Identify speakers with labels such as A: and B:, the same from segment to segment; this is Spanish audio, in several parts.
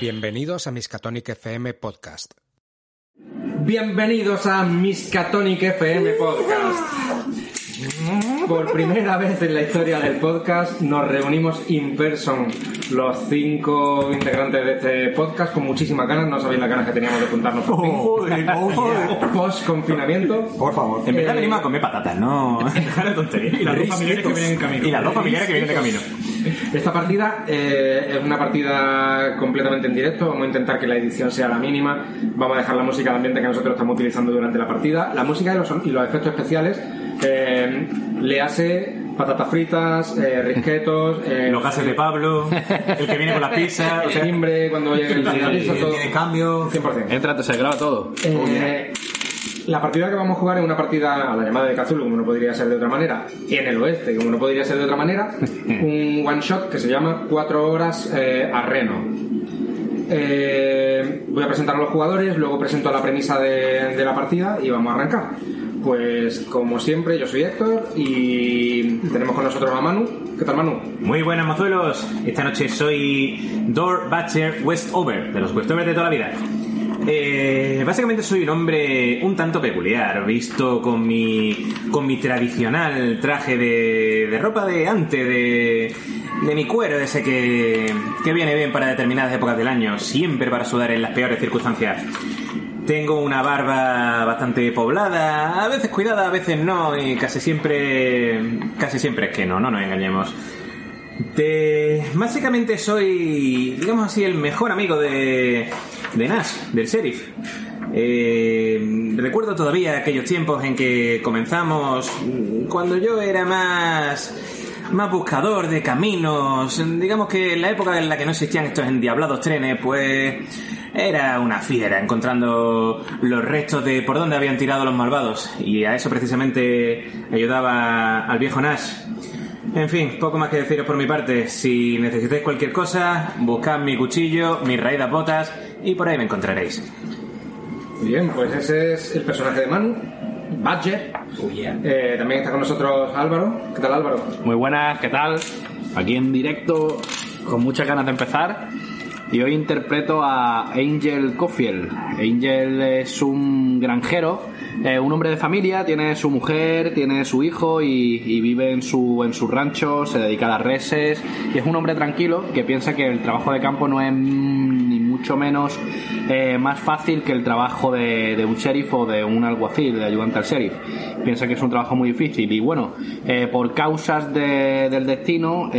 A: Bienvenidos a Miskatonic FM Podcast.
B: Bienvenidos a Miskatonic FM Podcast. Por primera vez en la historia del podcast nos reunimos in person los cinco integrantes de este podcast con muchísimas ganas. No sabéis las ganas que teníamos de juntarnos por fin. Post confinamiento.
C: Por favor. En verdad
B: Eh,
C: venimos a comer patatas, no. Dejar de tonterías.
D: Y las dos familiares que vienen en camino.
C: Y las dos familiares que vienen de camino.
B: Esta partida eh, es una partida completamente en directo. Vamos a intentar que la edición sea la mínima. Vamos a dejar la música de ambiente que nosotros estamos utilizando durante la partida. La música y los, y los efectos especiales eh, le hace patatas fritas, eh, risquetos, eh,
C: Los gases de Pablo, el que viene con las pizzas, o sea,
B: timbre cuando llegue el la pizza, todo.
C: tiene cambio.
B: 100%.
E: Entra, se graba todo.
B: Eh, la partida que vamos a jugar es una partida a la llamada de Cthulhu, como no podría ser de otra manera, en el oeste, como no podría ser de otra manera, un one shot que se llama 4 horas eh, a Reno. Eh, voy a presentar a los jugadores, luego presento la premisa de, de la partida y vamos a arrancar. Pues como siempre, yo soy Héctor y tenemos con nosotros a Manu. ¿Qué tal Manu?
C: Muy buenas, mozuelos. Esta noche soy Dor Batcher Westover, de los Westovers de toda la vida. Eh, básicamente soy un hombre un tanto peculiar, visto con mi, con mi tradicional traje de, de ropa de antes, de, de mi cuero, ese que, que viene bien para determinadas épocas del año, siempre para sudar en las peores circunstancias. Tengo una barba bastante poblada, a veces cuidada, a veces no, y casi siempre, casi siempre es que no, no nos engañemos. De- básicamente soy, digamos así, el mejor amigo de, de Nash, del sheriff. Eh, recuerdo todavía aquellos tiempos en que comenzamos, cuando yo era más, más buscador de caminos, digamos que en la época en la que no existían estos endiablados trenes, pues era una fiera encontrando los restos de por dónde habían tirado los malvados. Y a eso precisamente ayudaba al viejo Nash. En fin, poco más que deciros por mi parte. Si necesitáis cualquier cosa, buscad mi cuchillo, mis raídas botas y por ahí me encontraréis.
B: Bien, pues ese es el personaje de Manu, Badger. Eh, también está con nosotros Álvaro. ¿Qué tal Álvaro?
E: Muy buenas, ¿qué tal? Aquí en directo, con muchas ganas de empezar. Y hoy interpreto a Angel Cofield. Angel es un granjero, eh, un hombre de familia, tiene su mujer, tiene su hijo y, vive en su, en su rancho, se dedica a las reses. Y es un hombre tranquilo que piensa que el trabajo de campo no es ni mucho menos eh, más fácil que el trabajo de, un sheriff o de un alguacil, de ayudante al sheriff. Piensa que es un trabajo muy difícil y bueno, eh, por causas de- del destino,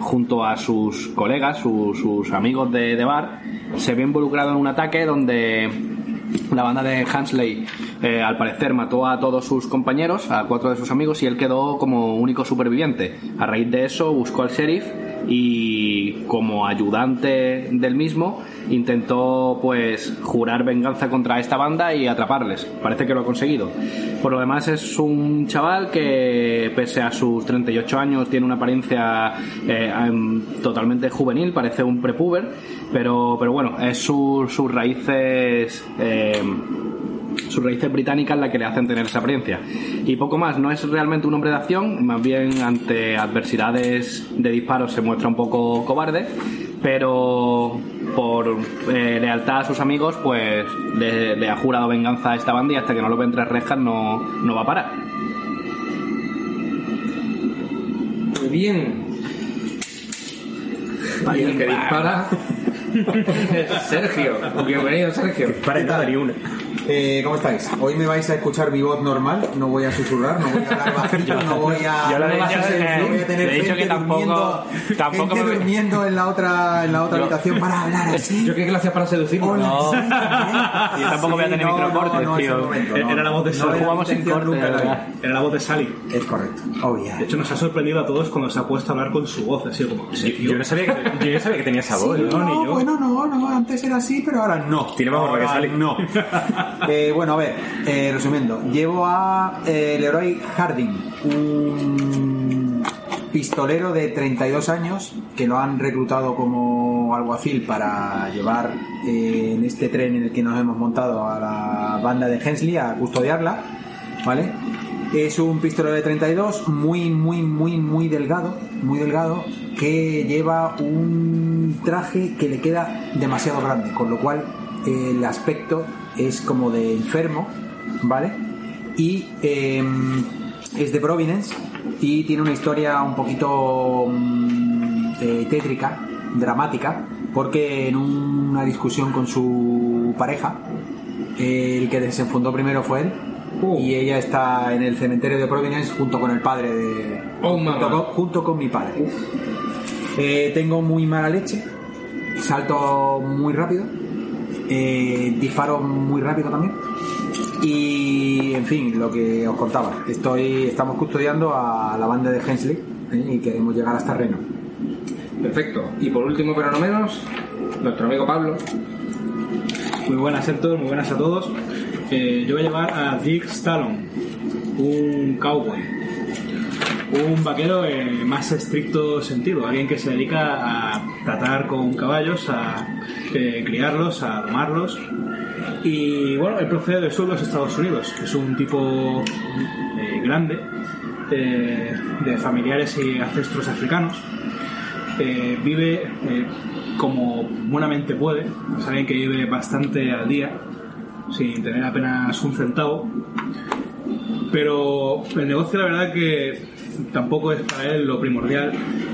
E: junto a sus colegas, su- sus amigos de, de bar, se ve involucrado en un ataque donde la banda de Hansley eh, al parecer mató a todos sus compañeros, a cuatro de sus amigos, y él quedó como único superviviente. A raíz de eso buscó al sheriff y como ayudante del mismo intentó pues jurar venganza contra esta banda y atraparles. Parece que lo ha conseguido. Por lo demás es un chaval que pese a sus 38 años tiene una apariencia eh, em, totalmente juvenil, parece un prepuber, pero, pero bueno, es su- sus raíces... em, sus raíces británicas la que le hacen tener esa apariencia. Y poco más, no es realmente un hombre de acción, más bien ante adversidades de disparos se muestra un poco cobarde, pero por eh, lealtad a sus amigos, pues le, le ha jurado venganza a esta banda y hasta que no lo ve entre rejas no, no va a parar.
B: Muy bien. Y el que dispara. Sergio. Bienvenido, Sergio.
C: Para nada ni una.
D: Eh, ¿Cómo estáis? Hoy me vais a escuchar mi voz normal, no voy a susurrar, no voy a hablar bajito, no voy a...
E: yo lo
D: no
E: he
D: a
E: dicho,
D: ser- no voy a tener
E: he dicho
D: gente
E: que tampoco-
D: durmiendo,
E: tampoco
D: gente
E: me-
D: durmiendo en la otra, en la otra habitación para hablar así.
B: Yo lo hacía para seducirme.
D: Hola,
E: No.
D: sí, ¿eh?
E: Yo tampoco voy a tener
D: no,
E: microcortes, tío.
D: momento, no.
F: Era la voz de Sally.
E: Jugamos sin corte.
F: Era la voz de Sally.
D: Es correcto. Oh, yeah.
F: De hecho, nos ha sorprendido a todos cuando se ha puesto a hablar con su voz, así como. ¿sí,
C: Yo no sabía que, yo no sabía que tenía esa voz.
F: no,
C: ¿no?
F: ni yo.
D: bueno, no, no, antes era así, pero ahora no.
C: Tiene más barba que Sally.
D: No. Eh, bueno, a ver, eh, resumiendo, llevo a eh, Leroy Harding, un pistolero de 32 años que lo han reclutado como alguacil para llevar eh, en este tren en el que nos hemos montado a la banda de Hensley a custodiarla, ¿vale? Es un pistolero de 32 muy, muy, muy, muy delgado, muy delgado, que lleva un traje que le queda demasiado grande, con lo cual el aspecto es como de enfermo, ¿vale? Y eh, es de Providence y tiene una historia un poquito mm, eh, tétrica, dramática, porque en una discusión con su pareja, el que desenfundó primero fue él.
B: Uh.
D: Y ella está en el cementerio de Providence junto con el padre de.
B: Oh,
D: junto, con, junto con mi padre. Eh, tengo muy mala leche, salto muy rápido, eh, disparo muy rápido también. Y en fin, lo que os contaba, estoy, estamos custodiando a la banda de Hensley ¿eh? y queremos llegar hasta Reno.
B: Perfecto. Y por último, pero no menos, nuestro amigo Pablo.
F: Muy buenas Héctor, muy buenas a todos. Eh, yo voy a llevar a Dick Stallone, un cowboy. Un vaquero en más estricto sentido, alguien que se dedica a tratar con caballos, a eh, criarlos, a domarlos. Y bueno, él procede del sur de los Estados Unidos. Es un tipo eh, grande, eh, de familiares y ancestros africanos. Eh, vive eh, como buenamente puede, es alguien que vive bastante al día, sin tener apenas un centavo. Pero el negocio, la verdad, que tampoco es para él lo primordial.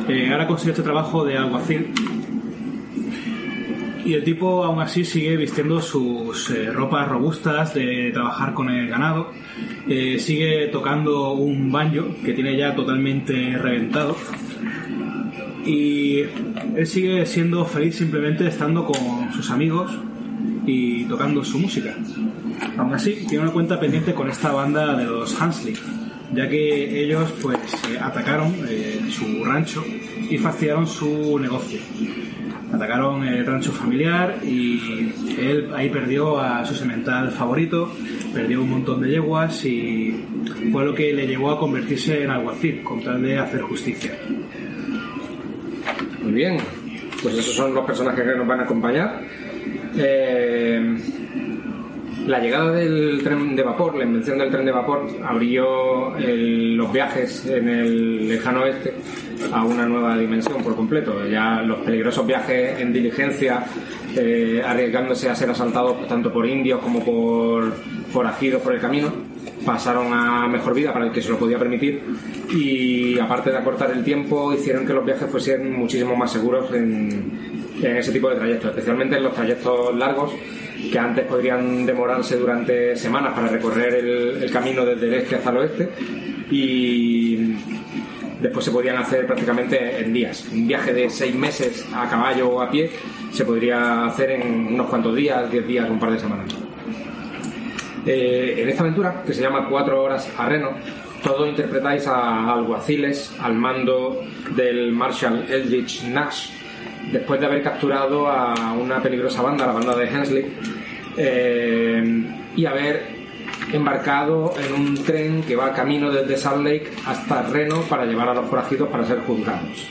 F: Eh, ahora consigue este trabajo de alguacil. Y el tipo aún así sigue vistiendo sus eh, ropas robustas de trabajar con el ganado. Eh, sigue tocando un banjo que tiene ya totalmente reventado y él sigue siendo feliz simplemente estando con sus amigos y tocando su música. Aún así, tiene una cuenta pendiente con esta banda de los Hansley, ya que ellos pues eh, atacaron eh, su rancho y fastidiaron su negocio. Atacaron el rancho familiar y él ahí perdió a su semental favorito, perdió un montón de yeguas y fue lo que le llevó a convertirse en alguacil con tal de hacer justicia.
B: Muy bien. Pues esos son los personajes que nos van a acompañar. Eh, la llegada del tren de vapor, la invención del tren de vapor, abrió los viajes en el lejano oeste a una nueva dimensión por completo. Ya los peligrosos viajes en diligencia, eh, arriesgándose a ser asaltados tanto por indios como por forajidos por el camino, pasaron a mejor vida para el que se lo podía permitir y aparte de acortar el tiempo hicieron que los viajes fuesen muchísimo más seguros en, en ese tipo de trayectos, especialmente en los trayectos largos que antes podrían demorarse durante semanas para recorrer el, camino desde el este hasta el oeste y después se podían hacer prácticamente en días. Un viaje de seis meses a caballo o a pie se podría hacer en unos cuantos días, diez días, un par de semanas. Eh, en esta aventura, que se llama Cuatro horas a Reno, todos interpretáis a alguaciles al mando del Marshal Eldridge Nash, después de haber capturado a una peligrosa banda, la banda de Hensley, eh, y haber embarcado en un tren que va camino desde Salt Lake hasta Reno para llevar a los forajidos para ser juzgados.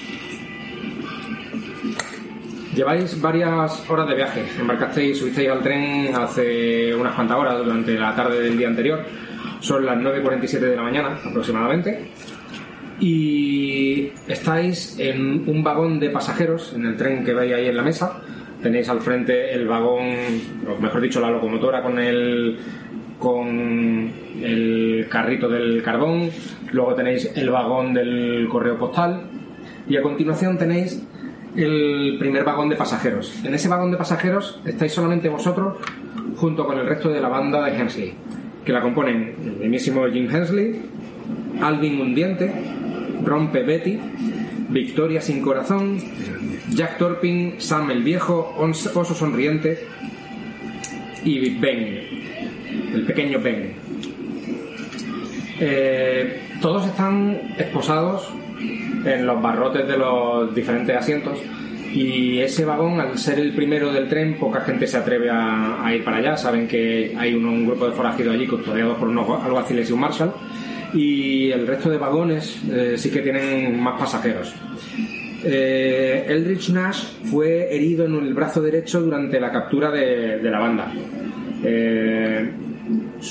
B: Lleváis varias horas de viaje. Embarcasteis, subisteis al tren hace unas cuantas horas durante la tarde del día anterior. Son las 9.47 de la mañana aproximadamente. Y estáis en un vagón de pasajeros, en el tren que veis ahí en la mesa. Tenéis al frente el vagón, o mejor dicho, la locomotora con el, con el carrito del carbón. Luego tenéis el vagón del correo postal. Y a continuación tenéis el primer vagón de pasajeros. En ese vagón de pasajeros estáis solamente vosotros junto con el resto de la banda de Hensley, que la componen el mismísimo Jim Hensley, Alvin Undiente, Rompe Betty, Victoria Sin Corazón, Jack Torpin, Sam el Viejo, Oso Sonriente y Ben, el pequeño Ben. Eh, todos están esposados en los barrotes de los diferentes asientos y ese vagón, al ser el primero del tren, poca gente se atreve a, ir para allá. Saben que hay un, un grupo de forajidos allí custodiados por unos alguaciles y un marshal y el resto de vagones eh, sí que tienen más pasajeros. Eh, Eldridge Nash fue herido en el brazo derecho durante la captura de, la banda. Eh,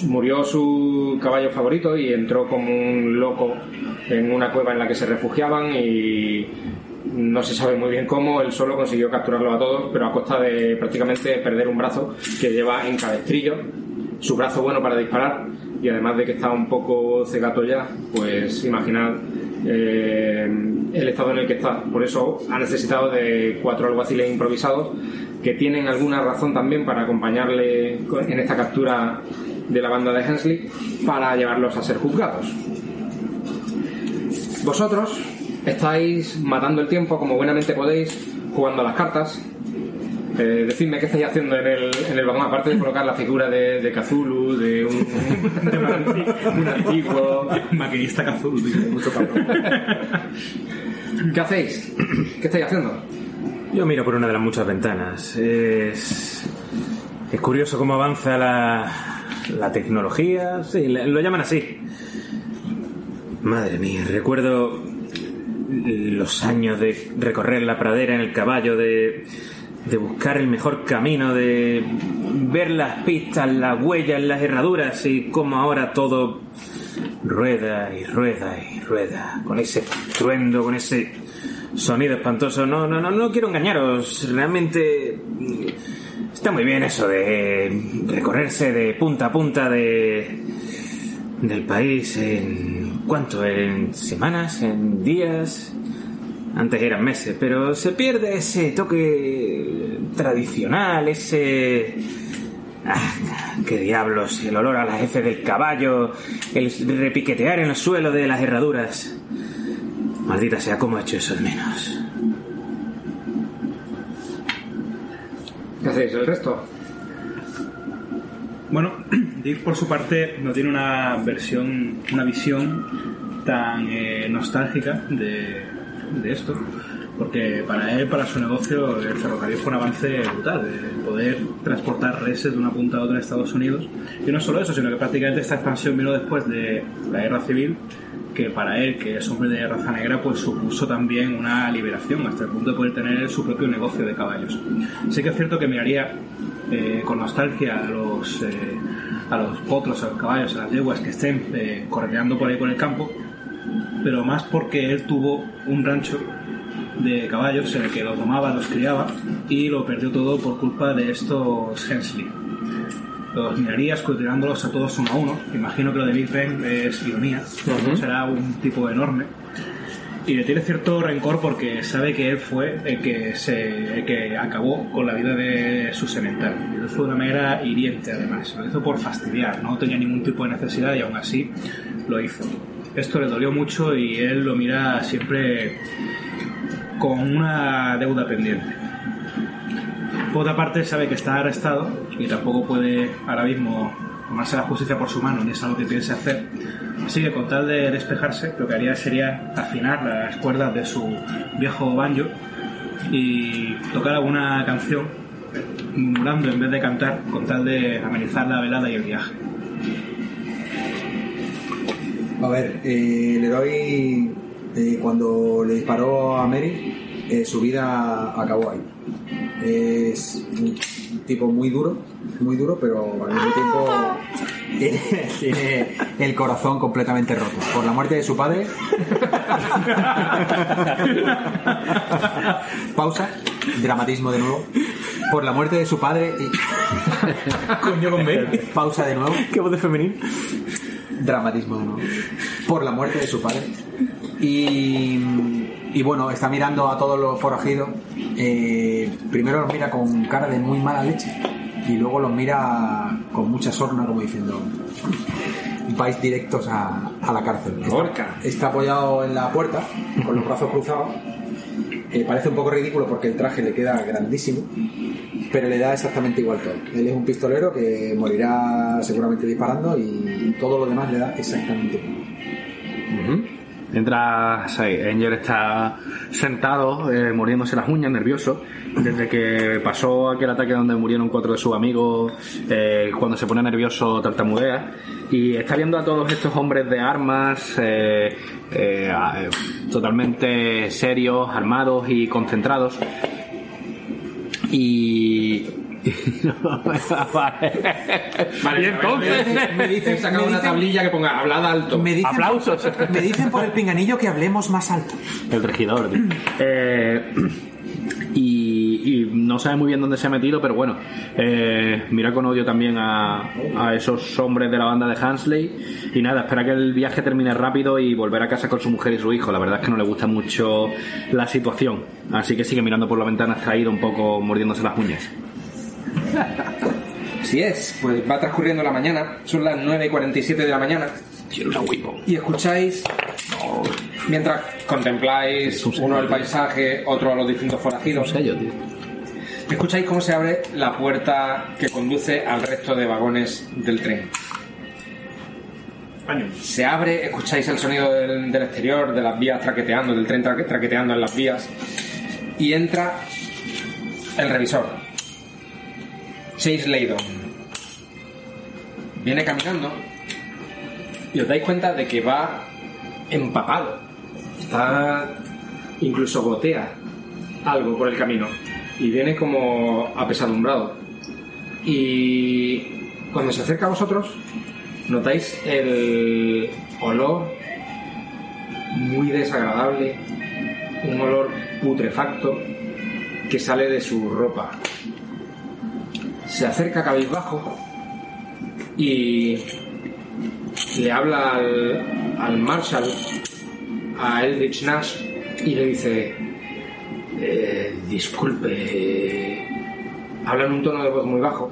B: Murió su caballo favorito y entró como un loco en una cueva en la que se refugiaban y no se sabe muy bien cómo, él solo consiguió capturarlos a todos, pero a costa de prácticamente perder un brazo que lleva en cabestrillo, su brazo bueno para disparar y además de que está un poco cegato ya, pues imaginad eh, el estado en el que está. Por eso ha necesitado de cuatro alguaciles improvisados que tienen alguna razón también para acompañarle en esta captura de la banda de Hensley para llevarlos a ser juzgados. Vosotros estáis matando el tiempo como buenamente podéis, jugando a las cartas. Eh, decidme qué estáis haciendo en el, en el vagón, aparte de colocar la figura de, de Cthulhu, de un, de un un antiguo.
F: Maquinista tío.
B: Mucho cabrón. ¿Qué hacéis? ¿Qué estáis haciendo?
C: Yo miro por una de las muchas ventanas. Es, es curioso cómo avanza la, la tecnología. Sí, lo llaman así. Madre mía, recuerdo los años de recorrer la pradera en el caballo, de, de buscar el mejor camino, de ver las pistas, las huellas, las herraduras y cómo ahora todo rueda y rueda y rueda, con ese truendo, con ese sonido espantoso. No, no, no, no quiero engañaros. Realmente está muy bien eso de recorrerse de punta a punta de del país en cuánto, en semanas, en días. Antes eran meses, pero se pierde ese toque tradicional, ese Ah, qué diablos, el olor a las heces del caballo, el repiquetear en el suelo de las herraduras. Maldita sea, ¿cómo he hecho eso de menos?
B: ¿Qué hacéis el resto?
F: Bueno, Dick por su parte no tiene una versión, una visión tan eh, nostálgica de, de esto, porque para él, para su negocio, el ferrocarril fue un avance brutal, el poder transportar reses de una punta a otra en Estados Unidos. Y no solo eso, sino que prácticamente esta expansión vino después de la guerra civil, que para él, que es hombre de raza negra, pues supuso también una liberación, hasta el punto de poder tener su propio negocio de caballos. Sí que es cierto que miraría eh, con nostalgia a los, eh, a los potros, a los caballos, a las yeguas que estén eh, correteando por ahí por el campo, pero más porque él tuvo un rancho de caballos en el que los domaba, los criaba y lo perdió todo por culpa de estos Hensley. Los miraría escrutinándolos a todos uno a uno. Imagino que lo de Big Ben es ironía, será un tipo enorme. Y le tiene cierto rencor porque sabe que él fue el que, se, el que acabó con la vida de su semental. Y lo hizo de una manera hiriente, además. Lo hizo por fastidiar, no tenía ningún tipo de necesidad y aún así lo hizo. Esto le dolió mucho y él lo mira siempre con una deuda pendiente. Por otra parte, sabe que está arrestado y tampoco puede ahora mismo tomarse la justicia por su mano, ni es algo que piense hacer. Así que con tal de despejarse, lo que haría sería afinar las cuerdas de su viejo banjo y tocar alguna canción, murmurando en vez de cantar, con tal de amenizar la velada y el viaje.
D: A ver, eh, el héroe eh, cuando le disparó a Mary, eh, su vida acabó ahí. Es un tipo muy duro, muy duro, pero al mismo tiempo tiene, tiene el corazón completamente roto. Por la muerte de su padre. Pausa, dramatismo de nuevo. Por la muerte de su padre. y-
C: Coño con B.
D: Pausa de nuevo
C: ¿Qué voz de femenino?
D: Dramatismo de nuevo. por la muerte de su padre. Y, y bueno está mirando a todos los forajidos Eh, primero los mira con cara de muy mala leche y luego los mira con mucha sorna como diciendo vais directos a, a la cárcel está, está apoyado en la puerta con los brazos cruzados. Eh, parece un poco ridículo porque el traje le queda grandísimo pero le da exactamente igual todo. Él es un pistolero que morirá seguramente disparando y todo lo demás le da exactamente igual.
E: Mientras eh, Angel está sentado, eh, mordiéndose las uñas, nervioso, desde que pasó aquel ataque donde murieron cuatro de sus amigos, eh, cuando se pone nervioso tartamudea, y está viendo a todos estos hombres de armas, eh, eh, eh, totalmente serios, armados y concentrados, y vale.
B: Vale,
E: y entonces.
B: me dicen,
D: me
B: saca una
D: dicen-
B: tablilla que ponga hablada alto.
D: Me dicen,
E: Aplausos.
D: Me dicen por el pinganillo que hablemos más alto.
E: El regidor. Eh, y, y no sabe muy bien dónde se ha metido, pero bueno, eh, mira con odio también a, esos hombres de la banda de Hansley. Y nada, espera que el viaje termine rápido y volver a casa con su mujer y su hijo. La verdad es que no le gusta mucho la situación. Así que sigue mirando por la ventana extraído, un poco mordiéndose las uñas.
B: Así es, pues va transcurriendo la mañana, son las 9 y 47 de la mañana, y escucháis, mientras contempláis uno el paisaje, otro a los distintos forajidos, escucháis cómo se abre la puerta que conduce al resto de vagones del tren. Se abre, escucháis el sonido del, del exterior, de las vías traqueteando, del tren traque- traqueteando en las vías, y entra el revisor, Chase Laydon. Viene caminando y os dais cuenta de que va empapado. Está. incluso gotea algo por el camino. Y viene como apesadumbrado. Y cuando se acerca a vosotros, notáis el olor muy desagradable, un olor putrefacto que sale de su ropa. Se acerca cabizbajo y le habla al, al Marshall, a Eldritch Nash, y le dice, "Eh, disculpe, eh", habla en un tono de voz muy bajo.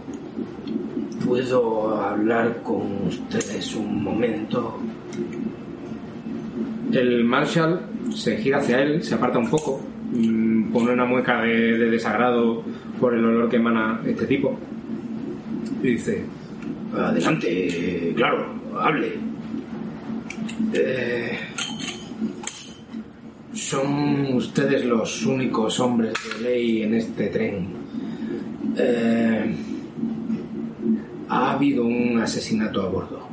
B: ¿Puedo hablar con ustedes un momento? El Marshall se gira hacia él, se aparta un poco, mm, pone una mueca de, de desagrado por el olor que emana este tipo. Y dice, adelante, claro, hable. Eh, son ustedes los únicos hombres de ley en este tren. Eh, ha habido un asesinato a bordo.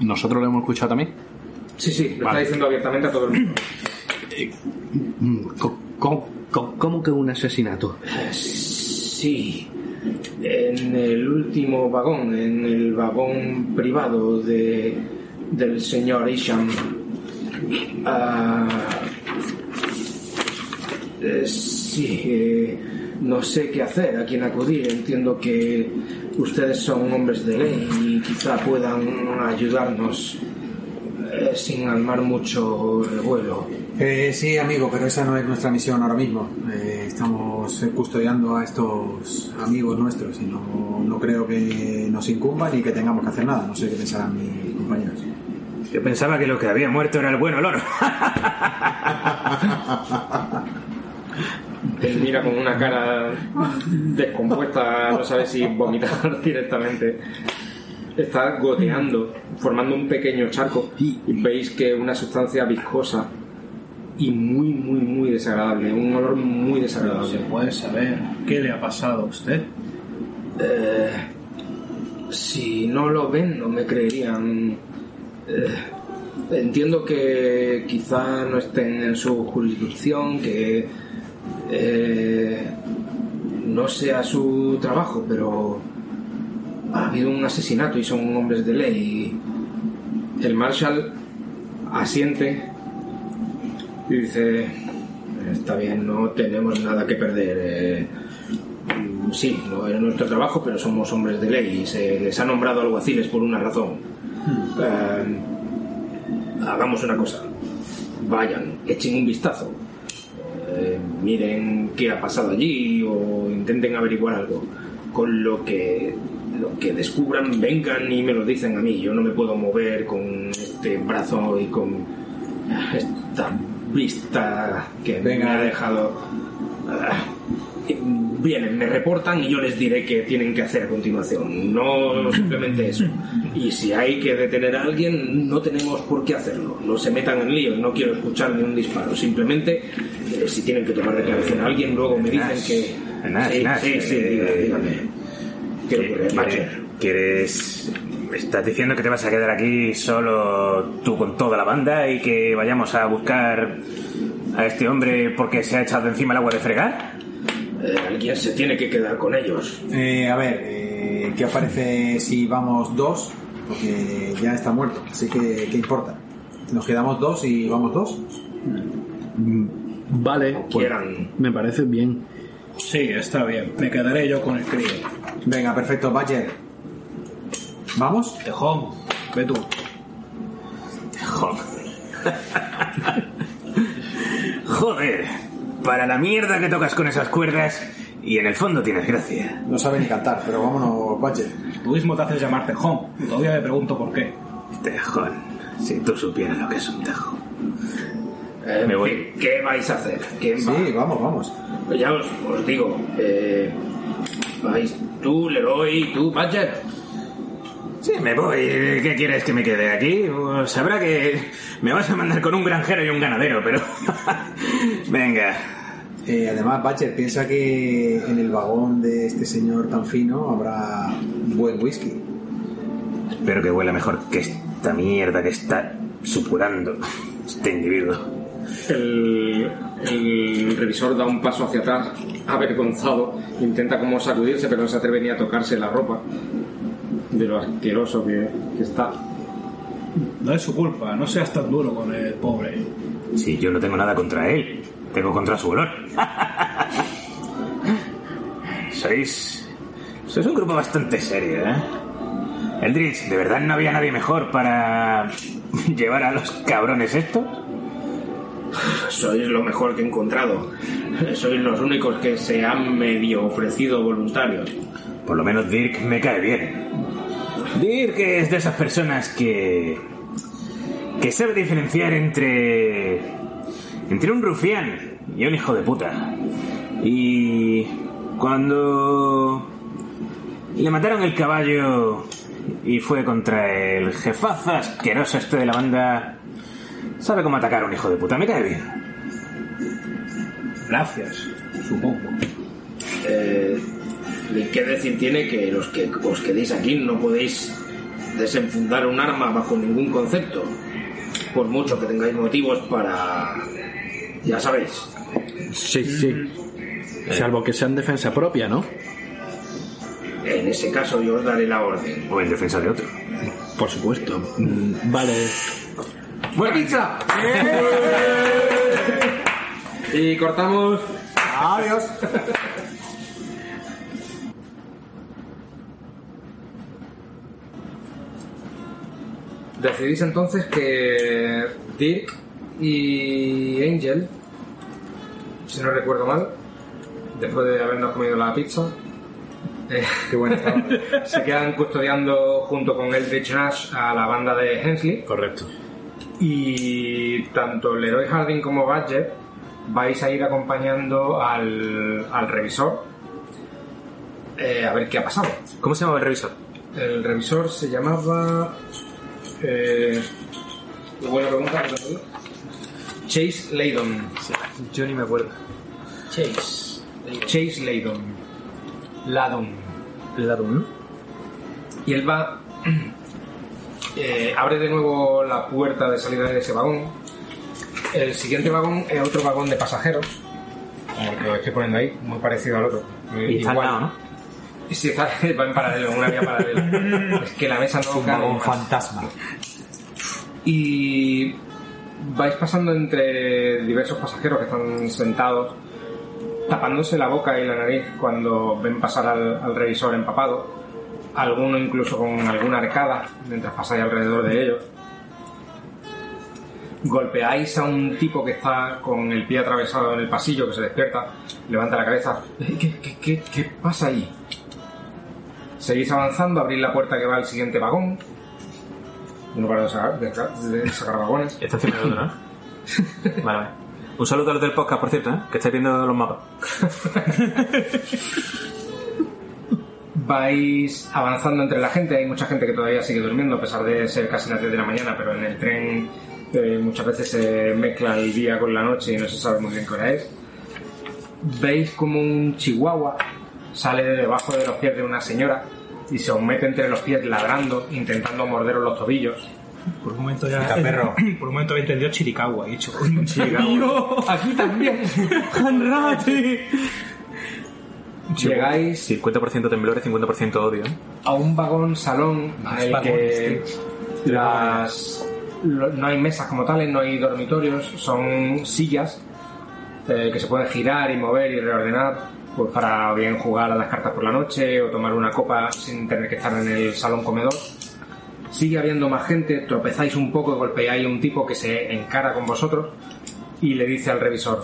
E: ¿Nosotros lo hemos escuchado también?
B: Sí, sí, lo
E: Vale.
B: está diciendo abiertamente a todo el mundo.
E: ¿Cómo, cómo- cómo- cómo que un asesinato?
B: Sí, en el último vagón, en el vagón privado de, del señor Isham. Ah, eh, sí, eh, no sé qué hacer, a quién acudir. Entiendo que ustedes son hombres de ley y quizá puedan ayudarnos eh, sin armar mucho revuelo.
D: Eh, sí, amigo, pero esa no es nuestra misión ahora mismo. Eh, estamos custodiando a estos amigos nuestros y no, no creo que nos incumba ni que tengamos que hacer nada. No sé qué pensarán mis compañeros.
C: Yo pensaba que lo que había muerto era el buen olor.
B: Él mira con una cara descompuesta, no sabe si vomitar directamente. Está goteando, formando un pequeño charco. Y veis que una sustancia viscosa y muy, muy, muy desagradable. Un olor muy
F: ¿Se
B: desagradable.
F: puede saber qué le ha pasado a usted?
B: Eh, si no lo ven, no me creerían. Eh, entiendo que quizá no estén en su jurisdicción, que eh, no sea su trabajo, pero ha habido un asesinato y son hombres de ley. El Marshall asiente y dice, está bien, no tenemos nada que perder. eh, sí, no es nuestro trabajo, pero somos hombres de ley y se les ha nombrado alguaciles por una razón. Eh, hagamos una cosa. Vayan, echen un vistazo. Eh, miren qué ha pasado allí o intenten averiguar algo. Con lo que lo que descubran, vengan y me lo dicen a mí. Yo no me puedo mover con este brazo y con esta vista que me ha dejado. Ah, vienen, me reportan y yo les diré qué tienen que hacer a continuación. No simplemente eso. Y si hay que detener a alguien, no tenemos por qué hacerlo. No se metan en líos, no quiero escuchar ni un disparo. Simplemente, eh, si tienen que tomar declaración a alguien, luego me dicen que.
C: Nash,
B: sí,
C: Nash,
B: sí, sí,
C: eh,
B: dígame, dígame. ¿Qué ocurre,
C: ¿Qué-
B: Macher?
C: ¿Quieres... ¿Estás diciendo que te vas a quedar aquí solo tú con toda la banda y que vayamos a buscar a este hombre porque se ha echado encima el agua de fregar?
G: Eh, alguien se tiene que quedar con ellos.
D: Eh, a ver, eh, ¿qué os parece si vamos dos? Porque ya está muerto, así que ¿qué importa? Nos quedamos dos y vamos dos.
E: Vale, pues,
G: Quieran.
E: me parece bien.
F: Sí, está bien. Me quedaré yo con el crío.
D: Venga, perfecto, Badger. ¿Vamos?
F: Tejón, ve tú.
C: Joder. Joder. Para la mierda que tocas con esas cuerdas y en el fondo tienes gracia.
D: No sabe ni cantar, pero vámonos, Badger.
F: Tú mismo te haces llamar Tejón. Todavía me pregunto por qué.
C: Tejón. Si tú supieras lo que es un tejo.
G: Eh,
C: Me voy.
G: ¿qué- ¿Qué vais a hacer? ¿Quién va?
D: Sí, vamos, vamos.
G: Pues ya os, os digo. Eh, vais tú, Leroy, tú, Badger.
C: Sí, me voy. ¿Qué quieres que me quede aquí? Pues sabrá que me vas a mandar con un granjero y un ganadero, pero... Venga.
D: Eh, además, Badger piensa que en el vagón de este señor tan fino habrá buen whisky.
C: Espero que huela mejor que esta mierda que está supurando este individuo.
B: El, el revisor da un paso hacia atrás, avergonzado, intenta como sacudirse, pero no se atreve ni a tocarse la ropa de lo asqueroso que, que está.
F: No es su culpa. No seas tan duro con el pobre.
C: Si yo no tengo nada contra él, tengo contra su olor. sois. Sois un grupo bastante serio, ¿eh? Eldritch, ¿de verdad no había nadie mejor para llevar a los cabrones estos?
G: Sois lo mejor que he encontrado. Sois los únicos que se han medio ofrecido voluntarios.
C: Por lo menos Dirk me cae bien. Dirk es de esas personas que. que sabe diferenciar entre. entre un rufián y un hijo de puta. Y. cuando. le mataron el caballo y fue contra el jefazo asqueroso este de la banda. Sabe cómo atacar a un hijo de puta, me cae bien.
F: Gracias, supongo.
G: Eh, ¿y ¿Qué decir tiene que los que os quedéis aquí no podéis desenfundar un arma bajo ningún concepto? Por mucho que tengáis motivos para... Ya sabéis.
E: Sí, sí. Salvo que sea en defensa propia, ¿no?
G: En ese caso yo os daré la orden.
C: O en defensa de otro.
E: Por supuesto. Mm, Vale.
B: ¡Buena pizza! y cortamos.
D: Adiós.
B: Decidís entonces que Dirk y Angel, si no recuerdo mal, después de habernos comido la pizza, eh, qué estaba, se quedan custodiando junto con Eldritch Nash a la banda de Hensley.
E: Correcto.
B: Y tanto Leroy Harding como Badger vais a ir acompañando al, al revisor eh, a ver qué ha pasado.
C: ¿Cómo se llama el revisor?
B: El revisor se llamaba. Eh, buena pregunta. ¿no? Chase Laydon.
A: Yo ni me acuerdo.
B: Chase. Chase Laydon. Ladon.
A: Ladun.
B: Y él va. Eh, abre de nuevo la puerta de salida de ese vagón. El siguiente vagón es otro vagón de pasajeros. Como el que lo estoy poniendo ahí, muy parecido al otro.
C: Y está al
B: Igual.
C: lado, ¿no?
B: Y si está, va en paralelo, en una vía paralela. es que la mesa no
D: Un vagón
B: más.
D: fantasma.
B: Y vais pasando entre diversos pasajeros que están sentados, tapándose la boca y la nariz cuando ven pasar al, al revisor empapado, alguno incluso con alguna arcada mientras pasáis alrededor de ellos. Golpeáis a un tipo que está con el pie atravesado en el pasillo, que se despierta, levanta la cabeza. "Eh, ¿Qué, qué, qué, qué pasa ahí? Seguís avanzando, abrís la puerta que va al siguiente vagón. No paro de sacar, de sacar- de sacar vagones.
C: Está haciendo el otro, ¿no? Vale. Un saludo a los del podcast, por cierto, ¿eh? Que estáis viendo los mapas.
B: vais avanzando entre la gente. Hay mucha gente que todavía sigue durmiendo, a pesar de ser casi las 10 de la mañana, pero en el tren eh, muchas veces se mezcla el día con la noche y no se sabe muy bien qué hora es. Veis como un chihuahua sale de debajo de los pies de una señora y se os mete entre los pies ladrando, intentando morderos los tobillos.
F: Por un momento ya.
D: Perro.
F: Por un momento entendido Chiricahua, he dicho.
B: Aquí también. llegáis
C: 50% temblores, 50% odio. ¿eh?
B: a un vagón salón en el que las, no hay mesas como tales, no hay dormitorios, son sillas eh, que se pueden girar y mover y reordenar pues para bien jugar a las cartas por la noche o tomar una copa sin tener que estar en el salón comedor. Sigue habiendo más gente, tropezáis un poco y golpeáis a un tipo que se encara con vosotros y le dice al revisor,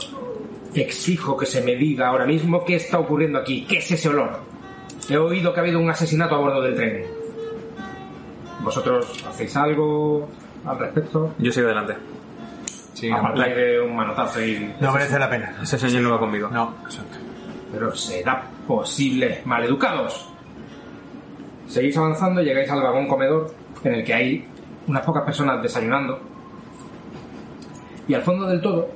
B: exijo que se me diga ahora mismo qué está ocurriendo aquí, qué es ese olor. He oído que ha habido un asesinato a bordo del tren. ¿Vosotros hacéis algo al respecto?
C: Yo sigo adelante.
D: Sí,
B: Apartáis de un manotazo y...
D: no merece la pena.
C: Ese señor no va conmigo.
D: No, exacto.
B: Pero será posible, maleducados. Seguís avanzando y llegáis al vagón comedor en el que hay unas pocas personas desayunando. Y al fondo del todo,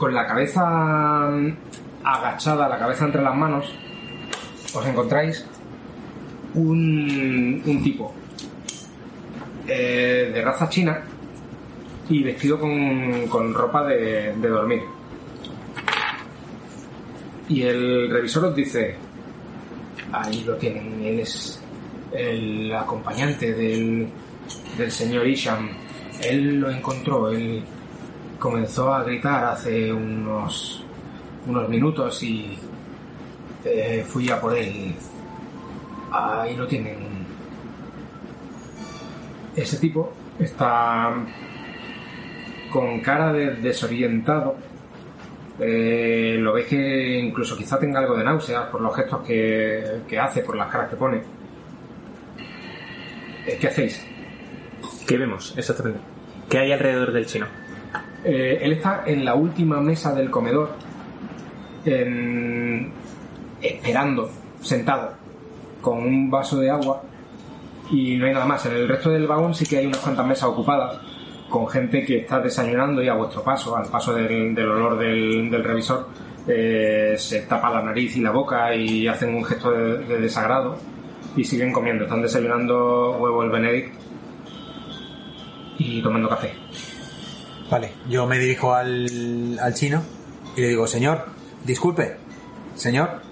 B: con la cabeza mm, agachada, la cabeza entre las manos, os encontráis un, un tipo eh, de raza china y vestido con, con ropa de, de dormir. Y el revisor os dice, ahí lo tienen, él es el acompañante del, del señor Isham. Él lo encontró, él comenzó a gritar hace unos, unos minutos y eh, fui a por él. Ahí lo tienen. Ese tipo está con cara de desorientado. Eh, lo veis que incluso quizá tenga algo de náuseas por los gestos que, que hace, por las caras que pone. Eh, ¿Qué hacéis?
C: ¿Qué vemos exactamente? ¿Qué hay alrededor del chino?
B: Eh, él está en la última mesa del comedor, en- esperando, sentado, con un vaso de agua y no hay nada más. En el resto del vagón sí que hay unas cuantas mesas ocupadas con gente que está desayunando y a vuestro paso, al paso del, olor del, del revisor, eh, se tapa la nariz y la boca y hacen un gesto de, de desagrado y siguen comiendo. Están desayunando huevo el Benedict y tomando café.
D: Vale, yo me dirijo al, al chino y le digo, señor, disculpe, señor,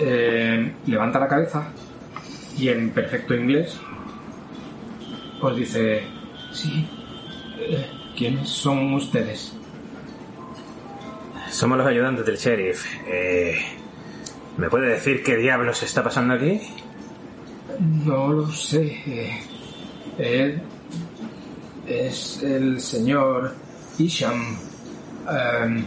B: Eh, levanta la cabeza y en perfecto inglés os dice, sí, eh, ¿quiénes son ustedes?
C: Somos los ayudantes del sheriff. Eh, ¿Me puede decir qué diablos está pasando aquí?
B: No lo sé. eh, él es el señor Isham. Em,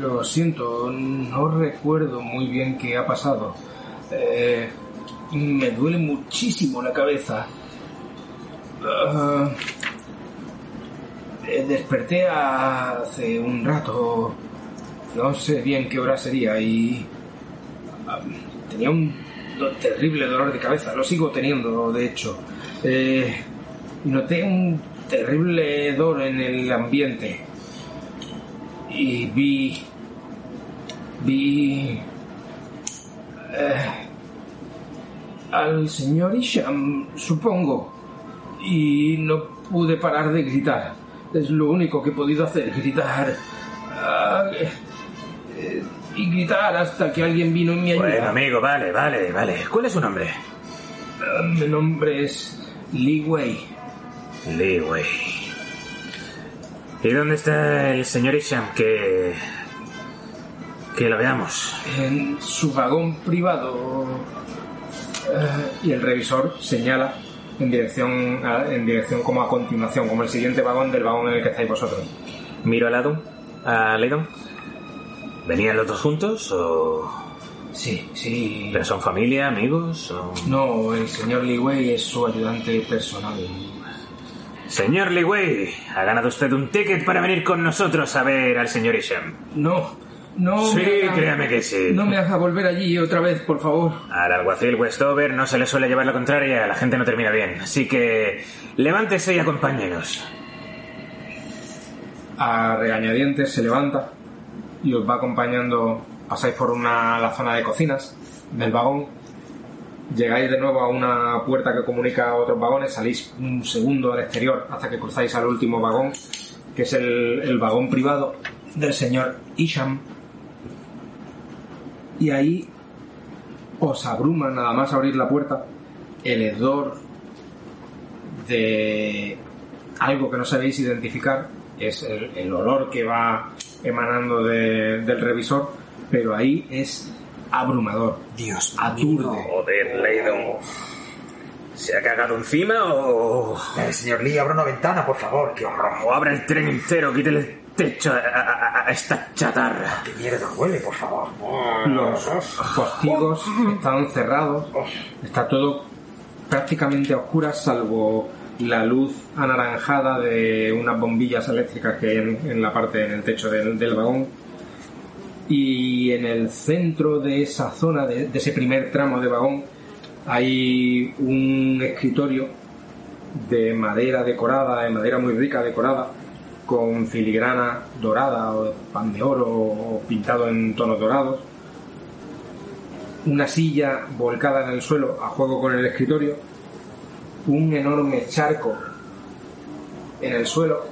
B: lo siento, no recuerdo muy bien qué ha pasado. Eh, me duele muchísimo la cabeza. Ah, eh, desperté hace un rato. No sé bien qué hora sería y ah, tenía un terrible dolor de cabeza. Lo sigo teniendo, de hecho. Eh, noté un terrible hedor en el ambiente y vi vi eh, al señor Isham, supongo, y no pude parar de gritar. Es lo único que he podido hacer, gritar. Eh, y gritar hasta que alguien vino en mi ayuda.
C: Bueno, amigo, vale, vale, vale. ¿Cuál es su nombre?
B: Ah, Mi nombre es Li Wei.
C: Lee Wei. ¿Y dónde está el señor Isham? Que. que lo veamos.
B: en su vagón privado. Eh, y el revisor señala en dirección, a- en dirección como a continuación, como el siguiente vagón del vagón en el que estáis vosotros.
C: Miro a Ladon. A Leydon. ¿Venían los dos juntos o.?
B: Sí, sí.
C: ¿Pero son familia, amigos? O...
B: No, el señor Li Wei es su ayudante personal.
C: Señor Lee Wei, ha ganado usted un ticket para venir con nosotros a ver al señor Isham.
B: No, no.
C: Sí,
B: me haga-
C: créame que sí.
B: No me haga volver allí otra vez, por favor.
C: Al alguacil Westover no se le suele llevar la contraria, la gente no termina bien. Así que levántese y acompáñenos.
B: A regañadientes se levanta y os va acompañando. Pasáis por una, la zona de cocinas del vagón. Llegáis de nuevo a una puerta que comunica a otros vagones. Salís un segundo al exterior hasta que cruzáis al último vagón, que es el, vagón privado del señor Isham. y ahí os abruma nada más abrir la puerta el hedor de algo que no sabéis identificar, es el, olor que va emanando de- del revisor, pero ahí es abrumador.
D: Dios
B: Aturde.
C: Joder, Leydon. ¿Se ha cagado encima o.?
D: Eh, señor Lee, abra una ventana, por favor. ¡Qué horror!
C: O abre el tren entero, quítale el techo a, a- a esta chatarra.
D: ¡Qué mierda huele, por favor!
B: Los postigos están cerrados, está todo prácticamente a oscuras, salvo la luz anaranjada de unas bombillas eléctricas que hay en, en la parte, en el techo del, del vagón. Y en el centro de esa zona, de, ese primer tramo de vagón, hay un escritorio de madera decorada, de madera muy rica decorada, con filigrana dorada o pan de oro o pintado en tonos dorados. Una silla volcada en el suelo a juego con el escritorio. Un enorme charco en el suelo.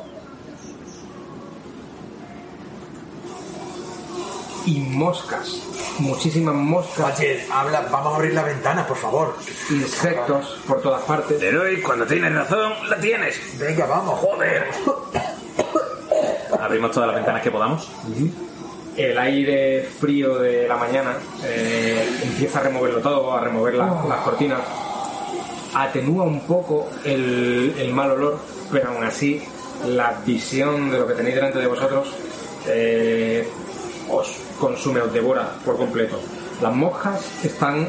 B: Y moscas, muchísimas moscas,
D: Oye, habla, vamos a abrir la ventana, por favor.
B: insectos por todas partes.
C: Leroy, cuando tienes razón, la tienes.
D: Venga, vamos.
C: Joder. Abrimos todas las ventanas que podamos.
B: el aire frío de la mañana eh, empieza a removerlo todo, a remover la- las cortinas, atenúa un poco el, el mal olor, pero aún así la visión de lo que tenéis delante de vosotros eh, os consume, os devora por completo. Las moscas están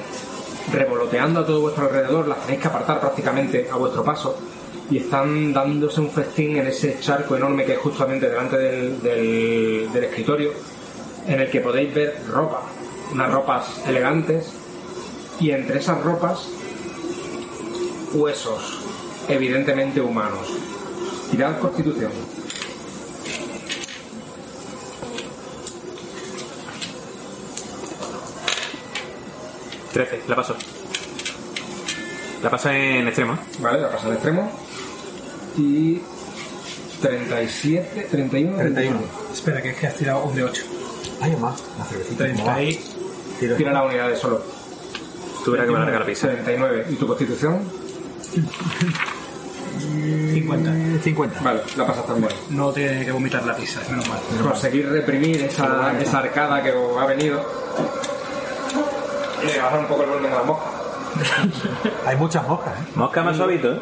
B: revoloteando a todo vuestro alrededor, las tenéis que apartar prácticamente a vuestro paso y están dándose un festín en ese charco enorme que es justamente delante del, del- del escritorio en el que podéis ver ropa, unas ropas elegantes y entre esas ropas huesos, evidentemente humanos. Tirad constitución.
C: 13, la paso. La paso en extremo.
B: Vale, la pasa al extremo. Y 37, 31,
D: 31.
F: Espera, que es que has tirado un de 8.
D: Ay, más, la cervecita.
F: 30 y...
B: Tira la unidad de solo.
C: Verás que me larga la pizza.
B: 39. ¿Y tu constitución?
F: 50.
D: 50.
B: Vale, la pasas también.
F: No tiene que vomitar la pizza, menos mal.
B: Conseguir reprimir esa, esa arcada que os ha venido. Le bajar un poco el volumen a la mosca.
D: Hay muchas moscas, ¿eh?
C: Mosca más suavito, ¿eh?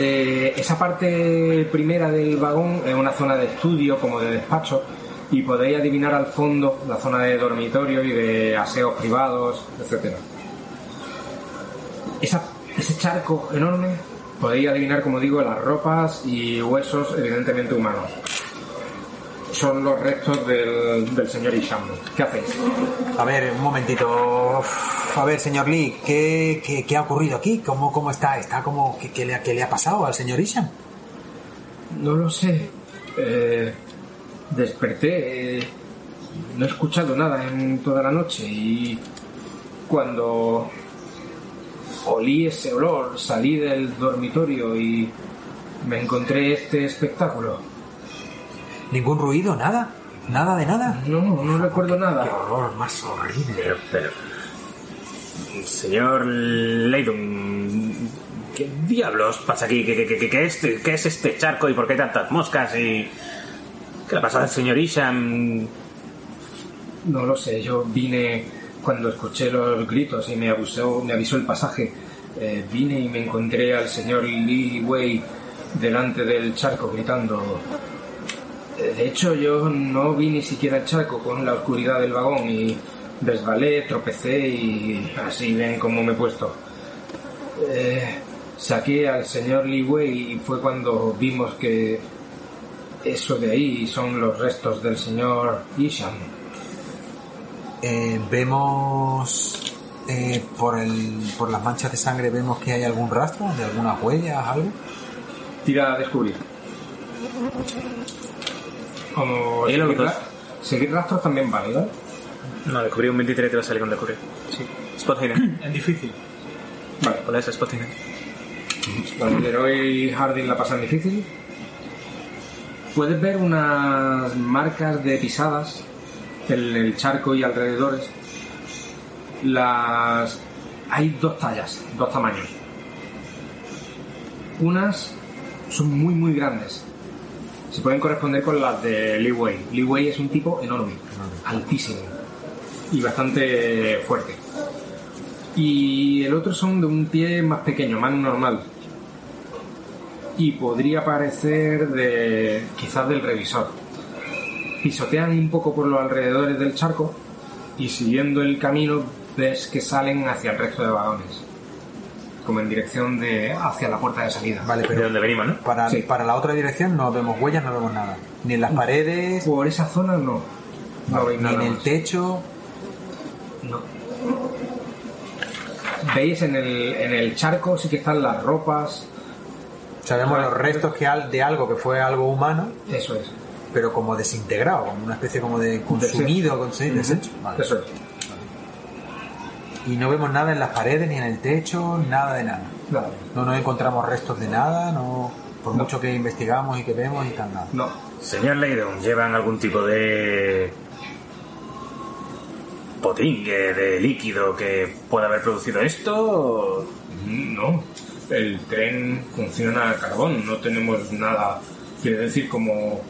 B: Eh, esa parte primera del vagón es una zona de estudio, como de despacho, y podéis adivinar al fondo la zona de dormitorio y de aseos privados, etcétera. Esa- ese charco enorme, podéis adivinar, como digo, las ropas y huesos evidentemente humanos. Son los restos del, del señor Isham. ¿Qué hacéis?
D: A ver, un momentito. Uf, A ver, señor Lee, ¿qué, qué, qué ha ocurrido aquí? ¿Cómo, cómo está? ¿Está como... ¿qué, qué le, ha- qué le ha pasado al señor Isham?
B: No lo sé. Eh, desperté. eh, no he escuchado nada en toda la noche y cuando olí ese olor, salí del dormitorio y me encontré este espectáculo.
D: ¿Ningún ruido? ¿Nada? ¿Nada de nada?
B: No, no recuerdo
D: Qué
B: nada.
D: horror más horrible.
C: Pero, pero... Señor Leydon... ¿Qué diablos pasa aquí? ¿Qué, qué, qué- qué es, qué es este charco y por qué tantas moscas? y ¿Qué le ha pasado al señor Isham?
B: No lo sé, yo vine cuando escuché los gritos y me avisó, me avisó el pasaje. eh, vine y me encontré al señor Lee Wei delante del charco gritando. De hecho, yo no vi ni siquiera el charco con la oscuridad del vagón y resbalé, tropecé y así ven cómo me he puesto. Eh, saqué al señor Lee Wei y fue cuando vimos que eso de ahí son los restos del señor Isham.
D: Eh, vemos... eh, por, el, por las manchas de sangre vemos que hay algún rastro de algunas huellas, algo.
B: Tira a descubrir. Como
C: ¿Y los
B: seguir,
C: dos?
B: ra- seguir rastros también vale, ¿no?
C: No, descubrí un 23 y te va a salir con descubrir.
F: Sí.
C: Spot Hidden.
F: Es difícil.
B: Vale.
C: Hola, ese Spot Hidden.
B: Vale, Leroy Harding la pasan difícil. Puedes ver unas marcas de pisadas en el charco y alrededores, las hay dos tallas, dos tamaños. Unas son muy muy grandes. Se pueden corresponder con las de Lee Wei. Lee Wei es un tipo enorme, altísimo y bastante fuerte. Y el otro son de un pie más pequeño, más normal. Y podría parecer de quizás del revisor. Pisotean un poco por los alrededores del charco y siguiendo el camino ves que salen hacia el resto de vagones. Como en dirección de hacia la puerta de salida.
D: Vale,
C: De
D: pero
C: donde venimos, ¿no?
D: para,
B: Sí.
D: para la otra dirección no vemos huellas, no vemos nada. Ni en las paredes,
B: Por esa zona no. No veis
D: ni
B: nada
D: en el
B: más.
D: techo.
B: No. Veis en el, en el charco sí que están las ropas.
D: Sabemos los restos que al- de algo que fue algo humano,
B: Eso es.
D: pero como desintegrado, como una especie como de consumido, con sí, desecho. Vale.
B: Eso es.
D: Y no vemos nada en las paredes, ni en el techo, nada de nada. No nos encontramos restos de nada, no por mucho que investigamos y que vemos y tal, nada.
B: No.
C: Señor Leydon, ¿llevan algún tipo de potingue, de líquido que pueda haber producido esto?
B: No. El tren funciona a carbón. No tenemos nada. Quiere decir como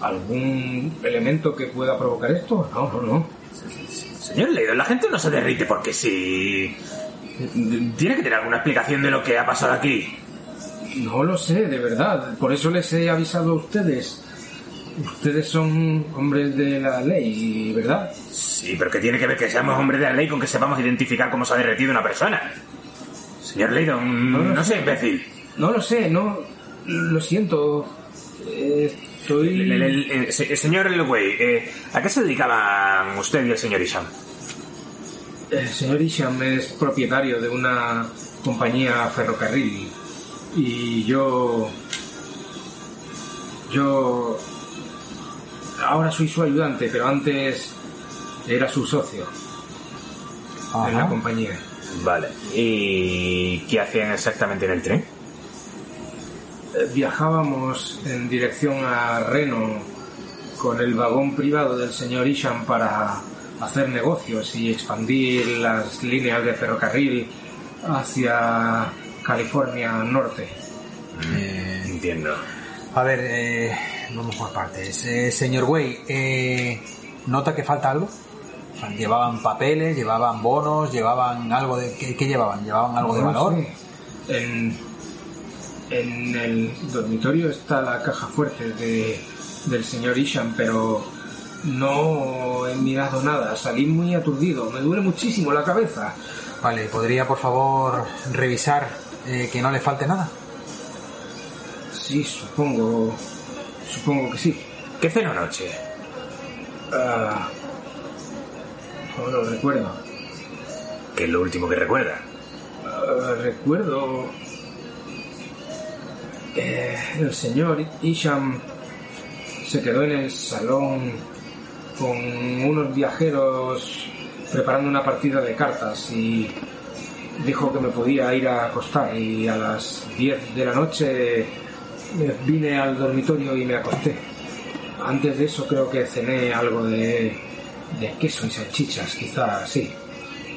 B: algún elemento que pueda provocar esto. No, no, no.
C: Señor Leydon, la gente no se derrite porque sí. Tiene que tener alguna explicación de lo que ha pasado aquí.
B: No lo sé, de verdad. Por eso les he avisado a ustedes. Ustedes son hombres de la ley, ¿verdad?
C: Sí, pero ¿qué tiene que ver que seamos hombres de la ley con que sepamos identificar cómo se ha derretido una persona? Señor Leydon, no, sé,
B: sé.
C: imbécil.
B: No lo sé, no. Lo siento. Eh, Estoy.
C: El- el- el- el- se- señor Elway, eh, ¿a qué se dedicaban usted y el señor Isham?
B: El señor Isham es propietario de una compañía ferrocarril y yo... Yo... Ahora soy su ayudante, pero antes era su socio en la compañía.
C: Vale. ¿Y qué hacían exactamente en el tren?
B: Eh, Viajábamos en dirección a Reno con el vagón privado del señor Isham para hacer negocios y expandir las líneas de ferrocarril hacia California Norte.
C: Entiendo.
D: A ver, eh, vamos por partes. Eh, señor Way, eh, ¿nota que falta algo? ¿Llevaban papeles, llevaban bonos, llevaban algo de... ¿Qué, qué llevaban? ¿Llevaban algo de valor?
B: sé. En, en el dormitorio está la caja fuerte de, del señor Isham, pero no he mirado nada. Salí muy aturdido. Me duele muchísimo la cabeza.
D: Vale, ¿podría por favor revisar eh, que no le falte nada?
B: Sí, supongo. Supongo que sí.
C: ¿Qué cenó anoche?
B: Ah, no lo recuerdo.
C: ¿Qué es lo último que recuerda?
B: Ah, recuerdo. Eh, el señor Isham se quedó en el salón con unos viajeros preparando una partida de cartas y dijo que me podía ir a acostar y a las 10 de la noche me vine al dormitorio y me acosté. Antes de eso creo que cené algo de, de queso y salchichas, quizás, sí.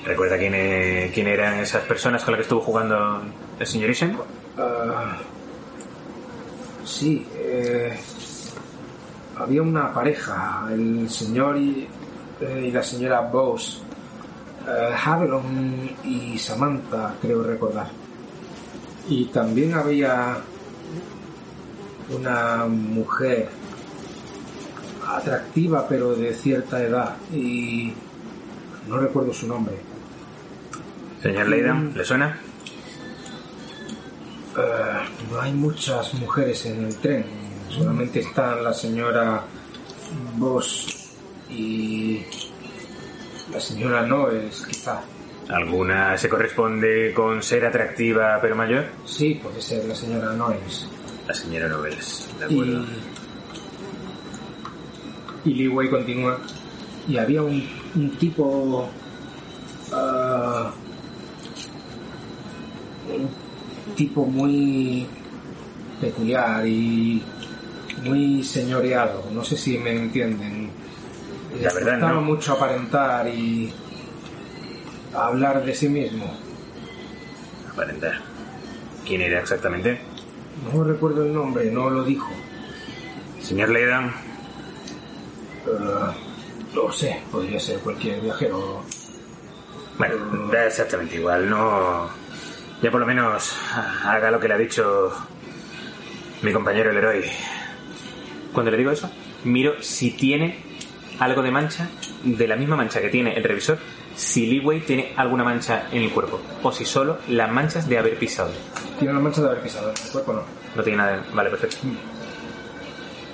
C: ¿Recuerda quién, eh, quién eran esas personas con las que estuvo jugando el señor Isham?
B: Ah, sí, eh, había una pareja, el señor y, eh, y la señora Bose, eh, Harlon y Samantha, creo recordar. Y también había una mujer atractiva pero de cierta edad y no recuerdo su nombre.
C: Señor Leydon, ¿le suena?
B: Eh, no hay muchas mujeres en el tren, solamente están la señora Boss y la señora Noels, quizá.
C: ¿Alguna se corresponde con ser atractiva pero mayor?
B: Sí, puede ser la señora Noels.
C: La señora Nobles, de acuerdo.
B: Y, y Lee Wei continúa. Y había un, un tipo. un tipo muy peculiar y muy señoreado. No sé si me entienden.
C: La verdad, no.
B: mucho aparentar y hablar de sí mismo.
C: Aparentar. ¿Quién era exactamente?
B: No recuerdo el nombre, no lo dijo.
C: Señor Leidan.
B: Eh, no sé, podría ser cualquier viajero.
C: Bueno, da exactamente igual, no. Ya por lo menos haga lo que le ha dicho mi compañero el héroe. Cuando le digo eso, miro si tiene algo de mancha, de la misma mancha que tiene el revisor, si Leeway tiene alguna mancha en el cuerpo, o si solo las manchas de haber pisado.
B: Tiene una mancha de haber pisado, el cuerpo no.
C: No tiene nada. de- Vale, perfecto.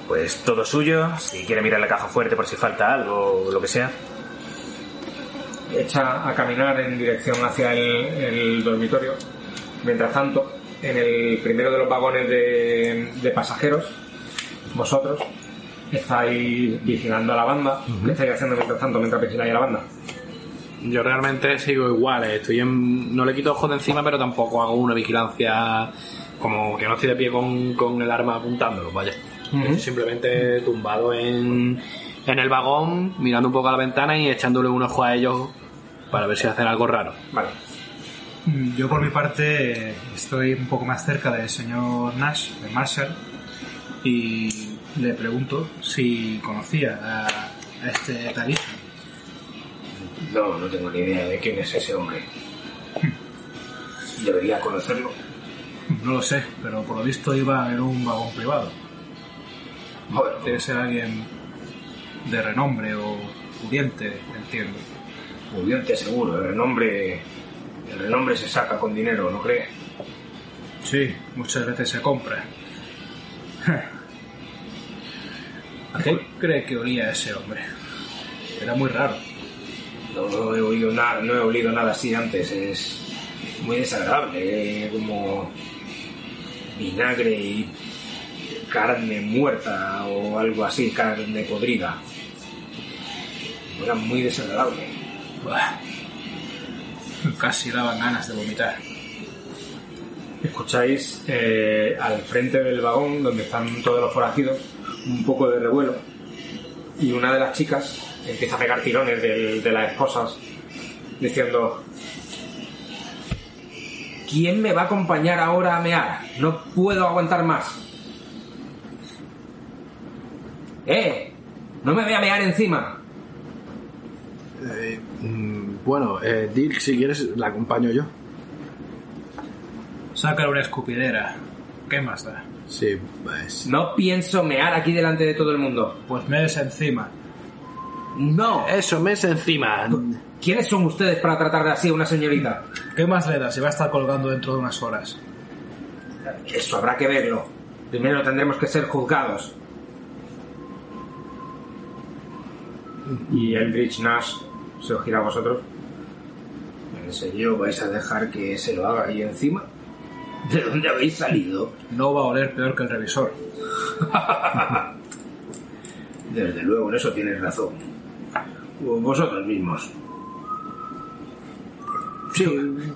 C: Pues todo suyo. Si quiere mirar la caja fuerte por si falta algo o lo que sea.
B: Echa a caminar en dirección hacia el, el dormitorio. Mientras tanto, en el primero de los vagones de, de pasajeros, vosotros estáis vigilando a la banda. ¿Qué estáis haciendo mientras tanto, mientras vigiláis a la banda?
E: Yo realmente sigo igual, eh, estoy en... no le quito ojos de encima, pero tampoco hago una vigilancia como que no estoy de pie con, con el arma apuntándolo, vaya. Estoy simplemente tumbado en, en el vagón, mirando un poco a la ventana y echándole un ojo a ellos para ver si hacen algo raro.
B: Vale.
F: Mm, Yo por mi parte estoy un poco más cerca del señor Nash, de Marshall, y le pregunto si conocía a, a este Talija.
B: No, no tengo ni idea de quién es ese hombre. Debería conocerlo.
F: No lo sé, pero por lo visto iba en un vagón privado.
B: Bueno,
F: Debe ser alguien de renombre o pudiente, entiendo.
B: pudiente seguro. El renombre, el renombre se saca con dinero, ¿no cree?
F: Sí, muchas veces se compra. ¿A qué cree que olía ese hombre? Era muy raro.
B: No, no he oído nada, no he olido nada así antes. Es muy desagradable, eh, como vinagre y carne muerta o algo así, carne podrida. Era muy desagradable.
F: Buah. Casi daban ganas de vomitar.
B: Escucháis eh, al frente del vagón, donde están todos los forajidos, un poco de revuelo. Y una de las chicas empieza a pegar tirones del- de las esposas, diciendo: ¿Quién me va a acompañar ahora a mear? No puedo aguantar más. ¡Eh! ¡No me voy a mear encima!
E: Eh, mm, bueno, eh, Dirk, si quieres, la acompaño yo.
F: Saca una escupidera. ¿Qué más da?
E: Sí, pues.
B: No pienso mear aquí delante de todo el mundo.
F: Pues me des encima.
B: ¡No!
E: Eso, mes encima.
B: ¿Quiénes son ustedes para tratar así a una señorita?
F: ¿Qué más le da si va a estar colgando dentro de unas horas?
B: Eso habrá que verlo. Primero tendremos que ser juzgados. Y Eldritch Nash se os gira a vosotros. ¿En serio vais a dejar que se lo haga ahí encima? ¿De dónde habéis salido?
F: No va a oler peor que el revisor.
B: Desde luego, en eso tienes razón. Vosotros mismos.
F: Sí,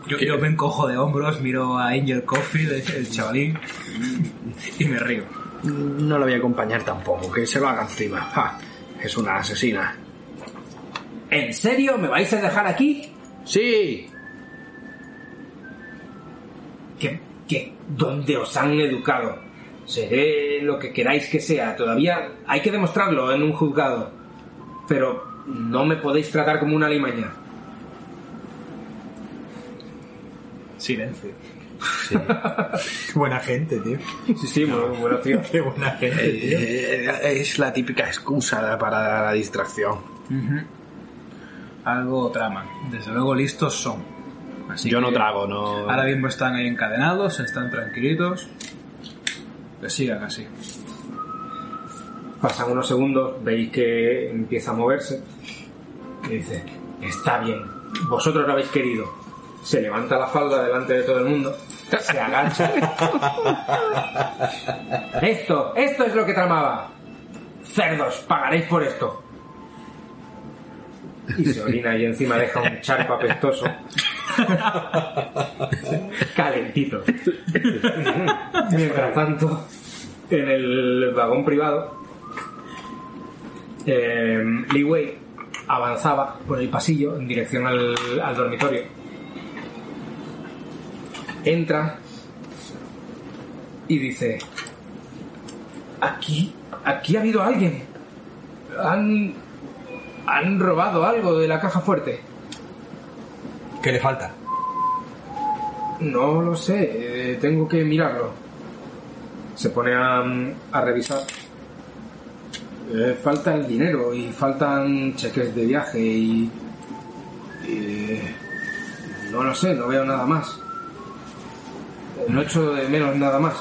F: yo, yo me encojo de hombros, miro a Angel Coffee, el, chavalín, y me río.
E: No la voy a acompañar tampoco, que se lo haga encima. Ja, es una asesina.
B: ¿En serio me vais a dejar aquí?
E: ¡Sí!
B: ¿Qué, qué, ¿Dónde os han educado? Seré lo que queráis que sea. Todavía hay que demostrarlo en un juzgado. Pero no me podéis tratar como una limaña.
F: Silencio.
D: Buena gente, tío.
B: Sí, sí, muy bueno, tío.
D: Qué buena gente, tío.
E: Eh, es la típica excusa para la distracción.
F: Algo traman. Desde luego listos son. Así
E: Yo no trago, no.
F: Ahora mismo están ahí encadenados, están tranquilitos. Que sigan así.
B: Pasan unos segundos, veis que empieza a moverse. Y dice, está bien, vosotros lo habéis querido. Se levanta la falda delante de todo el mundo, se agacha. esto, esto es lo que tramaba. Cerdos, pagaréis por esto. Y se orina y encima deja un charco apestoso. Calentito. Mientras tanto, en el vagón privado Eh, Lee Wei avanzaba por el pasillo en dirección al dormitorio. Entra y dice: Aquí, aquí ha habido alguien. Han, han robado algo de la caja fuerte.
D: ¿Qué le falta?
B: No lo sé, eh, tengo que mirarlo. Se pone a, a revisar. Eh, falta el dinero y faltan cheques de viaje y... y- no lo sé, no veo nada más. No echo de menos nada más.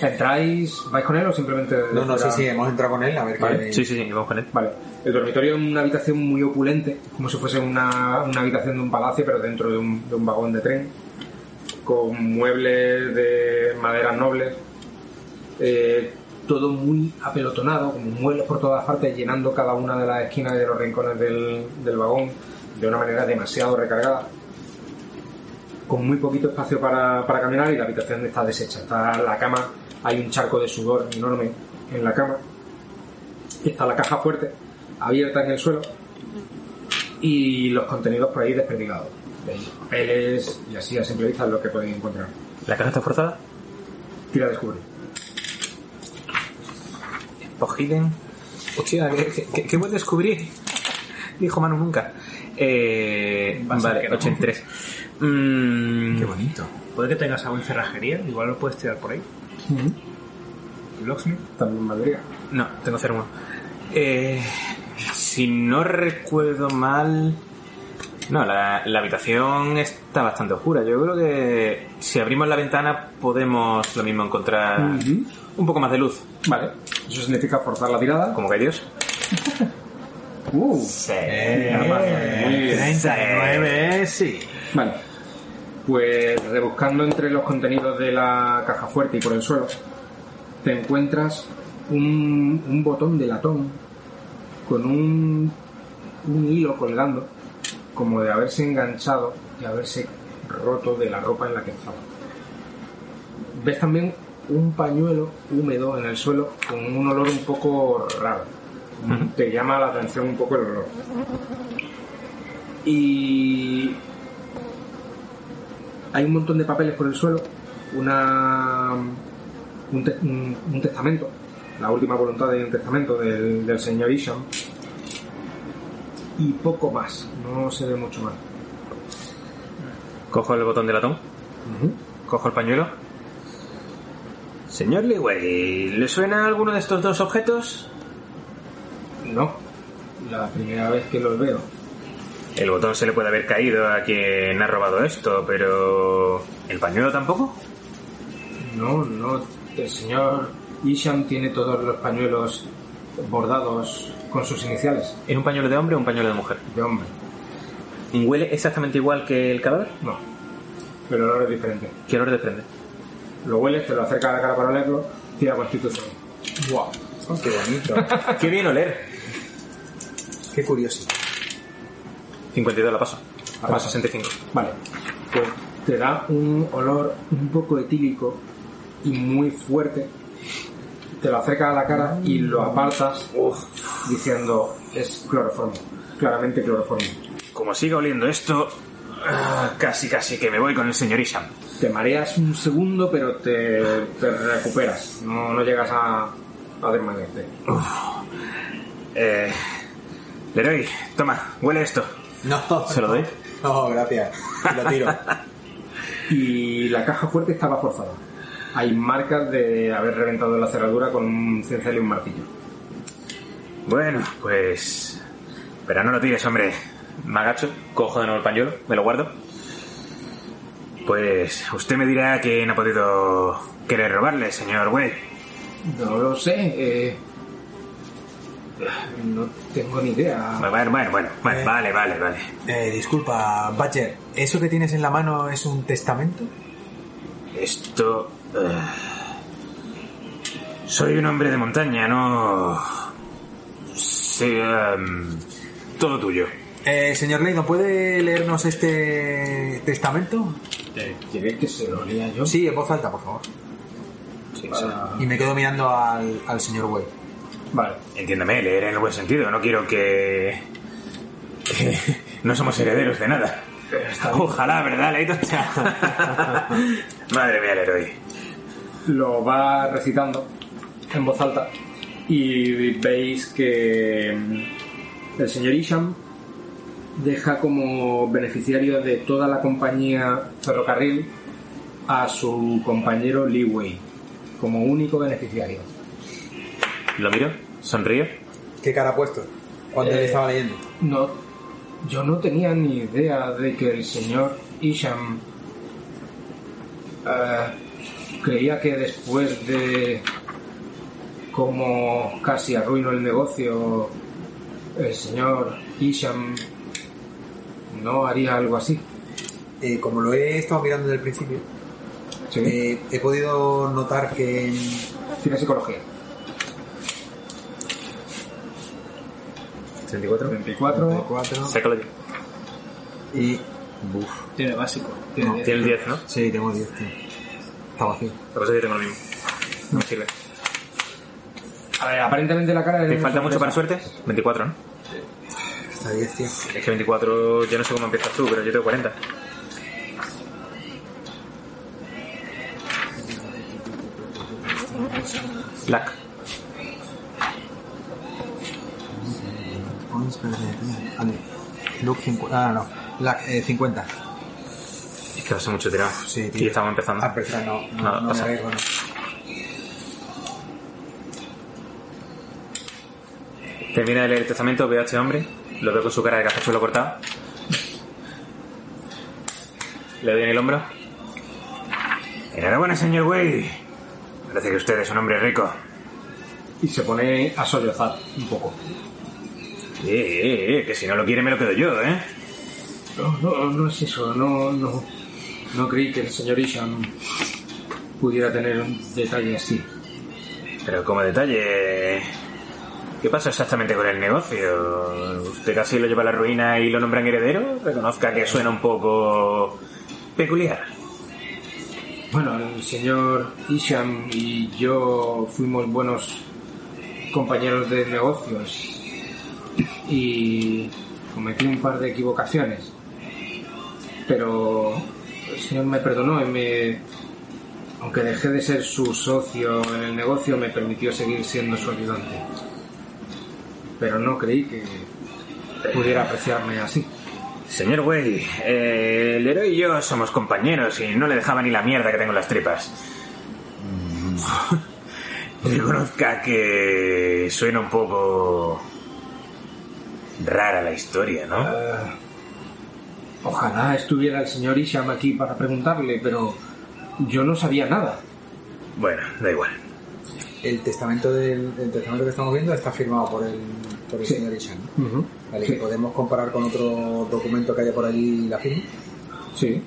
B: ¿Entráis? ¿Vais con él o simplemente.?
D: No, no, sí,
B: fuera?
D: sí, hemos entrado con él a ver
B: Vale.
D: qué.
C: Sí, sí, sí, vamos con él.
B: Vale. El dormitorio es una habitación muy opulente, como si fuese una, una habitación de un palacio, pero dentro de un, de un vagón de tren, con muebles de maderas nobles, eh, todo muy apelotonado, con muebles por todas partes, llenando cada una de las esquinas y de los rincones del, del vagón de una manera demasiado recargada. Con muy poquito espacio para, para caminar y la habitación está deshecha. Está la cama, hay un charco de sudor enorme en la cama. Está la caja fuerte, abierta en el suelo, y los contenidos por ahí desperdigados. Veis Papeles y así a simple vista es lo que podéis encontrar.
C: ¿La caja está forzada?
B: Tira a descubrir.
C: Pogiden. Hostia, qué, qué- qué buen descubrir. Dijo Manu nunca. Eh, vale,
F: que no.
C: 83. Mm,
D: Qué bonito.
F: Puede que tengas algo en cerrajería, igual lo puedes tirar por ahí. Locksmith.
B: También valdría.
C: No, tengo 01. Eh, si no recuerdo mal... No, la, la habitación está bastante oscura. Yo creo que si abrimos la ventana podemos lo mismo encontrar un poco más de luz.
B: Vale. Eso significa forzar la tirada.
C: Como que hay Dios.
B: Uh,
C: Sí.
B: muy bien.
E: 39, sí.
B: Vale. Pues rebuscando entre los contenidos de la caja fuerte y por el suelo, te encuentras un, un botón de latón con un, un hilo colgando, como de haberse enganchado y haberse roto de la ropa en la que estaba. Ves también un pañuelo húmedo en el suelo con un olor un poco raro. Te llama la atención un poco el olor. Y hay un montón de papeles por el suelo, una un, te- un- un testamento, la última voluntad de un testamento del, del señor Isham y poco más, no se ve mucho más.
C: Cojo el botón de latón. Cojo el pañuelo. Señor Leeway, ¿le suena alguno de estos dos objetos?
B: No, la primera vez que los veo.
C: El botón se le puede haber caído a quien ha robado esto, pero... ¿El pañuelo tampoco?
B: No, no, el señor Isham tiene todos los pañuelos bordados con sus iniciales,
C: ¿Es un pañuelo de hombre o un pañuelo de mujer?
B: de hombre.
C: ¿Huele exactamente igual que el cadáver?
B: No, pero el olor es diferente.
C: ¿Qué olor desprende?
B: Lo hueles, te lo acerca a la cara para olerlo, tira constitución.
D: ¡Wow! ¡Qué bonito!
C: ¡Qué bien oler!
D: ¡Qué curioso!
C: 52 la paso.
B: La paso.
C: 65.
B: Vale, pues te da un olor un poco etílico y muy fuerte. Te lo acerca a la cara y lo apartas diciendo es cloroformo, claramente cloroformo.
C: Como siga oliendo esto, ah, casi casi que me voy con el señor Isham.
B: Te mareas un segundo pero te, te recuperas, no, no llegas a, a desmayarte.
C: Eh, Leroy, toma, huele esto.
D: No,
C: ¿Se lo doy?
D: No, gracias. Lo tiro.
B: Y la caja fuerte estaba forzada. Hay marcas de haber reventado la cerradura con un cincel y un martillo.
C: Bueno, pues... Pero no lo tires, hombre. Me agacho, cojo de nuevo el pañuelo, me lo guardo. Pues usted me dirá quién ha podido querer robarle, señor Way.
B: No lo sé, eh, no tengo ni idea.
C: Bueno, bueno, bueno, bueno,
D: Eh.
C: vale, vale, vale.
D: Eh, disculpa, Badger, ¿eso que tienes en la mano es un testamento?
C: Esto... eh, soy un hombre de montaña, no... Sí, em, todo tuyo.
D: Eh, señor Leighton, ¿puede leernos este testamento?
B: ¿Quiere que se lo lea yo?
D: Sí, en voz alta, por favor.
C: Sí,
D: Y me quedo mirando al, al señor Wade.
B: Vale.
C: Entiéndame, leer en el buen sentido. No quiero que... que no somos herederos de nada. Ojalá, ¿verdad, Leito? Madre mía, el héroe.
B: Lo va recitando en voz alta y veis que mm, el señor Isham deja como beneficiario de toda la compañía ferrocarril a su compañero Lee Wei como único beneficiario.
C: Lo miro, sonrío.
D: ¿Qué cara ha puesto? Cuando él
B: Eh,
D: estaba leyendo.
B: No, yo no tenía ni idea de que el señor Isham eh, creía que después de cómo casi arruinó el negocio, el señor Isham no haría algo así.
D: Eh, como lo he estado mirando desde el principio,
B: ¿Sí?
D: eh, he podido notar que en-
B: Tiene psicología.
C: 34.
B: 24.
D: 4
C: Psychology.
D: y...
F: Tiene básico.
D: No.
F: Tiene
C: Tiene el 10, ¿no?
D: Sí, tengo 10, tío. Está vacío.
C: Lo que pasa es que tengo lo mismo. No me sirve.
B: A ver, aparentemente la cara de...
C: ¿Te falta mucho para suerte? 24, ¿no?
D: Está 10, tío.
C: Es que 24, yo no sé cómo empiezas tú, pero yo tengo 40. Black.
D: Luke 50. Ah, no. La, eh, 50.
C: Es que hace mucho tirado.
D: Sí, tío.
C: Y estamos empezando.
D: Ah, pero no, no,
C: No,
D: no,
C: pasa.
D: me arriesgo, no.
C: Termina de leer el testamento, veo a este hombre, lo veo con su cara de cazachuelo cortado. Le doy en el hombro. Enhorabuena, señor Wade. Parece que usted es un hombre rico.
B: Y se pone a sollozar un poco.
C: Eh, eh, eh, que si no lo quiere me lo quedo yo, ¿eh?
B: No, no, no es eso, no, no. No creí que el señor Isham pudiera tener un detalle así.
C: Pero como detalle... ¿Qué pasa exactamente con el negocio? ¿Usted casi lo lleva a la ruina y lo nombran heredero? Reconozca que suena un poco... peculiar.
B: Bueno, el señor Isham y yo fuimos buenos compañeros de negocios y cometí un par de equivocaciones. Pero el señor me perdonó y me... Aunque dejé de ser su socio en el negocio, me permitió seguir siendo su ayudante. Pero no creí que pudiera apreciarme así.
C: Señor eh, el héroe y yo somos compañeros y no le dejaba ni la mierda que tengo en las tripas. Mm. Reconozca que suena un poco rara la historia, ¿no?
B: Eh, ojalá estuviera el señor Isham aquí para preguntarle, pero yo no sabía nada.
C: Bueno, da igual.
D: El testamento, del, el testamento que estamos viendo está firmado por el, por el
B: Sí.
D: señor.
B: Ujú.
D: Vale,
B: Sí.
D: que podemos comparar con otro documento que haya por allí la firma.
B: Sí.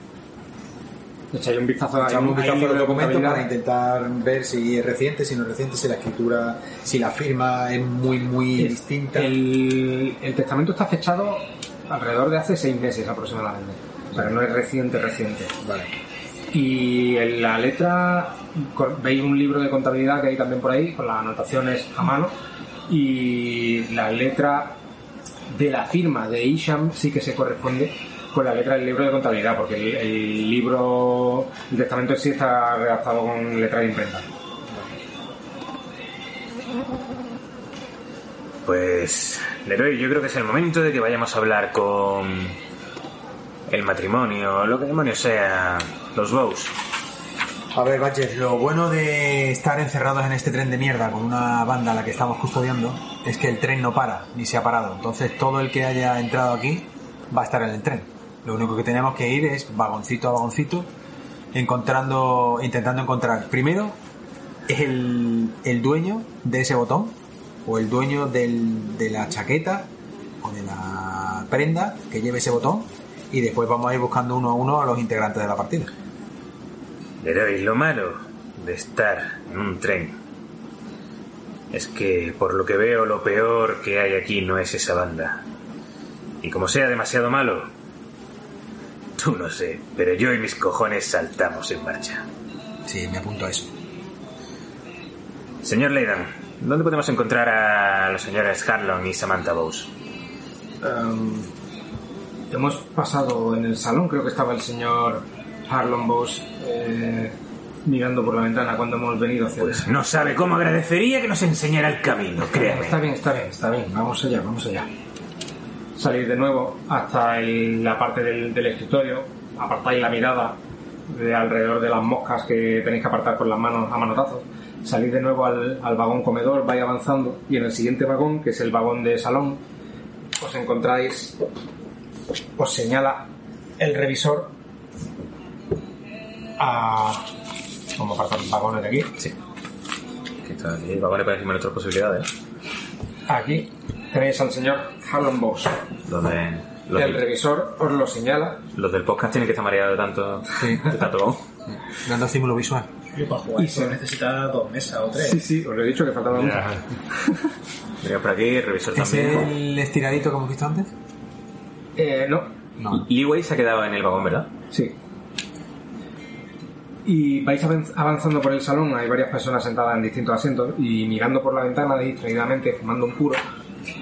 B: Echáis un vistazo a
D: Echamos un vistazo
B: de
D: documento para intentar ver si es reciente, si no es reciente, si la escritura, si la firma es muy, muy
B: Es-
D: distinta.
B: El, el testamento está fechado alrededor de hace seis meses aproximadamente. O sea, no es reciente, reciente.
D: Vale.
B: Y en la letra, veis un libro de contabilidad que hay también por ahí, con las anotaciones a mano. Y la letra de la firma de Isham sí que se corresponde con la letra del libro de contabilidad, porque el, el libro, el testamento en sí está redactado con letra de imprenta.
C: Pues, Leroy, yo creo que es el momento de que vayamos a hablar con el matrimonio, lo que demonios sea, los Bows.
D: A ver, Badger, lo bueno de estar encerrados en este tren de mierda con una banda a la que estamos custodiando es que el tren no para, ni se ha parado. Entonces todo el que haya entrado aquí va a estar en el tren. Lo único que tenemos que ir es vagoncito a vagoncito, encontrando, intentando encontrar primero el, el dueño de ese botón o el dueño de la chaqueta o de la prenda que lleve ese botón y después vamos a ir buscando uno a uno a los integrantes de la partida.
C: Leroy, lo malo de estar en un tren es que, por lo que veo, lo peor que hay aquí no es esa banda. Y como sea demasiado malo, tú no sé, pero yo y mis cojones saltamos en marcha.
D: Sí, me apunto a eso.
C: Señor Leighton, ¿dónde podemos encontrar a los señores Harlon y Samantha Bowes?
B: Em, hemos pasado en el salón, creo que estaba el señor Harlon Boss eh, mirando por la ventana cuando hemos venido hacia
C: Pues no sabe cómo agradecería que nos enseñara el camino, créame.
B: Está bien, está bien, está bien. Vamos allá, vamos allá. Salís de nuevo hasta el- la parte del, del escritorio, apartáis la mirada de alrededor de las moscas que tenéis que apartar con las manos a manotazos. Salís de nuevo al, al vagón comedor, vais avanzando y en el siguiente vagón, que es el vagón de salón, os encontráis, os señala el revisor a... Vamos a apartar los vagones de aquí.
C: Sí. Aquí, vagones para encima de nuestras posibilidades.
B: Aquí tenéis al señor Harlon Boss.
C: Donde los,
B: El revisor os lo señala.
C: los del podcast tienen que estar mareados de tanto, de tanto vago.
D: Dando estímulo visual.
F: Yo para jugar
B: Y
F: esto
B: se-
F: necesita dos mesas o tres.
B: Sí, sí, os lo he dicho que faltaba mucho.
C: Mira por aquí, el revisor
D: ¿Es
C: también.
D: el estiradito que hemos visto antes?
B: Eh, no,
D: No.
C: Leeway se ha quedado en el vagón, ¿verdad?
B: sí. Y vais avanz- avanzando por el salón, hay varias personas sentadas en distintos asientos y mirando por la ventana distraídamente, fumando un puro,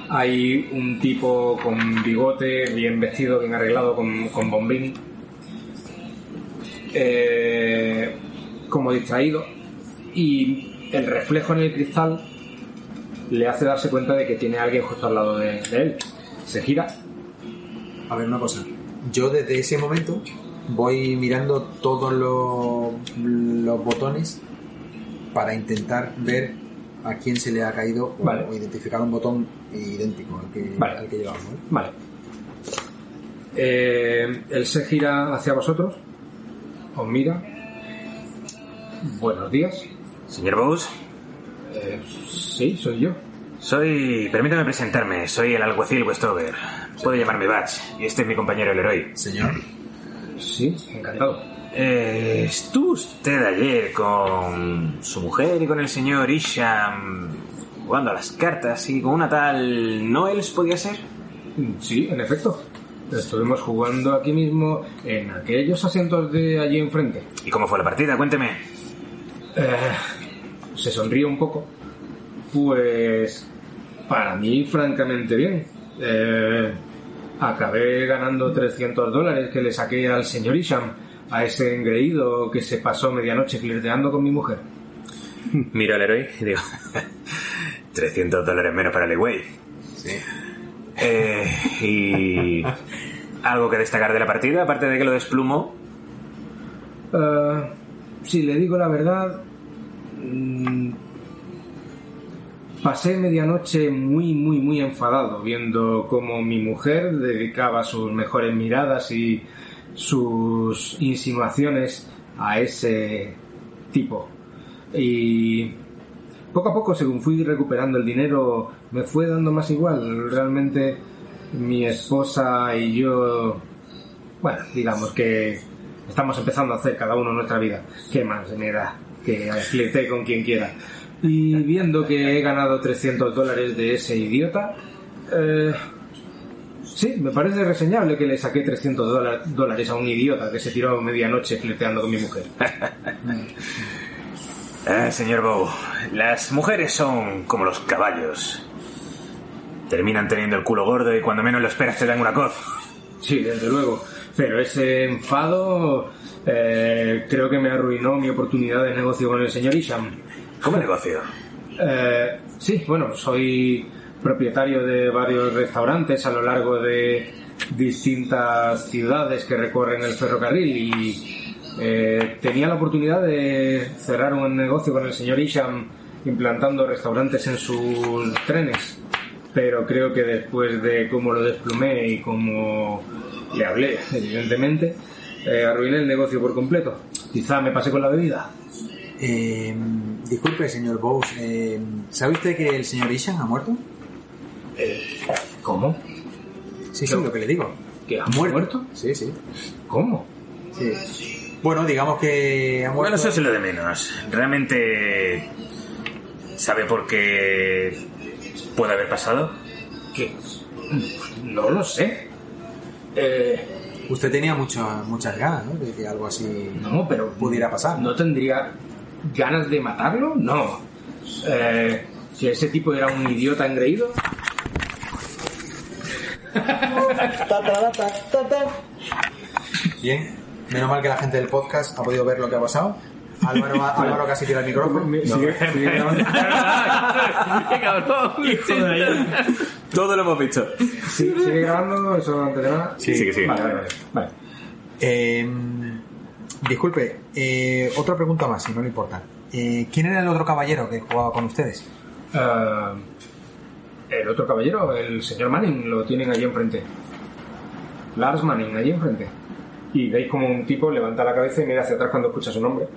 B: hay un tipo con bigote, bien vestido, bien arreglado, con, con bombín, eh, como distraído, y el reflejo en el cristal le hace darse cuenta de que tiene a alguien justo al lado de, de él. Se gira
D: A ver, una cosa. Yo desde ese momento voy mirando todos los, los botones para intentar ver a quién se le ha caído o,
B: Vale.
D: o identificar un botón idéntico al que,
B: Vale.
D: al que llevamos. ¿eh?
B: Vale. Eh, él se gira hacia vosotros, os mira. Buenos días.
C: Señor Bowes,
B: Eh, sí, soy yo.
C: soy... Permítame presentarme, soy el alguacil Westover. Puede llamarme Batch, y este es mi compañero el héroe.
D: Señor.
B: Sí, encantado.
C: Eh, ¿Estuvo usted ayer con su mujer y con el señor Isham jugando a las cartas y con una tal Noels podía ser?
B: Sí, en efecto. Estuvimos jugando aquí mismo en aquellos asientos de allí enfrente.
C: ¿Y cómo fue la partida? Cuénteme.
B: Eh, se sonríe un poco. Pues para mí, francamente bien. Eh, acabé ganando 300 dólares que le saqué al señor Isham, a ese engreído que se pasó medianoche flirteando con mi mujer.
C: Miro al héroe y digo... 300 dólares menos para Leeway.
D: Sí.
C: Eh, y... ¿Algo que destacar de la partida, aparte de que lo desplumó?
B: Eh, si le digo la verdad, mm, pasé medianoche muy, muy, muy enfadado viendo cómo mi mujer dedicaba sus mejores miradas y sus insinuaciones a ese tipo. Y poco a poco, según fui recuperando el dinero, me fue dando más igual. Realmente mi esposa y yo, bueno, digamos que estamos empezando a hacer cada uno nuestra vida. ¿Qué más me da? Que flirte con quien quiera. Y viendo que he ganado 300 dólares de ese idiota, eh, sí, me parece reseñable que le saqué 300 dólar- dólares a un idiota que se tiró a medianoche flirteando con mi mujer.
C: Ah, señor Bow, las mujeres son como los caballos. Terminan teniendo el culo gordo y cuando menos lo esperas te dan una coz.
B: Sí, desde luego. Pero ese enfado eh, creo que me arruinó mi oportunidad de negocio con el señor Isham.
C: ¿Cómo negocio?
B: Eh, sí, bueno, soy propietario de varios restaurantes a lo largo de distintas ciudades que recorren el ferrocarril y eh, tenía la oportunidad de cerrar un negocio con el señor Isham implantando restaurantes en sus trenes. Pero creo que después de cómo lo desplumé y cómo le hablé, evidentemente, eh, arruiné el negocio por completo. Quizá me pasé con la bebida.
D: Eh, disculpe, señor Bowes. eh, ¿Sabe usted que el señor Ishan ha muerto?
B: ¿Cómo?
D: Sí, sí, lo que le digo.
B: ¿Que ha
D: ¿Muerto?
B: muerto?
D: Sí, sí.
B: ¿Cómo?
D: sí. Bueno, digamos que ha muerto.
C: Bueno, eso es lo de menos. Realmente... ¿Sabe por qué puede haber pasado?
B: que no lo sé. Eh,
D: Usted tenía muchas muchas ganas, ¿no? De que algo así
B: no, pero
D: pudiera pasar.
B: ¿No tendría ganas de matarlo? No. Eh, si ese tipo era un idiota engreído,
D: Bien. Menos mal que la gente del podcast ha podido ver lo que ha pasado. Álvaro, Álvaro casi tira el micrófono.
B: sigue, sigue grabando.
E: ¡Qué cabrón!
C: Todo lo hemos visto.
B: Sí, sigue grabando, eso antes de nada.
C: Sí, sigue, sigue.
B: Vale, vale, vale. vale.
D: Eh, disculpe, eh, otra pregunta más, si no le importa. Eh, ¿Quién era el otro caballero que jugaba con ustedes?
B: Ah, el otro caballero, el señor Manning, lo tienen allí enfrente. Lars Manning, allí enfrente. Y veis como un tipo levanta la cabeza y mira hacia atrás cuando escucha su nombre.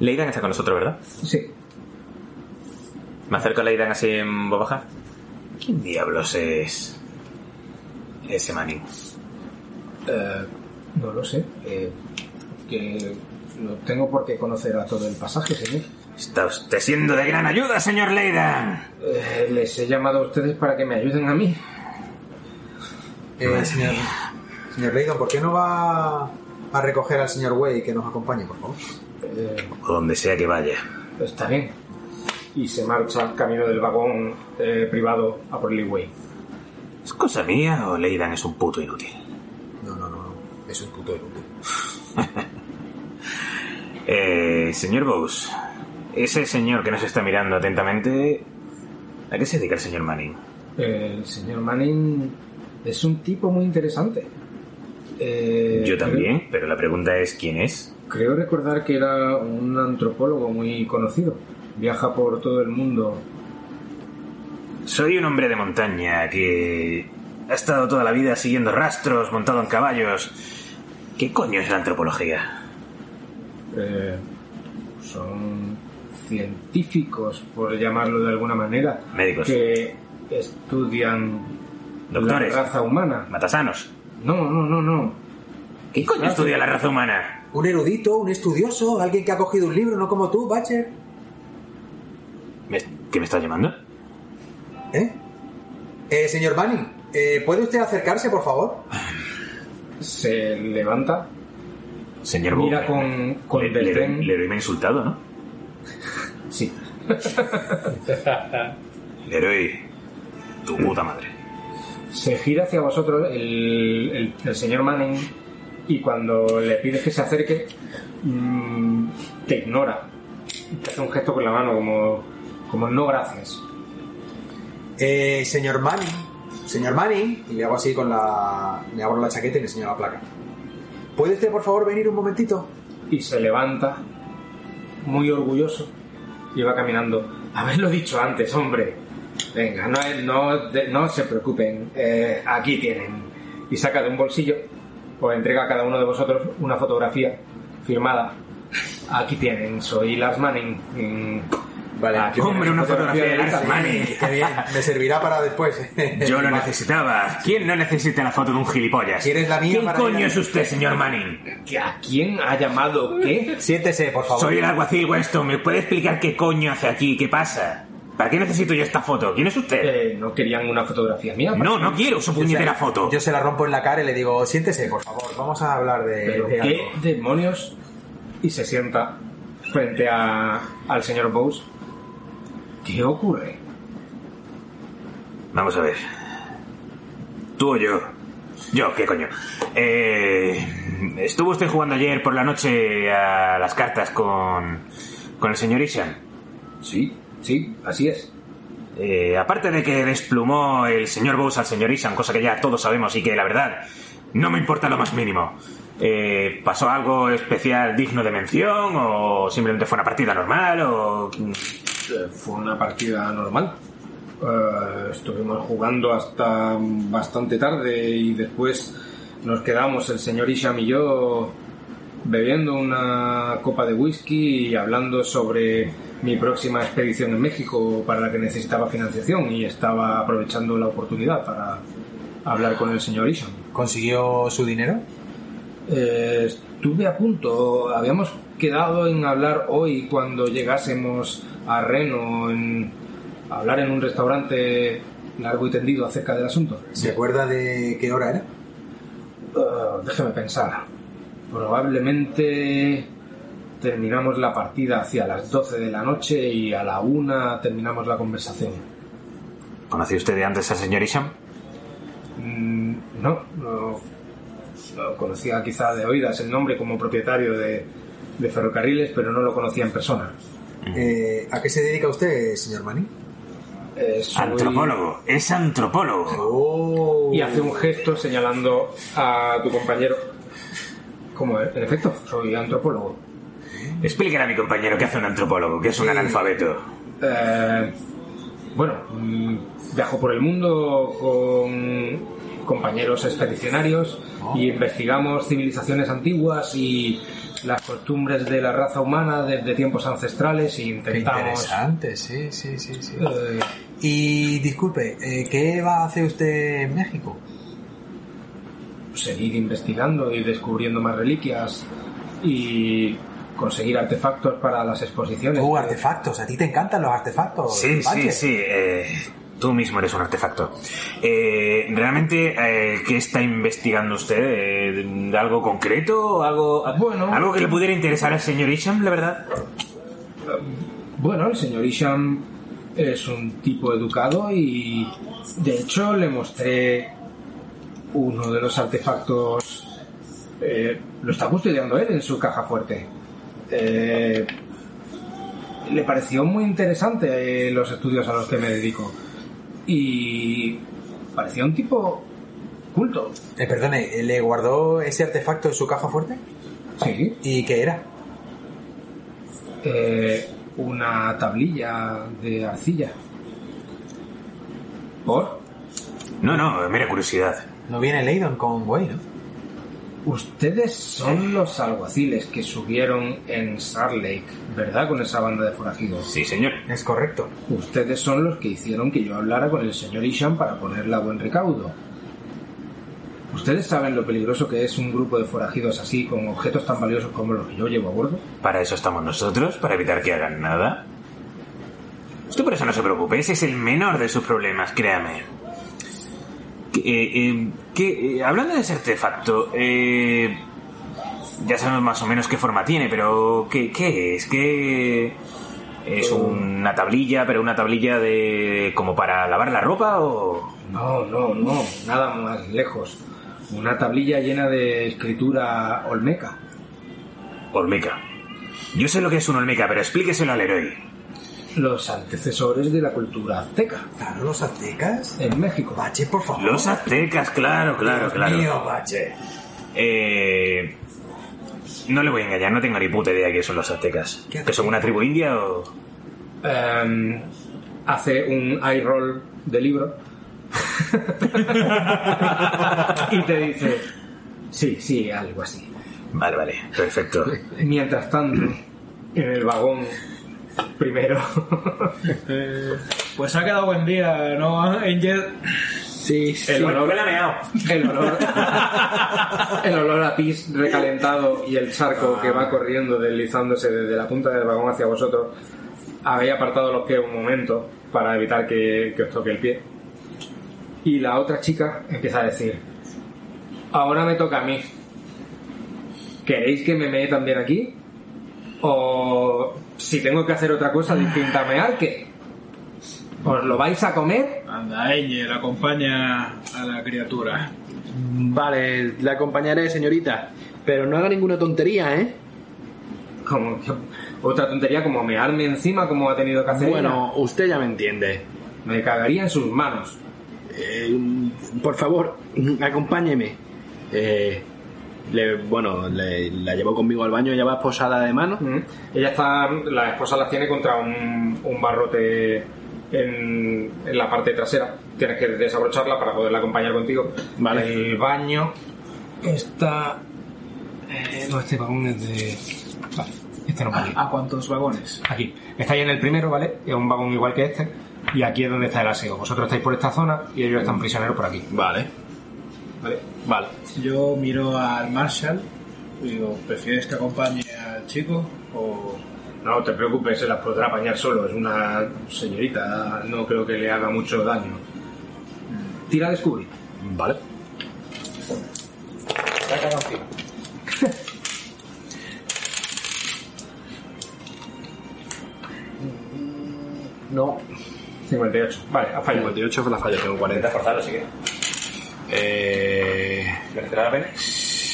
C: Leidan está con nosotros, ¿verdad?
B: Sí.
C: Me acerco a Leidan así en voz baja. ¿Quién diablos es ese Manning?
B: Eh, no lo sé. Eh, que no tengo por qué conocer a todo el pasaje, señor.
C: Está usted siendo de gran ayuda, señor Leidan.
B: Eh, les he llamado a ustedes para que me ayuden a mí.
D: Eh, señor, señor Leydon, ¿por qué no va a recoger al señor Way que nos acompañe, por favor?
B: Eh,
C: O donde sea que vaya.
B: está bien. Y se marcha camino del vagón eh, privado a por el Way.
C: ¿Es cosa mía o Leidan es un puto inútil?
D: No, no, no, no. Es un puto inútil.
C: Eh, señor Bowes, ese señor que nos está mirando atentamente, ¿a qué se dedica el señor Manning?
B: El señor Manning es un tipo muy interesante. Eh,
C: Yo también, pero la pregunta es ¿quién es?
B: Creo, creo recordar que era un antropólogo muy conocido. Viaja por todo el mundo.
C: Soy un hombre de montaña que ha estado toda la vida siguiendo rastros, montado en caballos. ¿Qué coño es la antropología?
B: Eh, son científicos, por llamarlo de alguna manera,
C: Médicos.
B: que estudian
C: Doctores.
B: la raza humana.
C: Matasanos.
B: No, no, no, no.
C: ¿Qué coño
B: Claro.
C: estudia la raza humana?
D: Un erudito, un estudioso, alguien que ha cogido un libro, no como tú, Bacher.
C: ¿Me- ¿Qué me estás llamando?
D: ¿Eh? Eh, señor Manning, eh, ¿puede usted acercarse, por favor?
B: Se levanta,
C: Señor
B: mira con, con
C: le, le,
B: desdén.
C: Leroy me ha insultado, ¿no?
B: Sí.
C: Leroy, tu puta madre.
B: Se gira hacia vosotros el, el- el señor Manning y cuando le pides que se acerque, mm, te ignora. Te hace un gesto con la mano como, como no gracias.
D: Eh, señor Manning, señor Manning, y le hago así con la. Le abro la chaqueta y le enseño la placa. ¿Puede usted, por favor, venir un momentito?
B: Y se levanta, muy orgulloso, y va caminando. Haberlo dicho antes, hombre. Venga, no, no, no se preocupen, eh, aquí tienen. Y saca de un bolsillo, os entrega a cada uno de vosotros una fotografía firmada. Aquí tienen, soy Lars Manning.
D: Vale,
B: aquí
C: Hombre, una fotografía de Manning.
D: Qué bien, me servirá para después.
C: Yo lo necesitaba. ¿Quién no necesita la foto de un gilipollas?
D: ¿Quieres la mía
C: ¿Quién
D: para
C: coño es usted, señor Manning?
B: ¿A quién ha llamado qué?
D: Siéntese, por favor.
C: Soy el alguacil Weston. ¿Me puede explicar qué coño hace aquí? ¿Qué pasa? ¿Para qué necesito yo esta foto? ¿Quién es usted?
B: Eh, ¿No querían una fotografía mía?
C: No, no quiero su puñetera foto.
D: Yo se la rompo en la cara y le digo, siéntese, por favor, vamos a hablar de,
B: ¿Pero
D: de
B: qué
D: algo".
B: demonios? Y se sienta frente a, al señor Bowes. ¿Qué ocurre?
C: Vamos a ver. ¿Tú o yo? Yo, ¿qué coño? Eh, ¿Estuvo usted jugando ayer por la noche a las cartas con, con el señor Ishan?
B: Sí, sí, así es.
C: Eh, aparte de que desplumó el señor Bowes al señor Ishan, cosa que ya todos sabemos y que la verdad no me importa lo más mínimo. Eh, ¿Pasó algo especial digno de mención o simplemente fue una partida normal o...
B: Eh, Fue una partida normal. Eh, estuvimos jugando hasta bastante tarde y después nos quedamos el señor Isham y yo bebiendo una copa de whisky y hablando sobre mi próxima expedición en México para la que necesitaba financiación y estaba aprovechando la oportunidad para hablar con el señor Isham.
D: ¿Consiguió su dinero?
B: Eh, estuve a punto. Habíamos quedado en hablar hoy cuando llegásemos a Reno, en hablar en un restaurante largo y tendido acerca del asunto.
D: ¿Se acuerda de qué hora era?
B: Eh, déjeme pensar. Probablemente terminamos la partida hacia las 12 de la noche y a la 1 terminamos la conversación.
C: ¿Conoció usted de antes al señor Isham?
B: Mm, no, no, no conocía quizá de oídas el nombre como propietario de, de ferrocarriles, pero no lo conocía en persona.
D: Eh, ¿A qué se dedica usted, señor Manning?
B: Eh, soy-
C: Antropólogo, es antropólogo.
D: Oh.
B: Y hace un gesto señalando a tu compañero. Como, en efecto, soy antropólogo.
C: Explíquele a mi compañero qué hace un antropólogo, que es un
D: Sí.
C: analfabeto.
B: Eh, bueno, mm, viajo por el mundo con compañeros expedicionarios y investigamos civilizaciones antiguas y las costumbres de la raza humana desde tiempos ancestrales y
D: Qué
B: intentamos
D: interesante, sí, sí, sí, sí.
B: eh,
D: Y disculpe, eh, ¿qué va a hacer usted en México?
B: seguir investigando y descubriendo más reliquias y conseguir artefactos para las exposiciones.
D: Uh, artefactos, a ti te encantan los artefactos.
C: Sí, sí, sí. eh, tú mismo eres un artefacto. Eh, ¿Realmente eh, qué está investigando usted? Eh, ¿Algo concreto? ¿Algo,
B: Bueno.
C: ¿Algo que le pudiera interesar al señor Isham, la verdad?
B: Bueno, el señor Isham es un tipo educado y de hecho le mostré uno de los artefactos. eh, lo está custodiando él en su caja fuerte. Eh, le pareció muy interesante eh, los estudios a los que me dedico. Y parecía un tipo culto.
D: Eh, perdone, ¿le guardó ese artefacto en su caja fuerte?
B: Sí.
D: ¿Y qué era?
B: Eh, una tablilla de arcilla. ¿Por?
C: No, no, mera curiosidad.
D: No viene Leydon con Way, ¿no?
B: Ustedes son los alguaciles que subieron en Star Lake, ¿verdad? Con esa banda de forajidos.
C: Sí, señor.
D: Es correcto.
B: Ustedes son los que hicieron que yo hablara con el señor Isham para ponerle a buen recaudo. ¿Ustedes saben lo peligroso que es un grupo de forajidos así, con objetos tan valiosos como los que yo llevo a bordo?
C: Para eso estamos nosotros, para evitar que hagan nada. Usted por eso no se preocupe, ese es el menor de sus problemas, créame. Que, eh, eh, que, eh, hablando de ese artefacto, eh, ya sabemos más o menos qué forma tiene, pero ¿qué, qué es? ¿Qué es una tablilla, pero una tablilla de como para lavar la ropa o
B: No, no, no, nada más lejos. Una tablilla llena de escritura olmeca.
C: olmeca? Yo sé lo que es un olmeca, pero explíqueselo al héroe.
B: Los antecesores de la cultura azteca
D: Claro, los aztecas.
B: en México.
D: Bache, por favor.
C: Los aztecas, claro, claro,
D: Dios
C: claro.
D: mío, Bache.
C: Eh, no le voy a engañar, no tengo ni puta idea de qué son los aztecas.
D: ¿Qué
C: ¿Que son una tribu india o...?
B: Em, hace un eye roll de libro y te dice, sí, sí, algo así.
C: Vale, vale, perfecto.
B: Mientras tanto, en el vagón primero,
F: Pues ha quedado buen día, ¿no, Angel?
E: Sí, sí.
B: el olor, el olor, el olor a pis recalentado y el charco que va corriendo deslizándose desde la punta del vagón hacia vosotros, habéis apartado los pies un momento para evitar que, que os toque el pie. Y la otra chica empieza a decir, ahora me toca a mí. ¿Queréis que me mee también aquí? O si tengo que hacer otra cosa distinta a mear, ¿qué? ¿Os lo vais a comer?
F: Anda, Angel, acompaña a la criatura.
E: Vale, le acompañaré, señorita. Pero no haga ninguna tontería, ¿eh?
B: Como que- otra tontería como mearme encima como ha tenido que hacer.
E: Bueno, usted ya me entiende.
B: me cagaría en sus manos.
E: Eh, por favor, acompáñeme. Eh, le- bueno, le- la llevo conmigo al baño, ella va posada de mano.
B: Mm. Ella está, la esposa las tiene contra un, un barrote en, en la parte trasera. Tienes que desabrocharla para poderla acompañar contigo.
E: Vale.
B: El baño está. Eh, no, este vagón es de. Vale, este no va aquí.
F: ¿A cuántos vagones?
B: Aquí. Estáis en el primero, ¿vale? Es un vagón igual que este. Y aquí es donde está el aseo. Vosotros estáis por esta zona y ellos están prisioneros por aquí.
E: Vale,
B: ¿Vale?
E: vale
F: yo miro al Marshall y digo, ¿prefieres que acompañe al chico o...?
B: No, te preocupes, se las podrá apañar solo, es una señorita, no creo que le haga mucho daño. Tira a descubrir.
E: Vale. Saca canción. No.
B: 58. Vale, ha fallado.
E: 58 fue pues la falla, tengo 40.
C: Forzado, así que.
E: Eh,
C: ¿Merecerá la pena?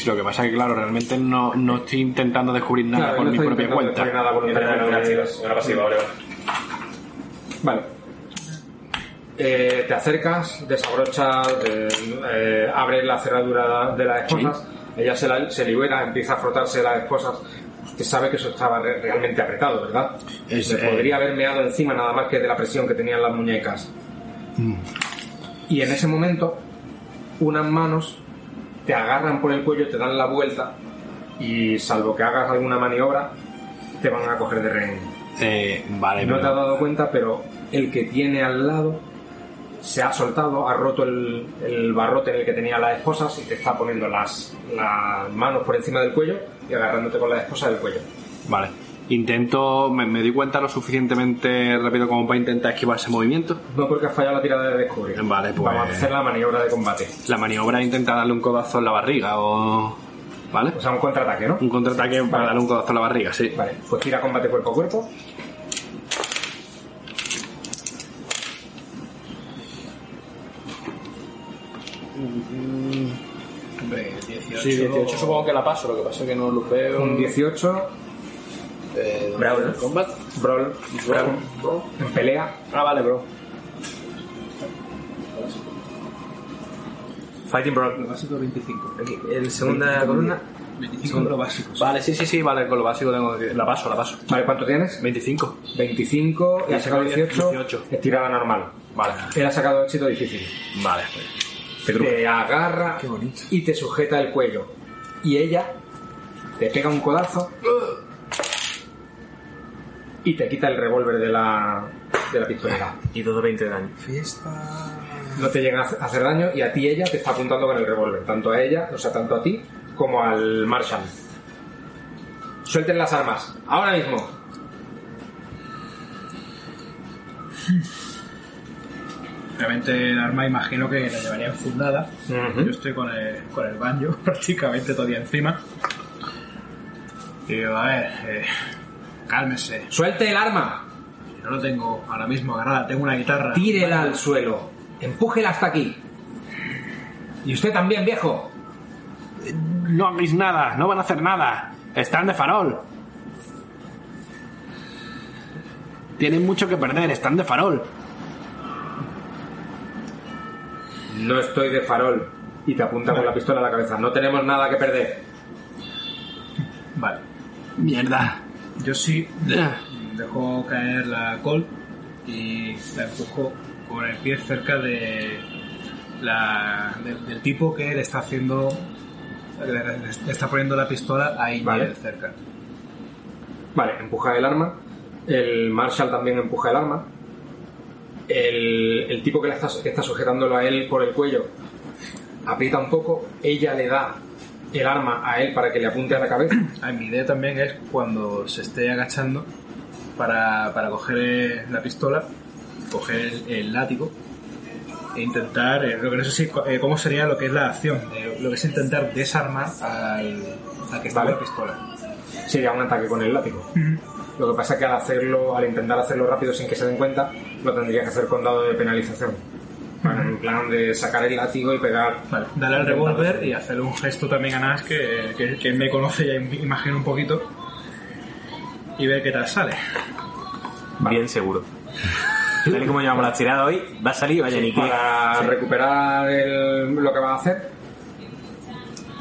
E: lo que pasa es que, claro, realmente no, no estoy intentando descubrir nada
B: Claro,
E: por
B: no
E: mi propia cuenta.
B: nada
C: una pasiva, vale, vale.
B: Eh, te acercas, desabrochas, eh, eh, abres la cerradura de las esposas, ella se, la- se libera, empieza a frotarse las esposas. Usted sabe que eso estaba re- realmente apretado, ¿verdad?
E: Es,
B: Se
E: eh,
B: podría haber meado encima nada más que de la presión que tenían las muñecas.
E: Mm.
B: Y en ese momento, unas manos te agarran por el cuello, te dan la vuelta y salvo que hagas alguna maniobra, te van a coger de rehén.
E: Eh, vale,
B: No te has dado cuenta, pero el que tiene al lado se ha soltado, ha roto el, el barrote en el que tenía las esposas y te está poniendo las, las manos por encima del cuello y agarrándote con las esposas del cuello.
E: Vale. Intento, me, me doy cuenta lo suficientemente rápido como para intentar esquivar ese movimiento.
B: No porque has fallado la tirada de descubrir.
E: Vale, pues-
B: Vamos a hacer la maniobra de combate.
E: La maniobra es intentar darle un codazo en la barriga o... ¿Vale?
B: O sea, un contraataque, ¿no?
E: Un contraataque para darle un codazo en la barriga, sí.
B: Vale, pues tira combate cuerpo a cuerpo.
F: Hombre, 18.
E: Sí, 18 supongo que la paso, lo que pasa es que no lo veo.
B: Un 18,
E: Eh,
B: Brawl.
E: Combat.
B: brawl, brawl, en pelea.
E: Ah, vale, bro.
G: Fighting Brawl.
F: Lo básico 25.
G: Aquí, en segunda columna.
F: 25 lo básico.
E: Vale, sí, sí, sí, vale, con lo básico tengo. La paso, la paso.
B: Vale, ¿cuánto tienes?
E: 25.
B: 25 y has sacado 18.
E: 18.
B: Es tirada normal.
E: Vale.
B: Él ha sacado éxito difícil.
E: Vale.
B: Te agarra y te sujeta el cuello. Y ella te pega un codazo y te quita el revólver de la, de la pistolera.
G: Y todo 20 de daño.
B: No te llega a hacer daño y a ti ella te está apuntando con el revólver. Tanto a ella, o sea, tanto a ti como al Marshall. Suelten las armas. Ahora mismo.
F: Obviamente el arma imagino que la llevaría enfundada. Yo estoy con el, con el banjo prácticamente todavía encima. Y digo, a ver, eh, cálmese.
B: Suelte el arma.
F: No lo tengo ahora mismo agarrada, tengo una guitarra.
B: Tírela al suelo. Empújela hasta aquí. Y usted también, viejo.
E: No hagáis nada, no van a hacer nada. Están de farol. Tienen mucho que perder, están de farol.
B: No estoy de farol. Y te apunta con la pistola a la cabeza. No tenemos nada que perder.
F: Vale.
E: Mierda.
F: Yo sí dejo caer la col y la empujo con el pie cerca de la, del, del tipo que le está haciendo le, está poniendo la pistola a Angel
B: Vale.
F: cerca.
B: Vale, empuja el arma. El Marshall también empuja el arma. El, el tipo que, le está, que está sujetándolo a él por el cuello aprieta un poco. Ella le da el arma a él para que le apunte a la cabeza.
F: Ah, mi idea también es cuando se esté agachando para, para coger eh, la pistola, coger el, el látigo e intentar, eh, lo que no sé si, eh, cómo sería lo que es la acción, de- lo que es intentar desarmar al, al que está
B: Vale.
F: con la pistola.
B: Sería un ataque con el látigo. Lo que pasa es que al hacerlo, al intentar hacerlo rápido sin que se den cuenta, lo tendría que hacer con dado de penalización. Vale, En plan de sacar el látigo y pegar.
F: Vale, darle al revólver y hacerle un gesto también a Nash que, que, que me conoce ya im- imagino un poquito y ver qué tal sale.
C: Bien seguro. Tal y como llevamos la tirada hoy, va a salir, vaya, ni que.
B: Para recuperar el- lo que vas a hacer,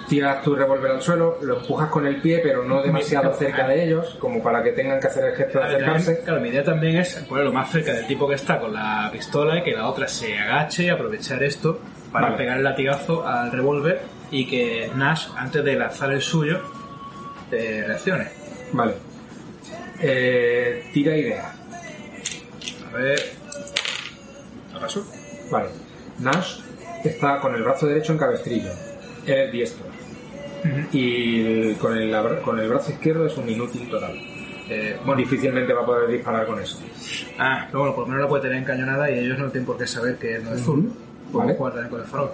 B: tiras tu revólver al suelo, lo empujas con el pie, pero no demasiado cerca de ellos, como para que tengan que hacer el gesto de acercarse.
F: claro, mi idea también es ponerlo más cerca del tipo que está con la pistola y que la otra se agache y aprovechar esto para
B: Vale.
F: pegar el latigazo al revólver y que Nash, antes de lanzar el suyo, eh, reaccione.
B: Vale. Eh, tira idea.
F: A ver. ¿Acaso?
B: Vale. Nash está con el brazo derecho en cabestrillo. Él es diestro. Y con, el, con el brazo izquierdo es un inútil total.
F: Eh,
B: Bueno, difícilmente va a poder disparar con eso.
F: ah, pero bueno, por lo menos la puede tener encañonada y ellos no tienen por qué saber que no es zurdo. Pueden
B: Vale.
F: jugar también con el farol.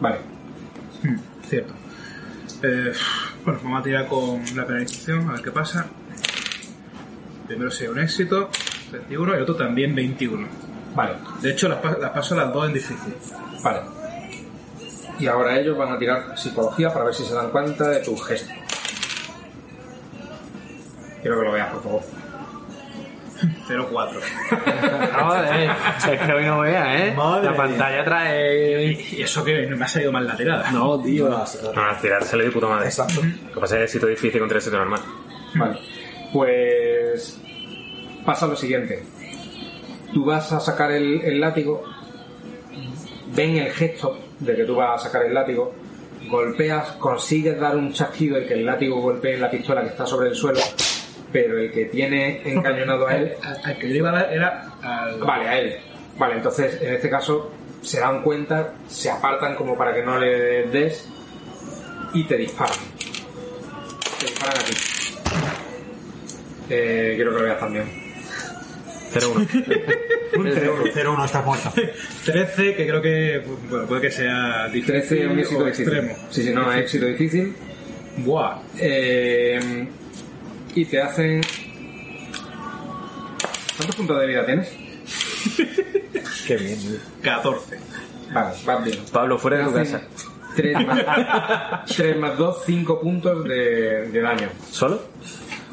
B: Vale.
F: Cierto. Eh, bueno, vamos a tirar con la penalización, a ver qué pasa. primero sería un éxito, 21, y otro también 21.
B: Vale,
F: De hecho, las, las paso las dos en difícil.
B: vale. Y ahora ellos van a tirar psicología para ver si se dan cuenta de tu gesto. Quiero que lo veas, por favor.
F: 0-4.
E: Joder, es que hoy no veas, ¿eh?
D: Madre
E: la pantalla trae.
F: Y eso que me ha salido mal la tirada.
E: No, tío.
C: No, al tirar sale de puta madre.
B: Exacto.
C: Lo que pasa es que éxito difícil contra éxito normal.
B: Vale. Pues pasa lo siguiente. Tú vas a sacar el, el látigo, ven el gesto de que tú vas a sacar el látigo, golpeas, consigues dar un chasquido y que el látigo golpee en la pistola que está sobre el suelo, pero el que tiene encañonado a él
F: Al, que yo iba a dar era al.
B: Vale, a él. Vale, entonces en este caso se dan cuenta, se apartan como para que no le des y te disparan. Te disparan a ti. Eh, quiero que lo veas también.
C: 0-1.
D: 0-1, estás muerto.
F: 13, que creo que bueno, puede que sea difícil
B: 13 es un éxito
F: o
B: difícil.
F: extremo.
B: Sí, sí, no, es éxito difícil.
F: Buah.
B: Eh, y te hacen. ¿Cuántos puntos de vida tienes?
D: Qué bien.
F: 14.
B: Vale, vas bien.
C: Pablo, fuera de tu casa.
B: hacen 3 más, 3 más 2, 5 puntos de, de daño.
C: ¿Solo?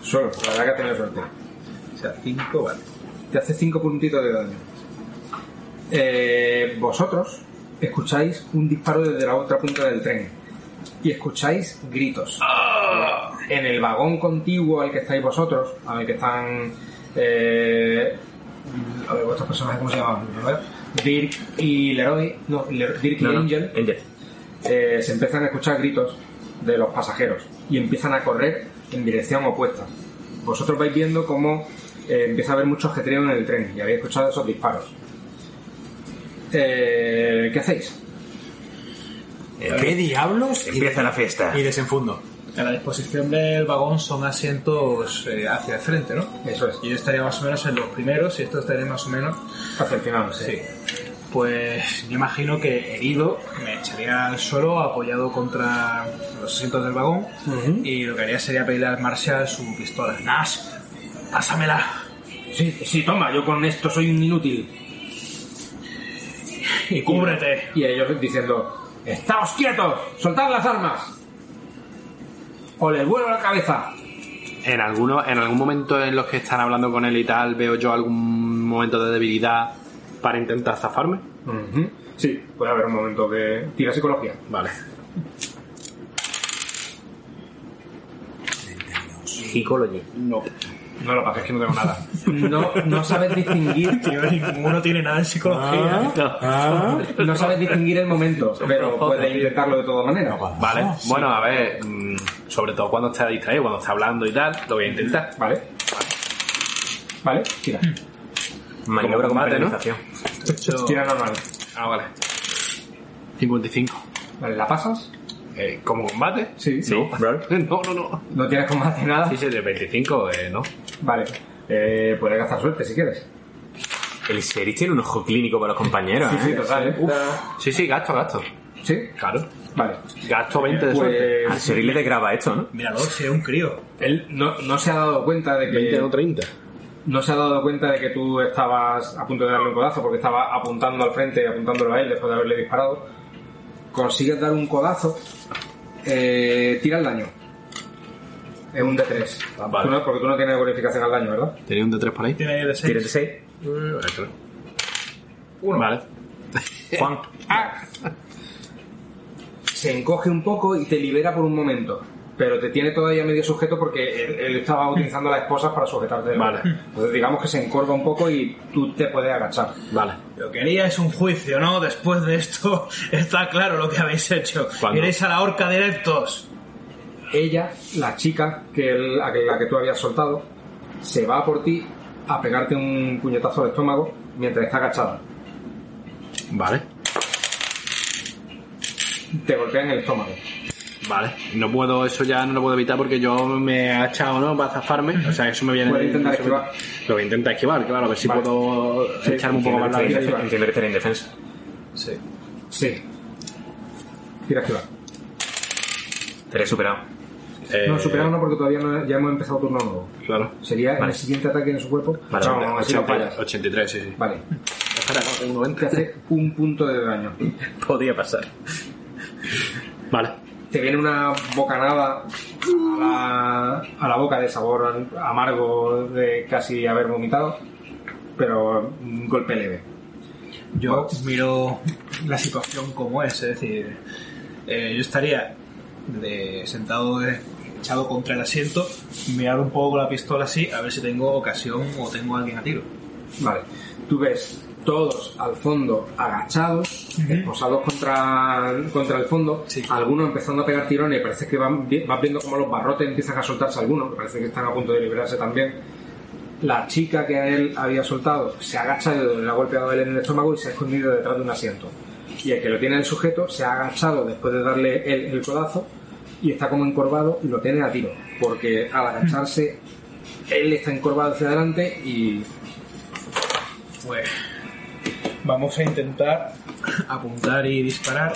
B: Solo, la verdad que has tenido suerte.
F: O sea, 5, vale.
B: Te hace 5 puntitos de daño. Eh, vosotros escucháis un disparo desde la otra punta del tren y escucháis gritos. En el vagón contiguo al que estáis vosotros, al que están. Eh, a ver, vuestros personajes, ¿cómo se llaman? Dirk y Leroy, no, Dirk y
C: No, no.
B: Angel,
C: Angel.
B: eh, se empiezan a escuchar gritos de los pasajeros y empiezan a correr en dirección opuesta. Vosotros vais viendo cómo eh, empieza a haber mucho ajetreo en el tren y habéis escuchado esos disparos. Eh, ¿Qué hacéis?
D: ¿Qué diablos?
C: Empieza la fiesta.
D: Y desenfundo.
F: A la disposición del vagón son asientos eh, hacia el frente, ¿no?
B: Eso es,
F: Y yo estaría más o menos en los primeros y esto estaría más o menos.
B: hacia el final. Sí.
F: Sí. Pues yo imagino que herido me echaría al suelo apoyado contra los asientos del vagón y lo que haría sería pedirle al Marshall su pistola. Nash, pásamela.
B: Sí, sí, toma, yo con esto soy un inútil.
F: Y cúbrete.
B: Y ellos diciendo, ¡Estáos quietos! ¡Soltad las armas! ¡O les vuelo la cabeza!
E: En, alguno, en algún momento en los que están hablando con él y tal, veo yo algún momento de debilidad para intentar zafarme.
B: Ujú. Sí, puede haber un momento que... Tira psicología.
E: Vale.
C: Psicology.
F: No.
B: No lo pases, que no tengo nada. No, no sabes distinguir
F: Tío, ninguno tiene nada en psicología.
B: No sabes distinguir el momento, pero puedes intentarlo de todas maneras.
E: Vale. Bueno, a ver, mm, sobre todo cuando está distraído, cuando está hablando y tal, lo voy a intentar.
B: Vale. Vale, tira.
C: Maniobra con
E: combate, ¿no?
B: Tira normal.
E: Ah, vale. 55.
B: Vale, ¿la pasas?
E: Eh, ¿Como combate?
B: Sí.
E: No, no, no, no.
B: ¿No tienes combate nada?
E: Sí, sí, de 25, eh, no.
B: Vale. Eh, puedes gastar suerte si quieres.
C: El Sheriff tiene un ojo clínico para los compañeros.
B: Sí, sí,
C: ¿eh?
B: total. ¿eh?
E: Sí, sí, gasto, gasto.
B: ¿Sí?
E: Claro.
B: Vale.
E: Gasto 20 de suerte.
C: Al
B: Pues
C: le desgraba esto, ¿no?
F: Míralo, si es un crío.
B: él no, no se ha dado cuenta de
E: 20
B: que
E: o 30.
B: no se ha dado cuenta de que tú estabas a punto de darle un codazo porque estaba apuntando al frente y apuntándolo a él después de haberle disparado. Consigues dar un codazo, eh, tira el daño. Es un D3.
E: Ah, vale.
B: Tú no- porque tú no tienes bonificación al daño, ¿verdad?
E: ¿Tenía un D3 por ahí?
F: Tiene ahí de 6.
C: Tírate 6.
E: Uno. Vale.
C: Juan.
B: Se encoge un poco y te libera por un momento. Pero te tiene todavía medio sujeto porque él, él estaba utilizando las esposas para sujetarte.
E: Vale.
B: Entonces digamos que se encorva un poco y tú te puedes agachar.
E: Vale.
F: Lo que haría es un juicio, ¿no? Después de esto está claro lo que habéis hecho.
E: ¿Cuándo?
F: Iréis a la horca directos.
B: ella, la chica que el- la que tú habías soltado, se va por ti a pegarte un puñetazo al estómago mientras está agachada.
E: Vale.
B: Te golpea en el estómago.
E: Vale. No puedo, eso ya no lo puedo evitar porque yo me he agachado, ¿no? Para zafarme. O sea, eso me viene
B: Puedes intentar
E: eso me-
B: esquivar.
E: Lo voy a intentar esquivar, claro, a ver si
B: Vale.
E: puedo
B: Sí,
E: echarme un poco más la vida.
B: entiendo.
C: Que estará indefensa.
F: Sí.
B: Sí. Tira a esquivar.
C: Te he superado.
E: Eh,
B: No, superado no, porque todavía no, ya hemos empezado turno nuevo.
E: Claro.
B: Sería en el siguiente ataque en su cuerpo.
C: Vale,
B: No, vamos a ver si lo
E: 80,
B: fallas.
E: 83, sí, sí.
B: Vale.
E: Espera, no, tengo 90.
B: Te hace un punto de daño.
C: Podía pasar.
E: Vale.
B: Te viene una bocanada a la, a la boca de sabor amargo de casi haber vomitado, pero un golpe leve.
F: Yo miro la situación como es, es decir, eh, yo estaría de- sentado de- echado contra el asiento, mirar un poco la pistola así, a ver si tengo ocasión o tengo a alguien a tiro.
B: Vale. Tú ves todos al fondo agachados, esposados contra, contra el fondo,
F: Sí.
B: algunos empezando a pegar tirones y parece que van, vas viendo como los barrotes empiezan a soltarse algunos, que parece que están a punto de liberarse también. La chica que a él había soltado se agacha de donde le ha golpeado a él en el estómago y se ha escondido detrás de un asiento. Y el que lo tiene el sujeto se ha agachado después de darle el, el codazo y está como encorvado y lo tiene a tiro. Porque al agacharse él está encorvado hacia adelante y
F: Pues vamos a intentar apuntar y disparar.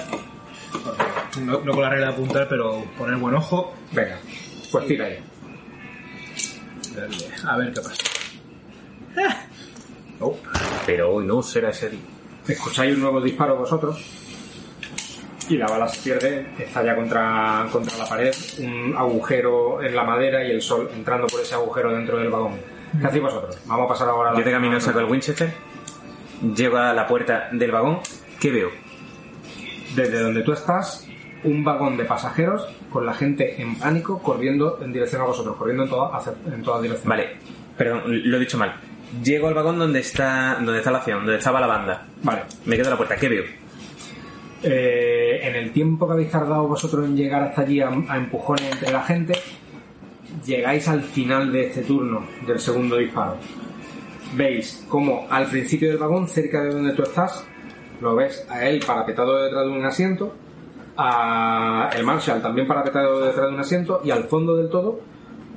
F: No, no con la regla de apuntar, pero poner buen ojo.
B: Venga, pues tira ahí.
F: Darle, A ver qué pasa. Ah. Oh,
C: Pero hoy no será ese día.
B: Escucháis un nuevo disparo vosotros y la bala se pierde, está ya contra, contra la pared, un agujero en la madera y el sol entrando por ese agujero dentro del vagón. ¿Qué hacéis vosotros? Vamos a pasar ahora a la...
C: Yo de camino saco el Winchester, llego a la puerta del vagón, ¿qué veo?
B: Desde donde tú estás, un vagón de pasajeros con la gente en pánico corriendo en dirección a vosotros, corriendo en, toda, en todas direcciones.
C: Vale, perdón, lo he dicho mal. Llego al vagón donde está, donde está la acción, donde estaba la banda.
B: Vale.
C: Me quedo a la puerta, ¿qué veo?
B: Eh, en el tiempo que habéis tardado vosotros en llegar hasta allí a, a empujones entre la gente, llegáis al final de este turno del segundo disparo. Veis como al principio del vagón, cerca de donde tú estás, lo ves a él parapetado detrás de un asiento, a el Marshall también parapetado detrás de un asiento y al fondo del todo,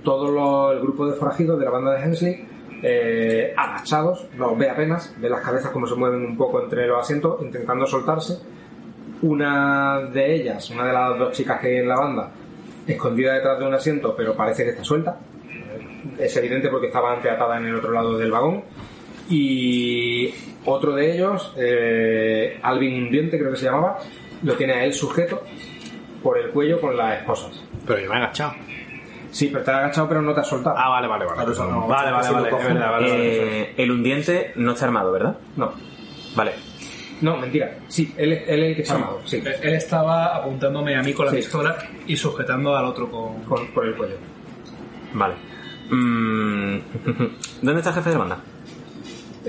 B: todo lo- el grupo de forajidos de la banda de Hensley eh, agachados, los ve apenas, ve las cabezas como se mueven un poco entre los asientos, intentando soltarse. Una de ellas, una de las dos chicas que hay en la banda, escondida detrás de un asiento, pero parece que está suelta. Es evidente porque estaba antes atada en el otro lado del vagón. Y otro de ellos, eh, Alvin Hundiente creo que se llamaba, lo tiene a él sujeto por el cuello con las esposas.
E: Pero yo me he agachado.
B: Sí, pero te has agachado pero no te has soltado.
E: Ah, vale, vale, vale.
B: Claro, eso no-
E: vale, vale, vale.
B: lo
E: Es
B: cojo.
E: verdad, vale, vale.
C: Eh, el hundiente no está armado, ¿verdad?
B: No,
C: Vale.
B: no, mentira. Sí, él, es- él es el que está armado. Sí,
F: Él él estaba apuntándome a mí con la
B: Sí.
F: pistola y sujetando al otro con...
B: con- por el cuello.
C: Vale. Mm, ¿Dónde está el jefe de la banda?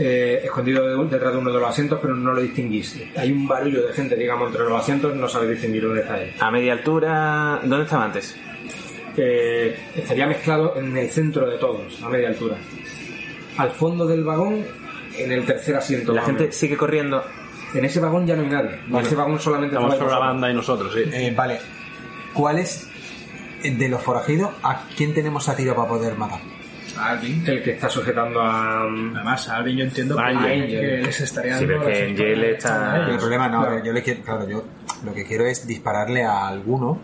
B: eh, escondido de- detrás de uno de los asientos, pero no lo distinguís. Hay un barullo de gente, digamos, entre los asientos, no sabéis distinguir dónde está él.
C: A media altura. ¿Dónde estaba antes?
B: Eh, estaría mezclado en el centro de todos, a media altura. Al fondo del vagón, en el tercer asiento.
C: La gente sigue corriendo.
B: En ese vagón ya no hay nadie. En ese vagón solamente
E: Estamos sobre la banda y nosotros, sí.
D: Eh, vale. ¿Cuál es de los forajidos a quién tenemos a tiro para poder matar?
F: Alvin.
B: El que está sujetando a...
F: Además, a Alvin yo entiendo que,
E: A Angel.
F: que les estaría
C: Sí,
F: dando
C: que
F: las
C: Angel está-.
D: El problema no,
B: Claro.
D: yo le quiero, claro, yo lo que quiero es dispararle a alguno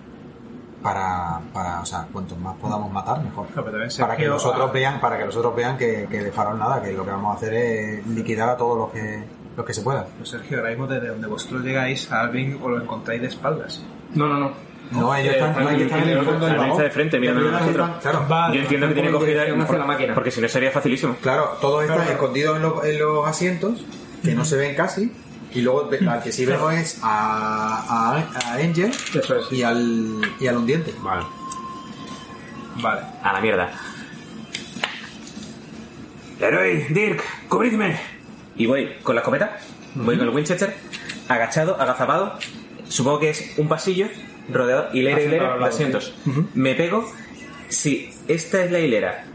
D: para, para o sea, cuantos más podamos matar, mejor.
F: Claro, pero también
D: Para que los otros
F: a-
D: vean, para que los otros vean que, que de farol nada, que lo que vamos a hacer es liquidar a todos los que, los que se puedan.
F: Pues Sergio, ahora mismo desde donde vosotros llegáis, a Alvin os lo encontráis de espaldas.
B: No, no, no.
D: No, ellos están, no, ellos están en el fondo del vagón.
C: está de frente,
D: Ellos
C: nosotros.
D: Claro.
C: Yo entiendo que tiene cogida.
B: hacia la máquina.
C: Porque si no sería facilísimo.
D: claro, todos están escondidos en los, en los asientos, que no se ven casi, y luego al que sí vemos es a, a, a Angel
B: Eso es.
D: y al, y al hundiente.
E: Vale.
F: Vale.
C: A la mierda. Leroy, Dirk, cubridme. Y voy con la escopeta, voy con el Winchester, agachado, agazapado. Supongo que es un pasillo rodeado, hilera, hilera de
B: lado,
C: asientos.
B: sí.
C: Me pego. Si esta es la hilera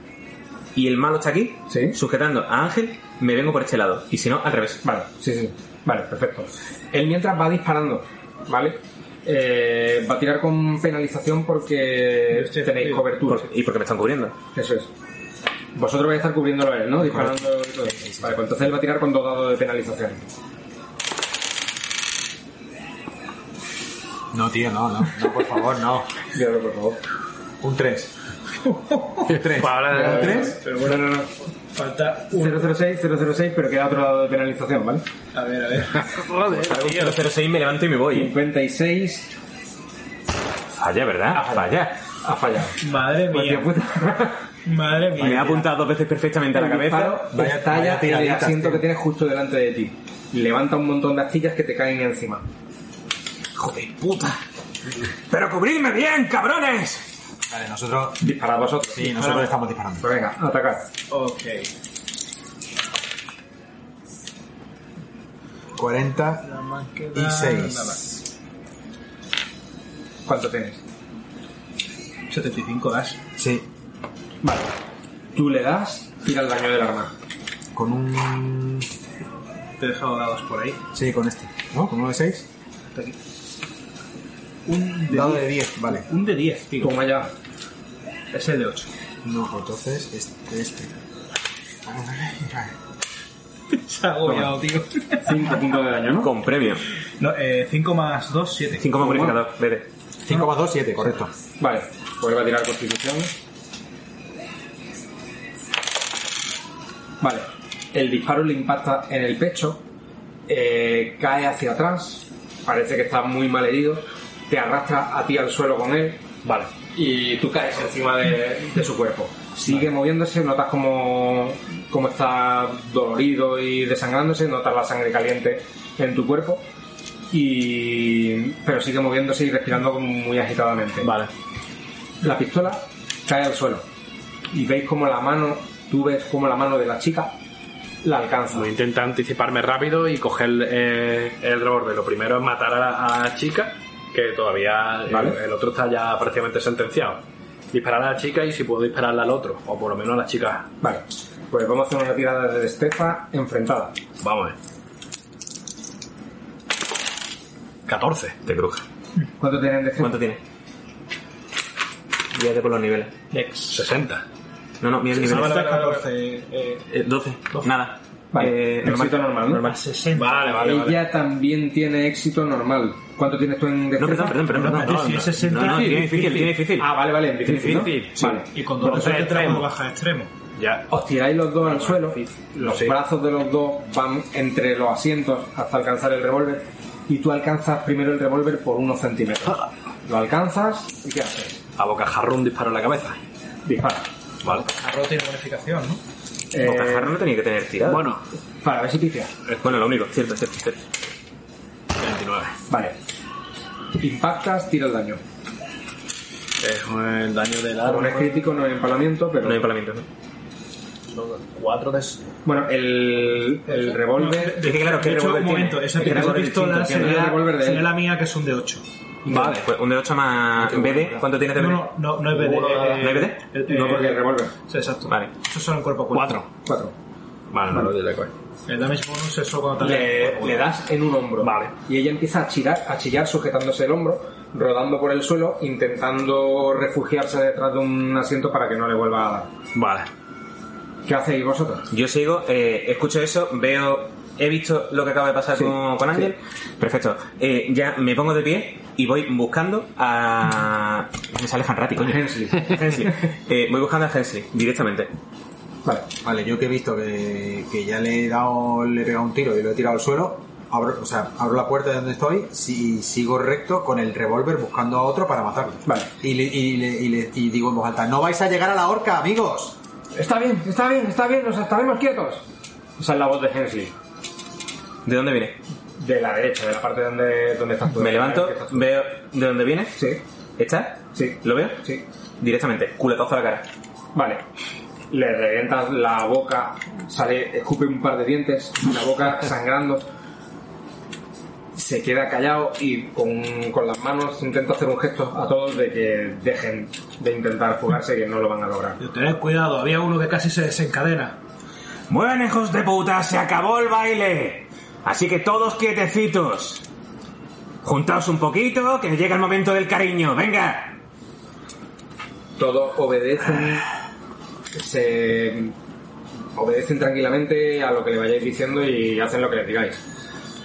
C: y el malo está aquí,
B: Sí.
C: sujetando a Ángel, me vengo por este lado. Y si no, al revés.
B: Vale, sí, sí. Vale, perfecto. Él mientras va disparando, ¿vale? Eh, va a tirar con penalización porque
F: Sí,
B: tenéis
F: sí.
B: cobertura.
C: Por- y porque me están cubriendo.
B: Eso es. Vosotros vais a estar cubriéndolo a él, ¿no? Disparando y todo eso. Vale, pues entonces él va a tirar con dos dados de penalización.
D: No, tío, no, no, no, por favor, no.
B: Dígalo, por favor.
D: Un 3.
E: Pues ahora-
D: ¿Un 3?
F: Pero bueno,
B: No, no, no.
F: falta un...
B: 006, 006, pero queda otro lado de penalización, ¿vale?
F: A ver, a ver.
E: Joder, tío.
C: 006 me levanto y me voy.
B: 56
C: Falla, ¿verdad? Falla.
B: ha fallado.
F: Madre
B: Hostia
F: mía.
B: puta.
F: Madre
C: Y me ha
F: mía.
C: apuntado dos veces perfectamente a la cabeza.
B: disparo
D: Vaya- vaya
B: en el asiento
D: tío.
B: que tienes justo delante de ti. Levanta un montón de astillas que te caen encima.
C: ¡Joder, puta! ¡Pero cubridme bien, cabrones!
D: Vale, nosotros.
B: Disparad vosotros.
D: Sí, nosotros estamos disparando.
B: Pues venga, atacad.
F: Ok.
D: 40
F: Nada más queda
D: y
F: nada
D: 6.
F: más.
B: ¿Cuánto tienes?
F: 75 das.
D: Sí,
B: Vale. Tú le das, tira el daño del arma.
D: con un.
F: Te he dejado dados por ahí.
D: Sí, con este. ¿No? ¿Con uno de 6?
F: Está aquí. Un de
D: Dado
F: 10.
D: de 10, vale.
F: Un de 10, tío.
B: Toma ya.
F: Es el de 8.
D: No, pues entonces este. este.
F: Se ha agobiado, tío.
B: 5 puntos de daño, ¿no?
C: Con premio.
F: No, eh, 5 más 2, 7.
C: 5 más bonificador, vete.
D: 5 más 2, 7, correcto.
B: Vale, vuelve a tirar constitución. Vale, el disparo le impacta en el pecho, eh, cae hacia atrás, parece que está muy mal herido, te arrastra a ti al suelo con él, vale, y tú caes encima de, de su cuerpo. Sigue moviéndose, notas como, como está dolorido y desangrándose, notas la sangre caliente en tu cuerpo, y pero sigue moviéndose y respirando muy agitadamente.
E: Vale.
B: La pistola cae al suelo y veis como la mano, tú ves como la mano de la chica la alcanza.
E: Voy a intentar anticiparme rápido y coger eh, el revólver. Lo primero es matar a la, a la chica, que todavía el-
B: Vale.
E: el, otro está ya prácticamente sentenciado. Disparar a la chica y si puedo dispararle al otro, o por lo menos a la chica.
B: Vale, pues vamos a hacer una tirada de destreza enfrentada.
E: Vamos a ver. 14.
C: Te cruje.
B: ¿Cuánto tienen de destreza?
C: ¿Cuánto tiene? Guíate por los niveles.
F: Dex.
E: 60.
C: No, no, mira el nivel.
F: vale, vale, vale,
B: 14.
F: eh,
C: Eh, 12. Nada.
B: Vale,
C: Eh,
B: éxito normal, ¿no?
F: 60. Vale, vale,
B: Ella
F: vale.
B: también tiene éxito normal. ¿Cuánto tienes tú en
C: No,
B: destreza?
C: perdón, perdón, perdón.
F: No,
C: No,
F: si es 60,
C: no, no, tiene
F: difícil.
C: difícil, tiene difícil.
B: Ah, vale, vale, en difícil, ¿no?
C: Difícil, sí.
B: Vale.
F: Y con dos te
E: extremo.
F: traemos baja extremo.
E: Ya.
B: Os tiráis los dos al suelo, los
E: Sí.
B: brazos de los dos van entre los asientos hasta alcanzar el revólver y tú alcanzas primero el revólver por unos centímetros. Lo alcanzas y ¿qué haces?
E: A bocajarro un disparo en la cabeza.
B: Dispara.
E: Vale.
F: Arroz tiene bonificación, ¿no?
B: Eh,
C: Bocajarro no tenía que tener tirada.
E: Bueno,
B: para ver si pifia.
C: Bueno, lo único, cierto, cierto, cierto.
E: 29.
B: Vale. Impactas, tira el daño.
E: Es el daño del
B: Como no es
E: arma.
B: crítico, no hay empalamiento, pero...
C: No hay empalamiento, ¿no?
E: 4 de.
B: Bueno, el, el revólver...
C: Es que claro, ¿qué
F: De hecho,
C: revólver
F: un momento, esa,
B: Es que
F: pistola sería, la mía, que es un de 8.
C: Vale. Pues un de 8 más BD. ¿Cuánto tienes de BD?
F: No, no, no, no es BD.
E: Uno,
F: eh,
C: ¿no hay BD?
F: eh,
B: No,
F: eh,
B: porque el revólver.
F: Sí, exacto.
C: Vale.
F: Eso son en cuerpo a cuerpo.
E: 4.
B: Cuatro.
E: Vale, no lo diré cuál.
F: El damage bonus es solo cuando te
B: Le, le das en un hombro.
E: Vale.
B: Y ella empieza a chillar, a chillar sujetándose el hombro, rodando por el suelo, intentando refugiarse detrás de un asiento para que no le vuelva a dar.
E: Vale.
B: ¿Qué hacéis vosotros?
C: Yo sigo, eh, escucho eso, veo, he visto lo que acaba de pasar
B: Sí,
C: con, con Ángel. Perfecto. Eh, ya me pongo de pie y voy buscando a. Me sale Hanratty, coño.
B: Hensley.
C: Hensley. Eh, voy buscando a Hensley directamente.
B: Vale.
D: Vale, yo que he visto que, que ya le he dado, le he pegado un tiro y lo he tirado al suelo, abro, o sea, abro la puerta de donde estoy y sigo recto con el revólver buscando a otro para matarlo.
B: Vale.
D: Y, le- y le- y le- y digo en voz alta, no vais a llegar a la horca, amigos.
B: Está bien, está bien, está bien, nos estaremos quietos. Esa es la voz de Hensley.
C: ¿De dónde viene?
B: De la derecha, de la parte donde, donde estás tú.
C: Me levanto, veo de dónde viene.
B: Sí,
C: ¿Está?
B: sí,
C: ¿Lo veo?
B: sí.
C: Directamente, culetazo a la cara.
B: Vale. Le revientas la boca, sale, escupe un par de dientes, la boca sangrando. Se queda callado y con, con las manos intenta hacer un gesto a todos de que dejen de intentar fugarse, que no lo van a lograr.
F: Tened cuidado, había uno que casi se desencadena.
C: Bueno, hijos de puta, se acabó el baile. Así que todos quietecitos. Juntaos un poquito, que llega el momento del cariño. Venga.
B: Todos obedecen, se obedecen tranquilamente a lo que le vayáis diciendo y hacen lo que les digáis.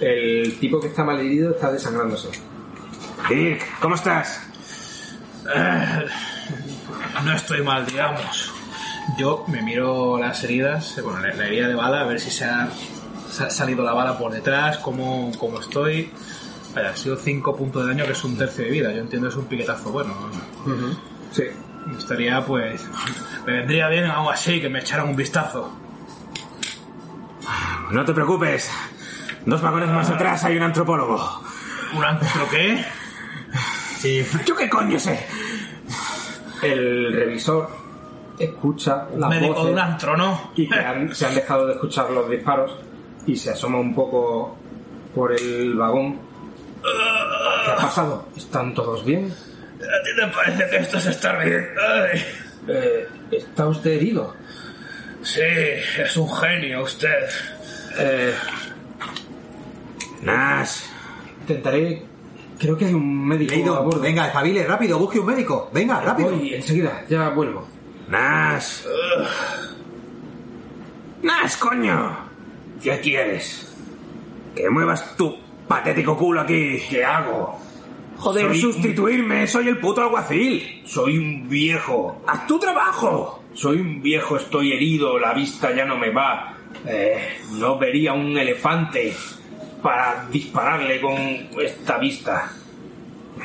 B: El tipo que está mal herido está desangrándose.
C: Dirk, ¿cómo estás?
F: No estoy mal, digamos. Yo me miro las heridas, eh, bueno, la, herida de bala, a ver si se ha, se ha salido la bala por detrás, cómo, cómo estoy. Vaya, ha sido 5 puntos de daño, que es un tercio de vida. Yo entiendo que es un piquetazo bueno.
B: Sí.
F: Me estaría, pues. Me vendría bien algo así, que me echaran un vistazo.
C: No te preocupes. Dos vagones más atrás hay un antropólogo.
F: ¿Un antro qué?
D: Sí.
C: ¿Yo qué coño sé?
B: El revisor escucha las
F: Médico de un
B: voces
F: antro, ¿no?
B: y que han- se han dejado de escuchar los disparos y se asoma un poco por el vagón. ¿Qué ha pasado? ¿Están todos bien?
F: ¿A ti te parece que esto es estar bien? Ay.
B: Eh, ¿Está usted herido?
F: Sí, es un genio usted.
B: Eh,
C: Nash,
B: intentaré... Creo que hay un médico a
D: Leidon,
B: bordo.
D: venga, espabile, rápido, busque un médico. Venga, rápido.
B: Voy enseguida, ya vuelvo.
C: Nash. Nash, coño.
G: ¿Qué quieres?
C: Que muevas tu patético culo aquí.
G: ¿Qué hago?
C: Joder,
G: Soy-
C: sustituirme, soy el puto alguacil.
G: Soy un viejo.
C: Haz tu trabajo.
G: Soy un viejo, estoy herido, la vista ya no me va. Eh, no vería un elefante para dispararle con esta vista.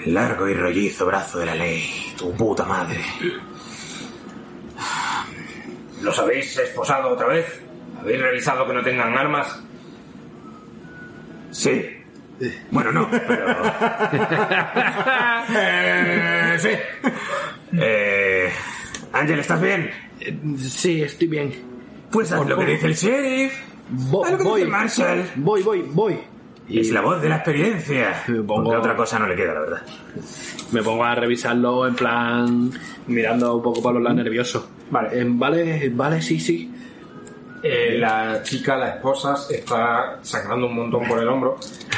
C: El largo y rollizo brazo de la ley. Tu puta madre.
G: ¿Los habéis esposado otra vez? ¿Habéis revisado que no tengan armas?
C: Sí. Bueno, no, pero... eh, sí. Eh, Ángel, ¿estás bien?
E: Sí, estoy bien.
C: Pues haz lo que dice el sheriff.
E: Vo-
C: Haz lo que
E: voy.
C: dice Marshall.
E: Voy, voy, voy.
C: Es la voz de la experiencia.
E: Me pongo-
C: Porque otra cosa no le queda, la verdad.
E: Me pongo a revisarlo en plan mirando un poco para los lados nerviosos.
B: Vale.
E: Eh, vale, vale, sí, sí.
B: Eh, la chica, la esposa, está sangrando un montón por el hombro.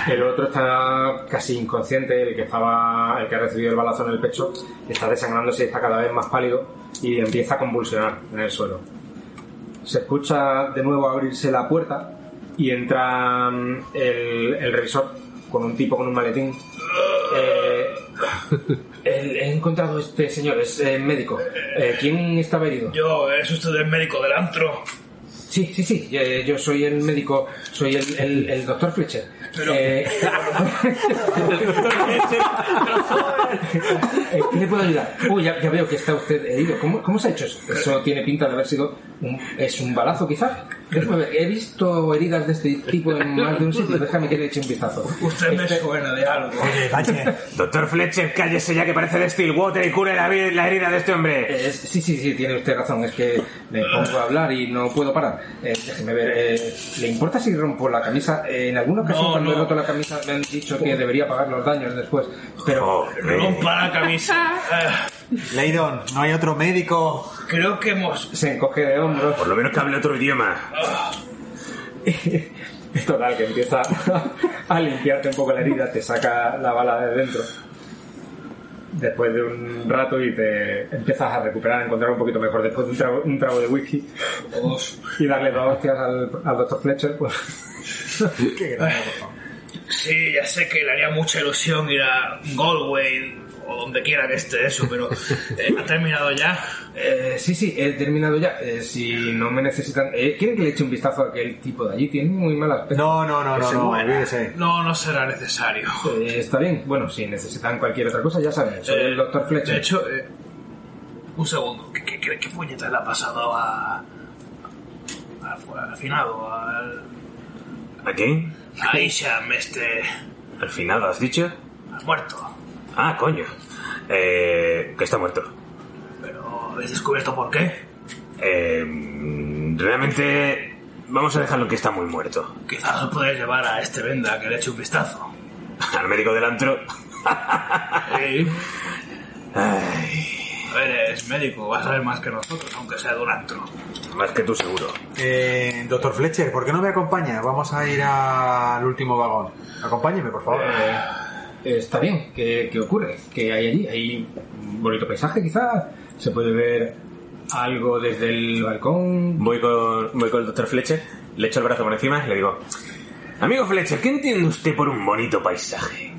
B: El otro está casi inconsciente, el que estaba, el que ha recibido el balazo en el pecho, está desangrándose y está cada vez más pálido y empieza a convulsionar en el suelo. Se escucha de nuevo abrirse la puerta y entra mm, el, el revisor con un tipo con un maletín. Eh, he encontrado este señor, es eh, médico. Eh, ¿Quién estaba herido?
F: Yo, ¿es usted el médico del antro?
B: Sí, sí, sí, eh, yo soy el médico, soy el, el, el doctor Fletcher. Eh, eh, ¿Qué le puedo ayudar? Uy, ya, ya veo que está usted herido. ¿Cómo, ¿Cómo se ha hecho eso? Eso tiene pinta de haber sido un, es un balazo, quizás. Déjame ver, he visto heridas de este tipo en más de un sitio. Déjame que le eche un vistazo.
F: Usted me suena de algo.
D: Bache,
C: Doctor Fletcher, cállese ya que parece de Stillwater y cure la, la herida de este hombre.
B: Eh, sí, sí, sí, tiene usted razón. Es que me pongo a hablar y no puedo parar. Eh, déjeme ver. eh, ¿Le importa si rompo la camisa? Eh, en alguna ocasión
F: No,
B: cuando he roto la camisa me han dicho que debería pagar los daños después. Pero
C: Joder.
F: Rompa la camisa.
D: Leidon, no hay otro médico.
F: creo que hemos...
B: se encoge de hombros.
C: Por lo menos que hable otro idioma.
B: Es total, que empieza a limpiarte un poco la herida, te saca la bala de dentro. Después de un rato y te empiezas a recuperar, a encontrar un poquito mejor. Después de un trago, un trago de whisky y darle dos hostias al, al doctor Fletcher, pues
F: Sí, ya sé que le haría mucha ilusión ir a Galway o donde quiera que esté eso, pero eh, ¿ha terminado ya?
B: Eh, sí, sí, he terminado ya. Eh, si no me necesitan... Eh, ¿Quieren que le eche un vistazo a aquel tipo de allí? Tiene muy mal aspecto.
D: No, no, no, no, no, olvídese.
F: No, no será necesario.
B: Eh, está bien. Bueno, si necesitan cualquier otra cosa, ya saben. Soy
F: Eh,
B: el doctor Fletcher.
F: De hecho, eh, un segundo. ¿Qué, qué, qué, qué puñetas le ha pasado a... al, al finado? Al,
C: ¿A quién?
F: a Isham, este...
C: Al final, ¿has dicho?
F: al muerto.
C: Ah, coño. Eh, que está muerto.
F: Pero ¿habéis descubierto por qué?
C: Eh, realmente vamos a dejarlo que está muy muerto.
F: Quizás os podéis llevar a este venda que le eche un vistazo.
C: Al médico del antro.
F: Sí.
C: Ay,
F: A ver, eres médico, vas a ver más que nosotros, aunque sea de un antro.
C: más que tú seguro.
D: Eh, doctor Fletcher, ¿por qué no me acompaña? Vamos a ir al último vagón. Acompáñeme, por favor.
B: Eh, está bien. ¿Qué, qué ocurre? ¿Qué hay allí? ¿Hay un bonito paisaje, quizás? ¿Se puede ver algo desde el balcón?
C: Voy con, voy con el doctor Fletcher, le echo el brazo por encima y le digo: Amigo Fletcher, ¿qué entiende usted por un bonito paisaje?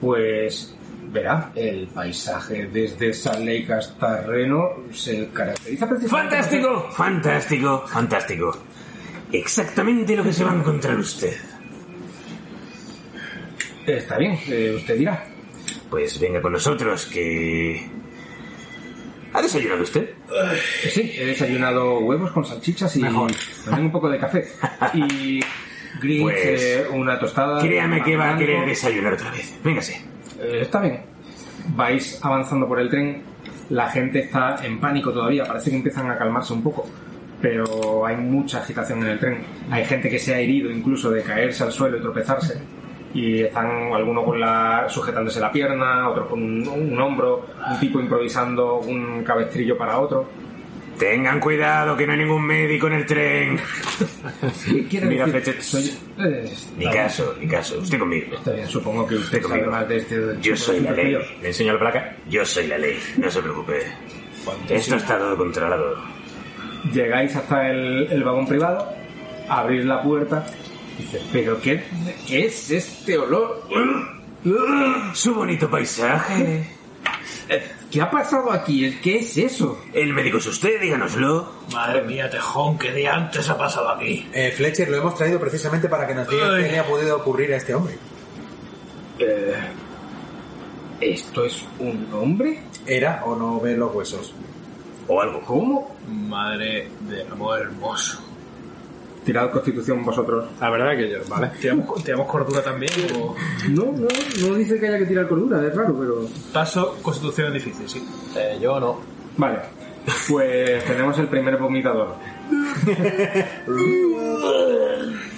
B: Pues Verá, el paisaje desde Salt Lake hasta Reno se caracteriza precisamente...
C: ¡Fantástico! ¡Fantástico! ¡Fantástico! Exactamente lo que se va a encontrar usted.
B: Está bien, eh, usted dirá.
C: Pues venga con nosotros, que... ¿Ha desayunado usted?
B: Eh, Sí, he desayunado huevos con salchichas y también un poco de café. Y greens,
C: Pues,
B: eh, una tostada.
C: Créame que va a querer desayunar otra vez. Véngase.
B: Eh, está bien. Vais avanzando por el tren. La gente está en pánico todavía. Parece que empiezan a calmarse un poco. Pero hay mucha agitación en el tren. Hay gente que se ha herido incluso de caerse al suelo y tropezarse. Y están algunos con la, sujetándose la pierna, otros con un, un hombro, un tipo improvisando un cabestrillo para otro.
C: Tengan cuidado, que no hay ningún médico en el tren.
B: ¿Qué
C: Mira? Fletcher.
B: Soy, eh, bien.
C: caso, ni caso. Usted conmigo.
B: Está bien, supongo que usted
C: Usted
B: sabe
C: conmigo.
B: más de este.
C: Yo
B: de
C: soy la ley.
B: yo.
C: ¿Le enseño la placa? Yo soy la ley. No se preocupe. Esto está todo controlado.
B: Llegáis hasta el, el vagón privado, abrís la puerta, ¿pero qué, qué es este olor?
C: Su bonito paisaje.
B: Eh, ¿Qué ha pasado aquí? ¿Qué es eso?
C: El médico es usted, díganoslo.
F: Madre mía, Tejón, ¿qué día antes ha pasado aquí?
D: Eh, Fletcher, lo hemos traído precisamente para que nos diga
F: Ay.
D: qué le ha podido ocurrir a este hombre.
B: Eh, ¿Esto es un hombre?
D: ¿Era o no ver los huesos?
C: O algo.
B: ¿Cómo?
F: Madre del amor hermoso.
B: Tirad constitución vosotros.
F: La verdad que yo, ¿vale? ¿Tiramos, tiramos cordura también o...?
B: No, no, no dice que haya que tirar cordura, es raro, pero...
F: Paso, constitución es difícil, sí.
E: Eh, yo no.
B: Vale, pues tenemos el primer vomitador.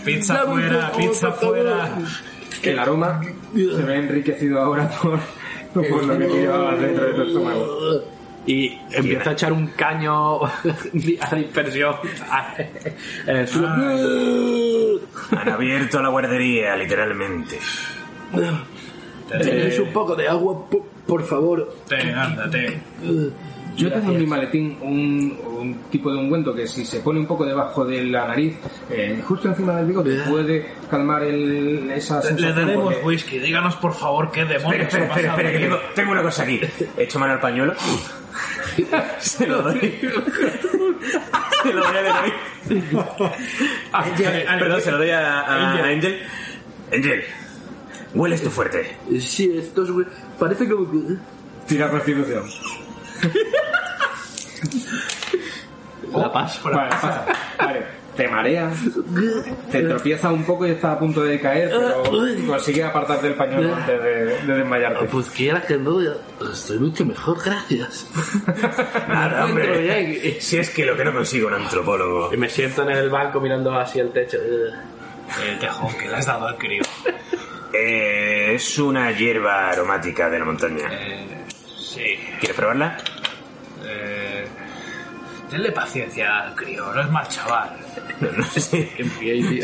F: Pizza fuera, pizza fuera.
B: El aroma se ve enriquecido ahora por, por lo que llevabas dentro de tu estómago.
E: Y empieza a echar un caño a dispersión en el suelo.
C: Han abierto la guardería, literalmente.
E: Tenéis un poco de agua, po- por favor.
F: Ten, ándate.
B: Yo tengo en mi maletín un, un tipo de ungüento que si se pone un poco debajo de la nariz, eh, justo encima del bigote, puede calmar el, esa
F: Le
B: sensación.
F: daremos
B: porque-
F: whisky. Díganos, por favor, qué demonios
C: Espera, espera, espera, que tengo, tengo una cosa aquí. Echo mano al pañuelo. Se lo doy. Se lo doy a.
F: Angel,
C: Perdón, se lo doy a, a
F: Angel.
C: Angel. Angel, hueles tú fuerte.
E: Sí, esto es... Parece como que...
B: Tira constitución.
E: La paso.
B: Vale, pasa. Vale, te mareas, te tropiezas un poco y estás a punto de caer, pero consigues apartarte del pañuelo antes de, de desmayarte.
E: Pues quiera que no, ya estoy mucho mejor, gracias.
C: Nada, hombre. Si es que lo que no consigo un antropólogo.
E: Y me siento en el banco mirando hacia el techo.
F: Eh, Tejón, que le has dado al crío.
C: Eh, es una hierba aromática de la montaña.
F: Eh, sí.
C: ¿Quieres probarla?
F: Eh, tenle paciencia al crío, no es mal chaval.
C: No, no sé.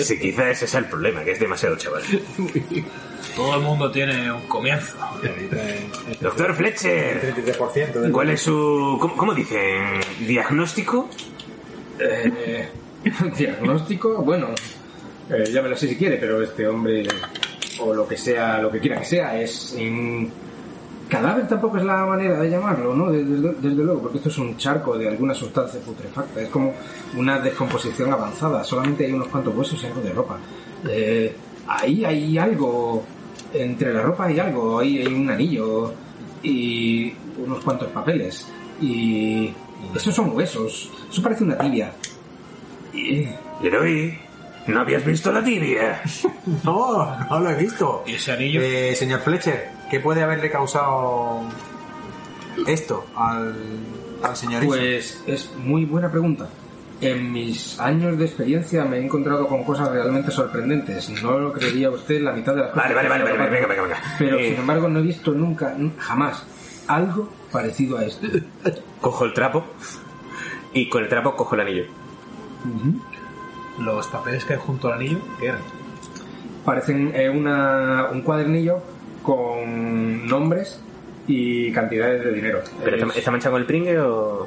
C: Sí, quizá ese sea el problema, que es demasiado chaval.
F: Todo el mundo tiene un comienzo.
C: Doctor Fletcher,
D: 33% del...
C: ¿cuál es su... ¿Cómo, cómo dicen? ¿Diagnóstico?
B: Eh, diagnóstico, bueno, eh, llámelo así si quiere, pero este hombre, o lo que sea, lo que quiera que sea, es... in- Cadáver tampoco es la manera de llamarlo, ¿no? Desde, desde luego, porque esto es un charco de alguna sustancia putrefacta, es como una descomposición avanzada, solamente hay unos cuantos huesos y algo de ropa. Eh, ahí hay algo, entre la ropa hay algo, ahí hay un anillo y unos cuantos papeles. Y esos son huesos, eso parece una tibia. Y
C: Leroy, ¿no habías visto la tibia?
D: No, no lo he visto.
F: ¿Y ese anillo?
D: Eh, señor Fletcher, ¿qué puede haberle causado esto al, al señorito?
B: Pues es muy buena pregunta. En mis años de experiencia me he encontrado con cosas realmente sorprendentes. No lo creería usted la mitad de las cosas.
C: Vale, vale, vale, vale, venga, venga, venga.
B: Pero
C: Eh,
B: sin embargo no he visto nunca, jamás, algo parecido a esto.
C: Cojo el trapo y con el trapo cojo el anillo.
F: Los papeles que hay junto al anillo, ¿qué eran?
B: Parecen eh, una, un cuadernillo con nombres y cantidades de dinero.
C: ¿Pero
B: Es
C: está, está manchado con el pringue o...?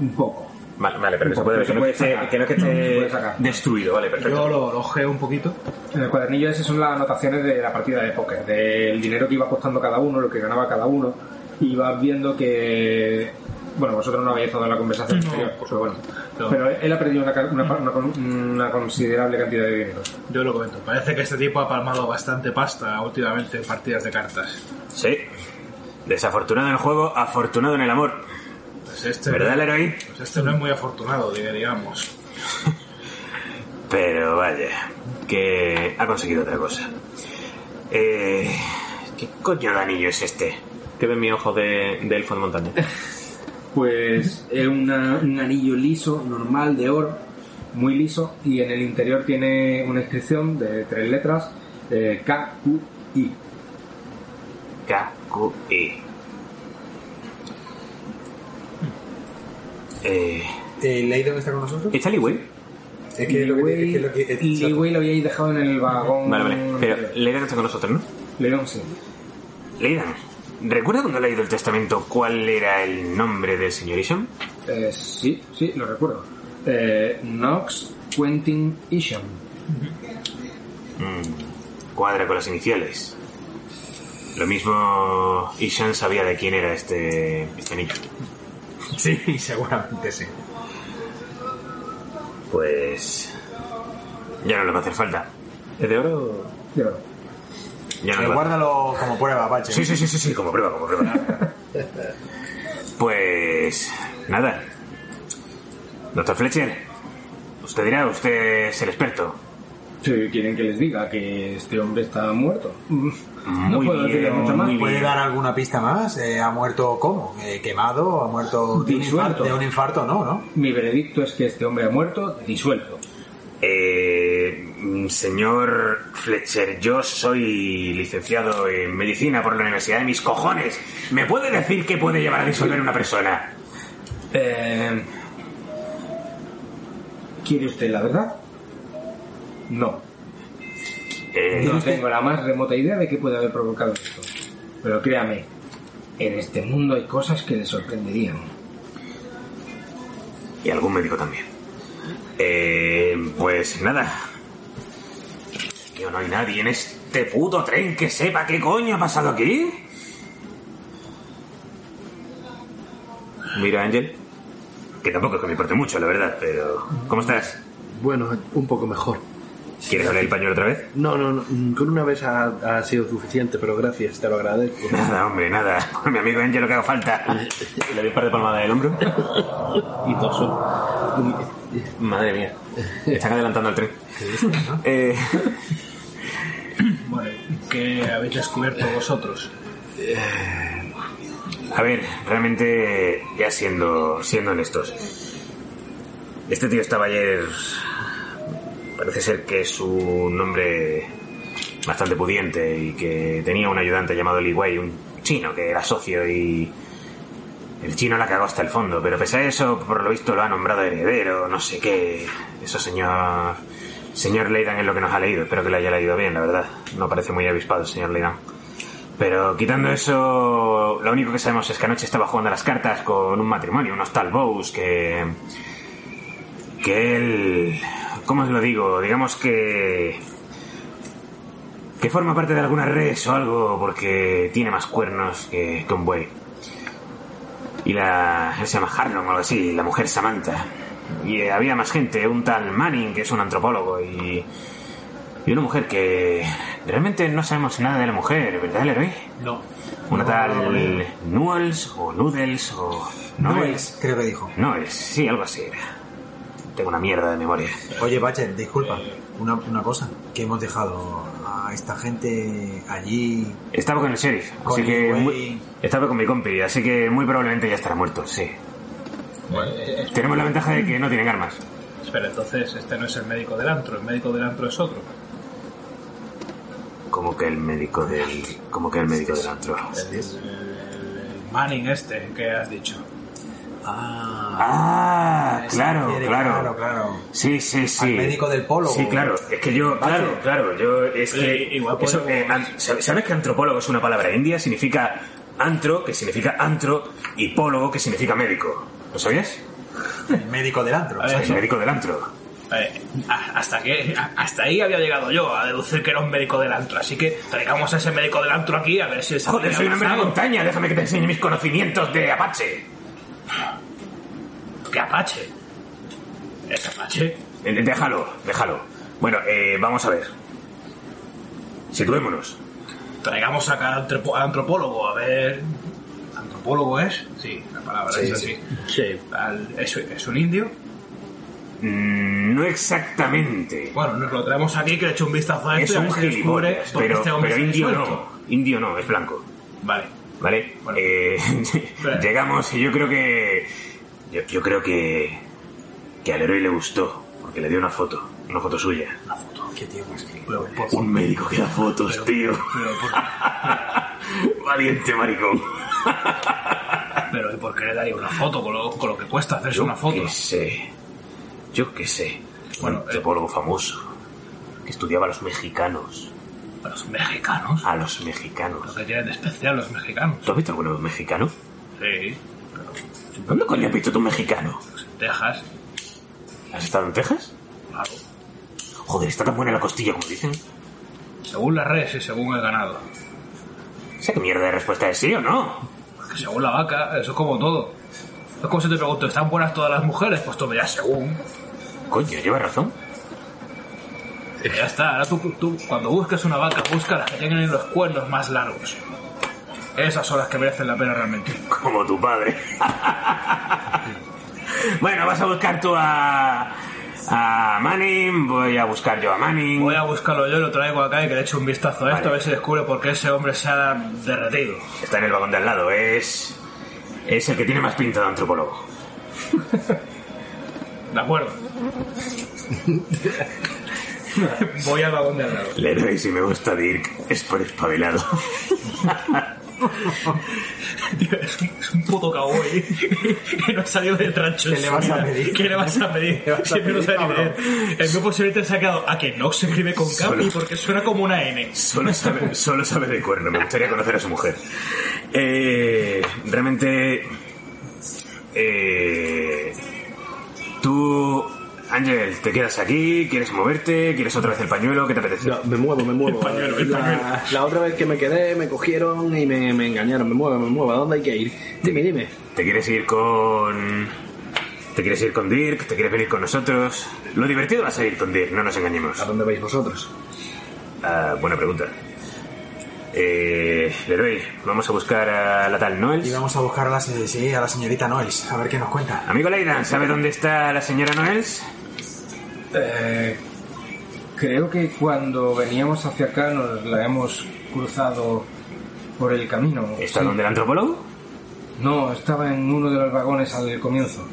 B: un poco.
C: Vale, vale, pero que se puede ver, que no, que esté- que no es que esté destruido, vale, perfecto.
F: Yo lo, lo ojeo un poquito.
B: En el cuadernillo ese son las anotaciones de la partida de póker, del dinero que iba costando cada uno, lo que ganaba cada uno, y vas viendo que... Bueno, vosotros no habéis estado en la conversación
F: No,
B: anterior,
F: por
B: pero bueno.
F: No.
B: Pero él ha perdido una, una, una con- una considerable cantidad de dinero.
F: Yo lo comento. Parece que este tipo ha palmado bastante pasta últimamente en partidas de cartas.
C: Sí. Desafortunado en el juego, afortunado en el amor.
F: Pues este,
C: ¿Verdad, Leroy?
F: Pues este no es muy afortunado, diga- digamos.
C: Pero vaya, que ha conseguido otra cosa. Eh, ¿Qué coño de anillo es este? Que ve mi ojo de, de elfo de montaña.
B: Pues es una- un anillo liso, normal, de oro, muy liso, y en el interior tiene una inscripción de tres letras, eh, K, Q, I.
C: K-Q-I. Eh,
D: Eh, ¿Leidon está con nosotros?
C: ¿Está Liwei?
D: Es que lo que, es que lo que- es-
B: Liwei lo habíais dejado en el vagón.
C: Vale, vale. Pero
B: anterior.
C: Leidan está con nosotros, ¿no?
B: Leidon sí.
C: Leidan, ¿recuerda cuando he leído el testamento cuál era el nombre del señor Isham?
B: Eh, sí, sí, lo recuerdo. Eh, Knox Quentin Isham.
C: Mm, cuadra con las iniciales. Lo mismo Isham sabía de quién era este, este anillo.
D: Sí, seguramente sí.
C: Pues... Ya no le va a hacer falta. ¿Es de oro?
B: Yo,
C: Ya no
D: Eh, guárdalo como prueba, Pache.
C: Sí, sí, sí, sí, sí, como prueba, como prueba. pues nada. Doctor Fletcher, usted dirá, usted es el experto.
B: Quieren que les diga que este hombre está muerto. Mm, no
C: Muy
B: puedo decirle
C: bien,
B: mucho más.
C: muy
D: ¿Puede dar alguna pista más? Eh, ¿Ha muerto cómo? Eh, ¿Quemado? ¿Ha muerto de un,
B: Disuelto.
D: infarto, de un infarto? No, ¿no?
B: Mi veredicto es que este hombre ha muerto disuelto.
C: Eh, señor Fletcher, yo soy licenciado en medicina por la Universidad de mis cojones. ¿Me puede decir qué puede llevar a disolver una persona?
B: Eh, ¿Quiere usted la verdad? No.
C: Eh,
B: No tengo la más remota idea de qué puede haber provocado esto. Pero créame, en este mundo hay cosas que le sorprenderían.
C: y algún médico también. Eh, pues nada. Tío, no hay nadie en este puto tren que sepa qué coño ha pasado aquí. Mira, Ángel. Que tampoco es que me importe mucho, la verdad, pero... ¿Cómo estás?
H: Bueno, un poco mejor.
C: ¿Quieres hablar el pañuelo otra vez?
H: No, no, no, con una vez ha, ha sido suficiente, pero gracias, te lo agradezco.
C: Nada, hombre, nada. Mi amigo Ángel lo que haga falta. Le doy un par de palmadas del hombro.
H: Y toso.
C: Madre mía. Están adelantando al tren. Eh,
F: Bueno, ¿qué habéis descubierto vosotros?
C: A ver, realmente, ya siendo, siendo honestos, este tío estaba ayer. Parece ser que es un hombre bastante pudiente y que tenía un ayudante llamado Li Wei, un chino que era socio y. El chino la cagó hasta el fondo, pero pese a eso, por lo visto lo ha nombrado heredero, no sé qué. Eso, señor. Señor Leidan es lo que nos ha leído, espero que le haya leído bien, la verdad. No parece muy avispado señor Leidan. Pero quitando eso, lo único que sabemos es que anoche estaba jugando a las cartas con un matrimonio, unos tal Bows, que. que él. ¿Cómo os lo digo? Digamos que. que forma parte de alguna red o algo, porque tiene más cuernos que, que un buey. Y la. él se llama Harlon o algo así, la mujer Samantha. Y eh, había más gente, un tal Manning, que es un antropólogo, y. y una mujer que. realmente no sabemos nada de la mujer, ¿verdad, Leroy?
F: No.
C: Una tal Nuels o Noodles o Noels.
D: creo que dijo.
C: Noels, sí, algo así era. Tengo una mierda de memoria.
D: Oye, Pache, disculpa. Una, una cosa. Que hemos dejado a esta gente allí.
C: Estaba con el sheriff,
D: Con
C: así que
D: el
C: muy- estaba con mi compi, así que muy probablemente ya estará muerto, sí. Tenemos la ventaja de que no tienen armas.
F: Espera, entonces este no es el médico del antro, el médico del antro es otro.
C: Como que el médico del, como que el médico del antro.
F: El, el Manning este que has dicho.
C: Ah, claro,
D: Quiere-
C: claro.
D: Claro, claro.
C: Sí, sí, sí.
D: Al médico del polo.
C: Sí, claro. Es que yo, claro, claro, yo es que
F: igual
C: eso,
F: podemos-
C: eh, an- ¿sabes sabes que antropólogo es una palabra india? Significa antro, que significa antro, y pólogo, que significa médico. ¿Lo sabías?
D: El médico del antro.
F: A ver,
C: El médico del antro.
F: Eh, a- hasta que hasta ahí había llegado yo a deducir que era un médico del antro así que traigamos a ese médico del antro aquí a ver si es
C: Joder, soy un hombre de montaña, déjame que te enseñe mis conocimientos de Apache.
F: ¿Qué Apache? ¿Es Apache?
C: Eh, Déjalo, déjalo. Bueno, eh, vamos a ver. Situémonos.
F: Traigamos antropo- al antropólogo, a ver. ¿Antropólogo es? Sí, la palabra es así.
H: Sí.
F: Al- ¿es, es un indio?
C: Mm, no exactamente.
F: Bueno, nos lo traemos aquí que le eche un vistazo a
C: Es
F: esto y a
C: un
F: ver si descubre
C: gilipollas, pero,
F: este hombre
C: pero indio no. Indio no, es blanco.
F: Vale.
C: ¿Vale?
F: Bueno.
C: Eh, llegamos y yo creo que. Yo, yo creo que. Que al héroe le gustó, porque le dio una foto. Una foto suya.
D: Qué tío más que...
F: Pero,
C: Un médico que da fotos, tío. Valiente maricón.
F: pero ¿y por qué le daría una foto con lo, con lo que cuesta hacerse
C: Yo
F: una foto?
C: qué sé. Yo qué sé.
F: Bueno,
C: un antropólogo famoso. Que estudiaba a los mexicanos.
F: A los mexicanos.
C: A los
F: Lo
C: mexicanos.
F: que tienen de especial los mexicanos.
C: ¿Tú has visto alguno mexicano?
F: Sí.
C: ¿Dónde coño has visto tú un mexicano?
F: Pues en Texas.
C: ¿Has estado en Texas?
F: Claro.
C: Joder, está tan buena la costilla como dicen.
F: Según las redes y según el ganado.
C: ¿Sé qué mierda de respuesta es sí o no?
F: Según la vaca, eso es como todo. Es como si te pregunto, ¿están buenas todas las mujeres? Pues tú me dirás según.
C: Coño, lleva razón.
F: Ya está. Ahora tú, tú, cuando busques una vaca, busca las que tengan los cuernos más largos. Esas son las que merecen la pena realmente.
C: Como tu padre. bueno, vas a buscar tú a. a Manning. Voy a buscar yo a Manning.
F: Voy a buscarlo yo lo traigo acá y que le eche un vistazo a esto
C: Vale.
F: a ver si descubre por qué ese hombre se ha derretido.
C: Está en el vagón de al lado. Es. Es el que tiene más pinta de antropólogo.
F: De acuerdo. Voy al vagón de al lado.
C: Le doy si me gusta Dirk. Es por espabilado.
F: Tío, es, un, es un puto cowboy que no ha salido de trancho.
D: ¿Qué le vas a pedir?
F: ¿Qué le vas a pedir?
D: ¿Qué vas a
F: Siempre no sabe
D: cabrón?
F: leer. El mío posiblemente se ha quedado a que no se escribe con
C: Solo-
F: y porque suena como una N.
C: Solo sabe, solo sabe de cuerno. Me gustaría conocer a su mujer. Eh, realmente. Eh, tú, Ángel, ¿te quedas aquí? ¿Quieres moverte? ¿Quieres otra vez el pañuelo? ¿Qué te apetece?
H: No, me muevo, me muevo.
F: El pañuelo, el
H: la,
F: pañuelo.
H: la otra vez que me quedé, me cogieron y me, me engañaron. Me muevo, me muevo. ¿A dónde hay que ir? Dime, dime.
C: ¿Te quieres ir con.? ¿Te quieres ir con Dirk? ¿Te quieres venir con nosotros? Lo divertido va a ser ir con Dirk, no nos engañemos.
H: ¿A dónde vais vosotros?
C: Ah, buena pregunta. Eh, Leroy, vamos a buscar a la tal Noels.
D: Y vamos a buscar a la, se- sí, a la señorita Noels, a ver qué nos cuenta.
C: Amigo Leidan, ¿sabe dónde está la señora Noels?
B: Eh, creo que cuando veníamos hacia acá nos la hemos cruzado por el camino.
C: ¿Está
B: Sí.
C: donde el antropólogo?
B: No, estaba en uno de los vagones al comienzo.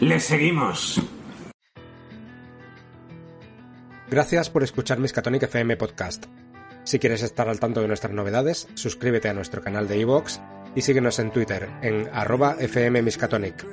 C: Le seguimos.
I: Gracias por escuchar Miskatonic FM Podcast. Si quieres estar al tanto de nuestras novedades, suscríbete a nuestro canal de iVoox y síguenos en Twitter en arroba fmmiskatonic.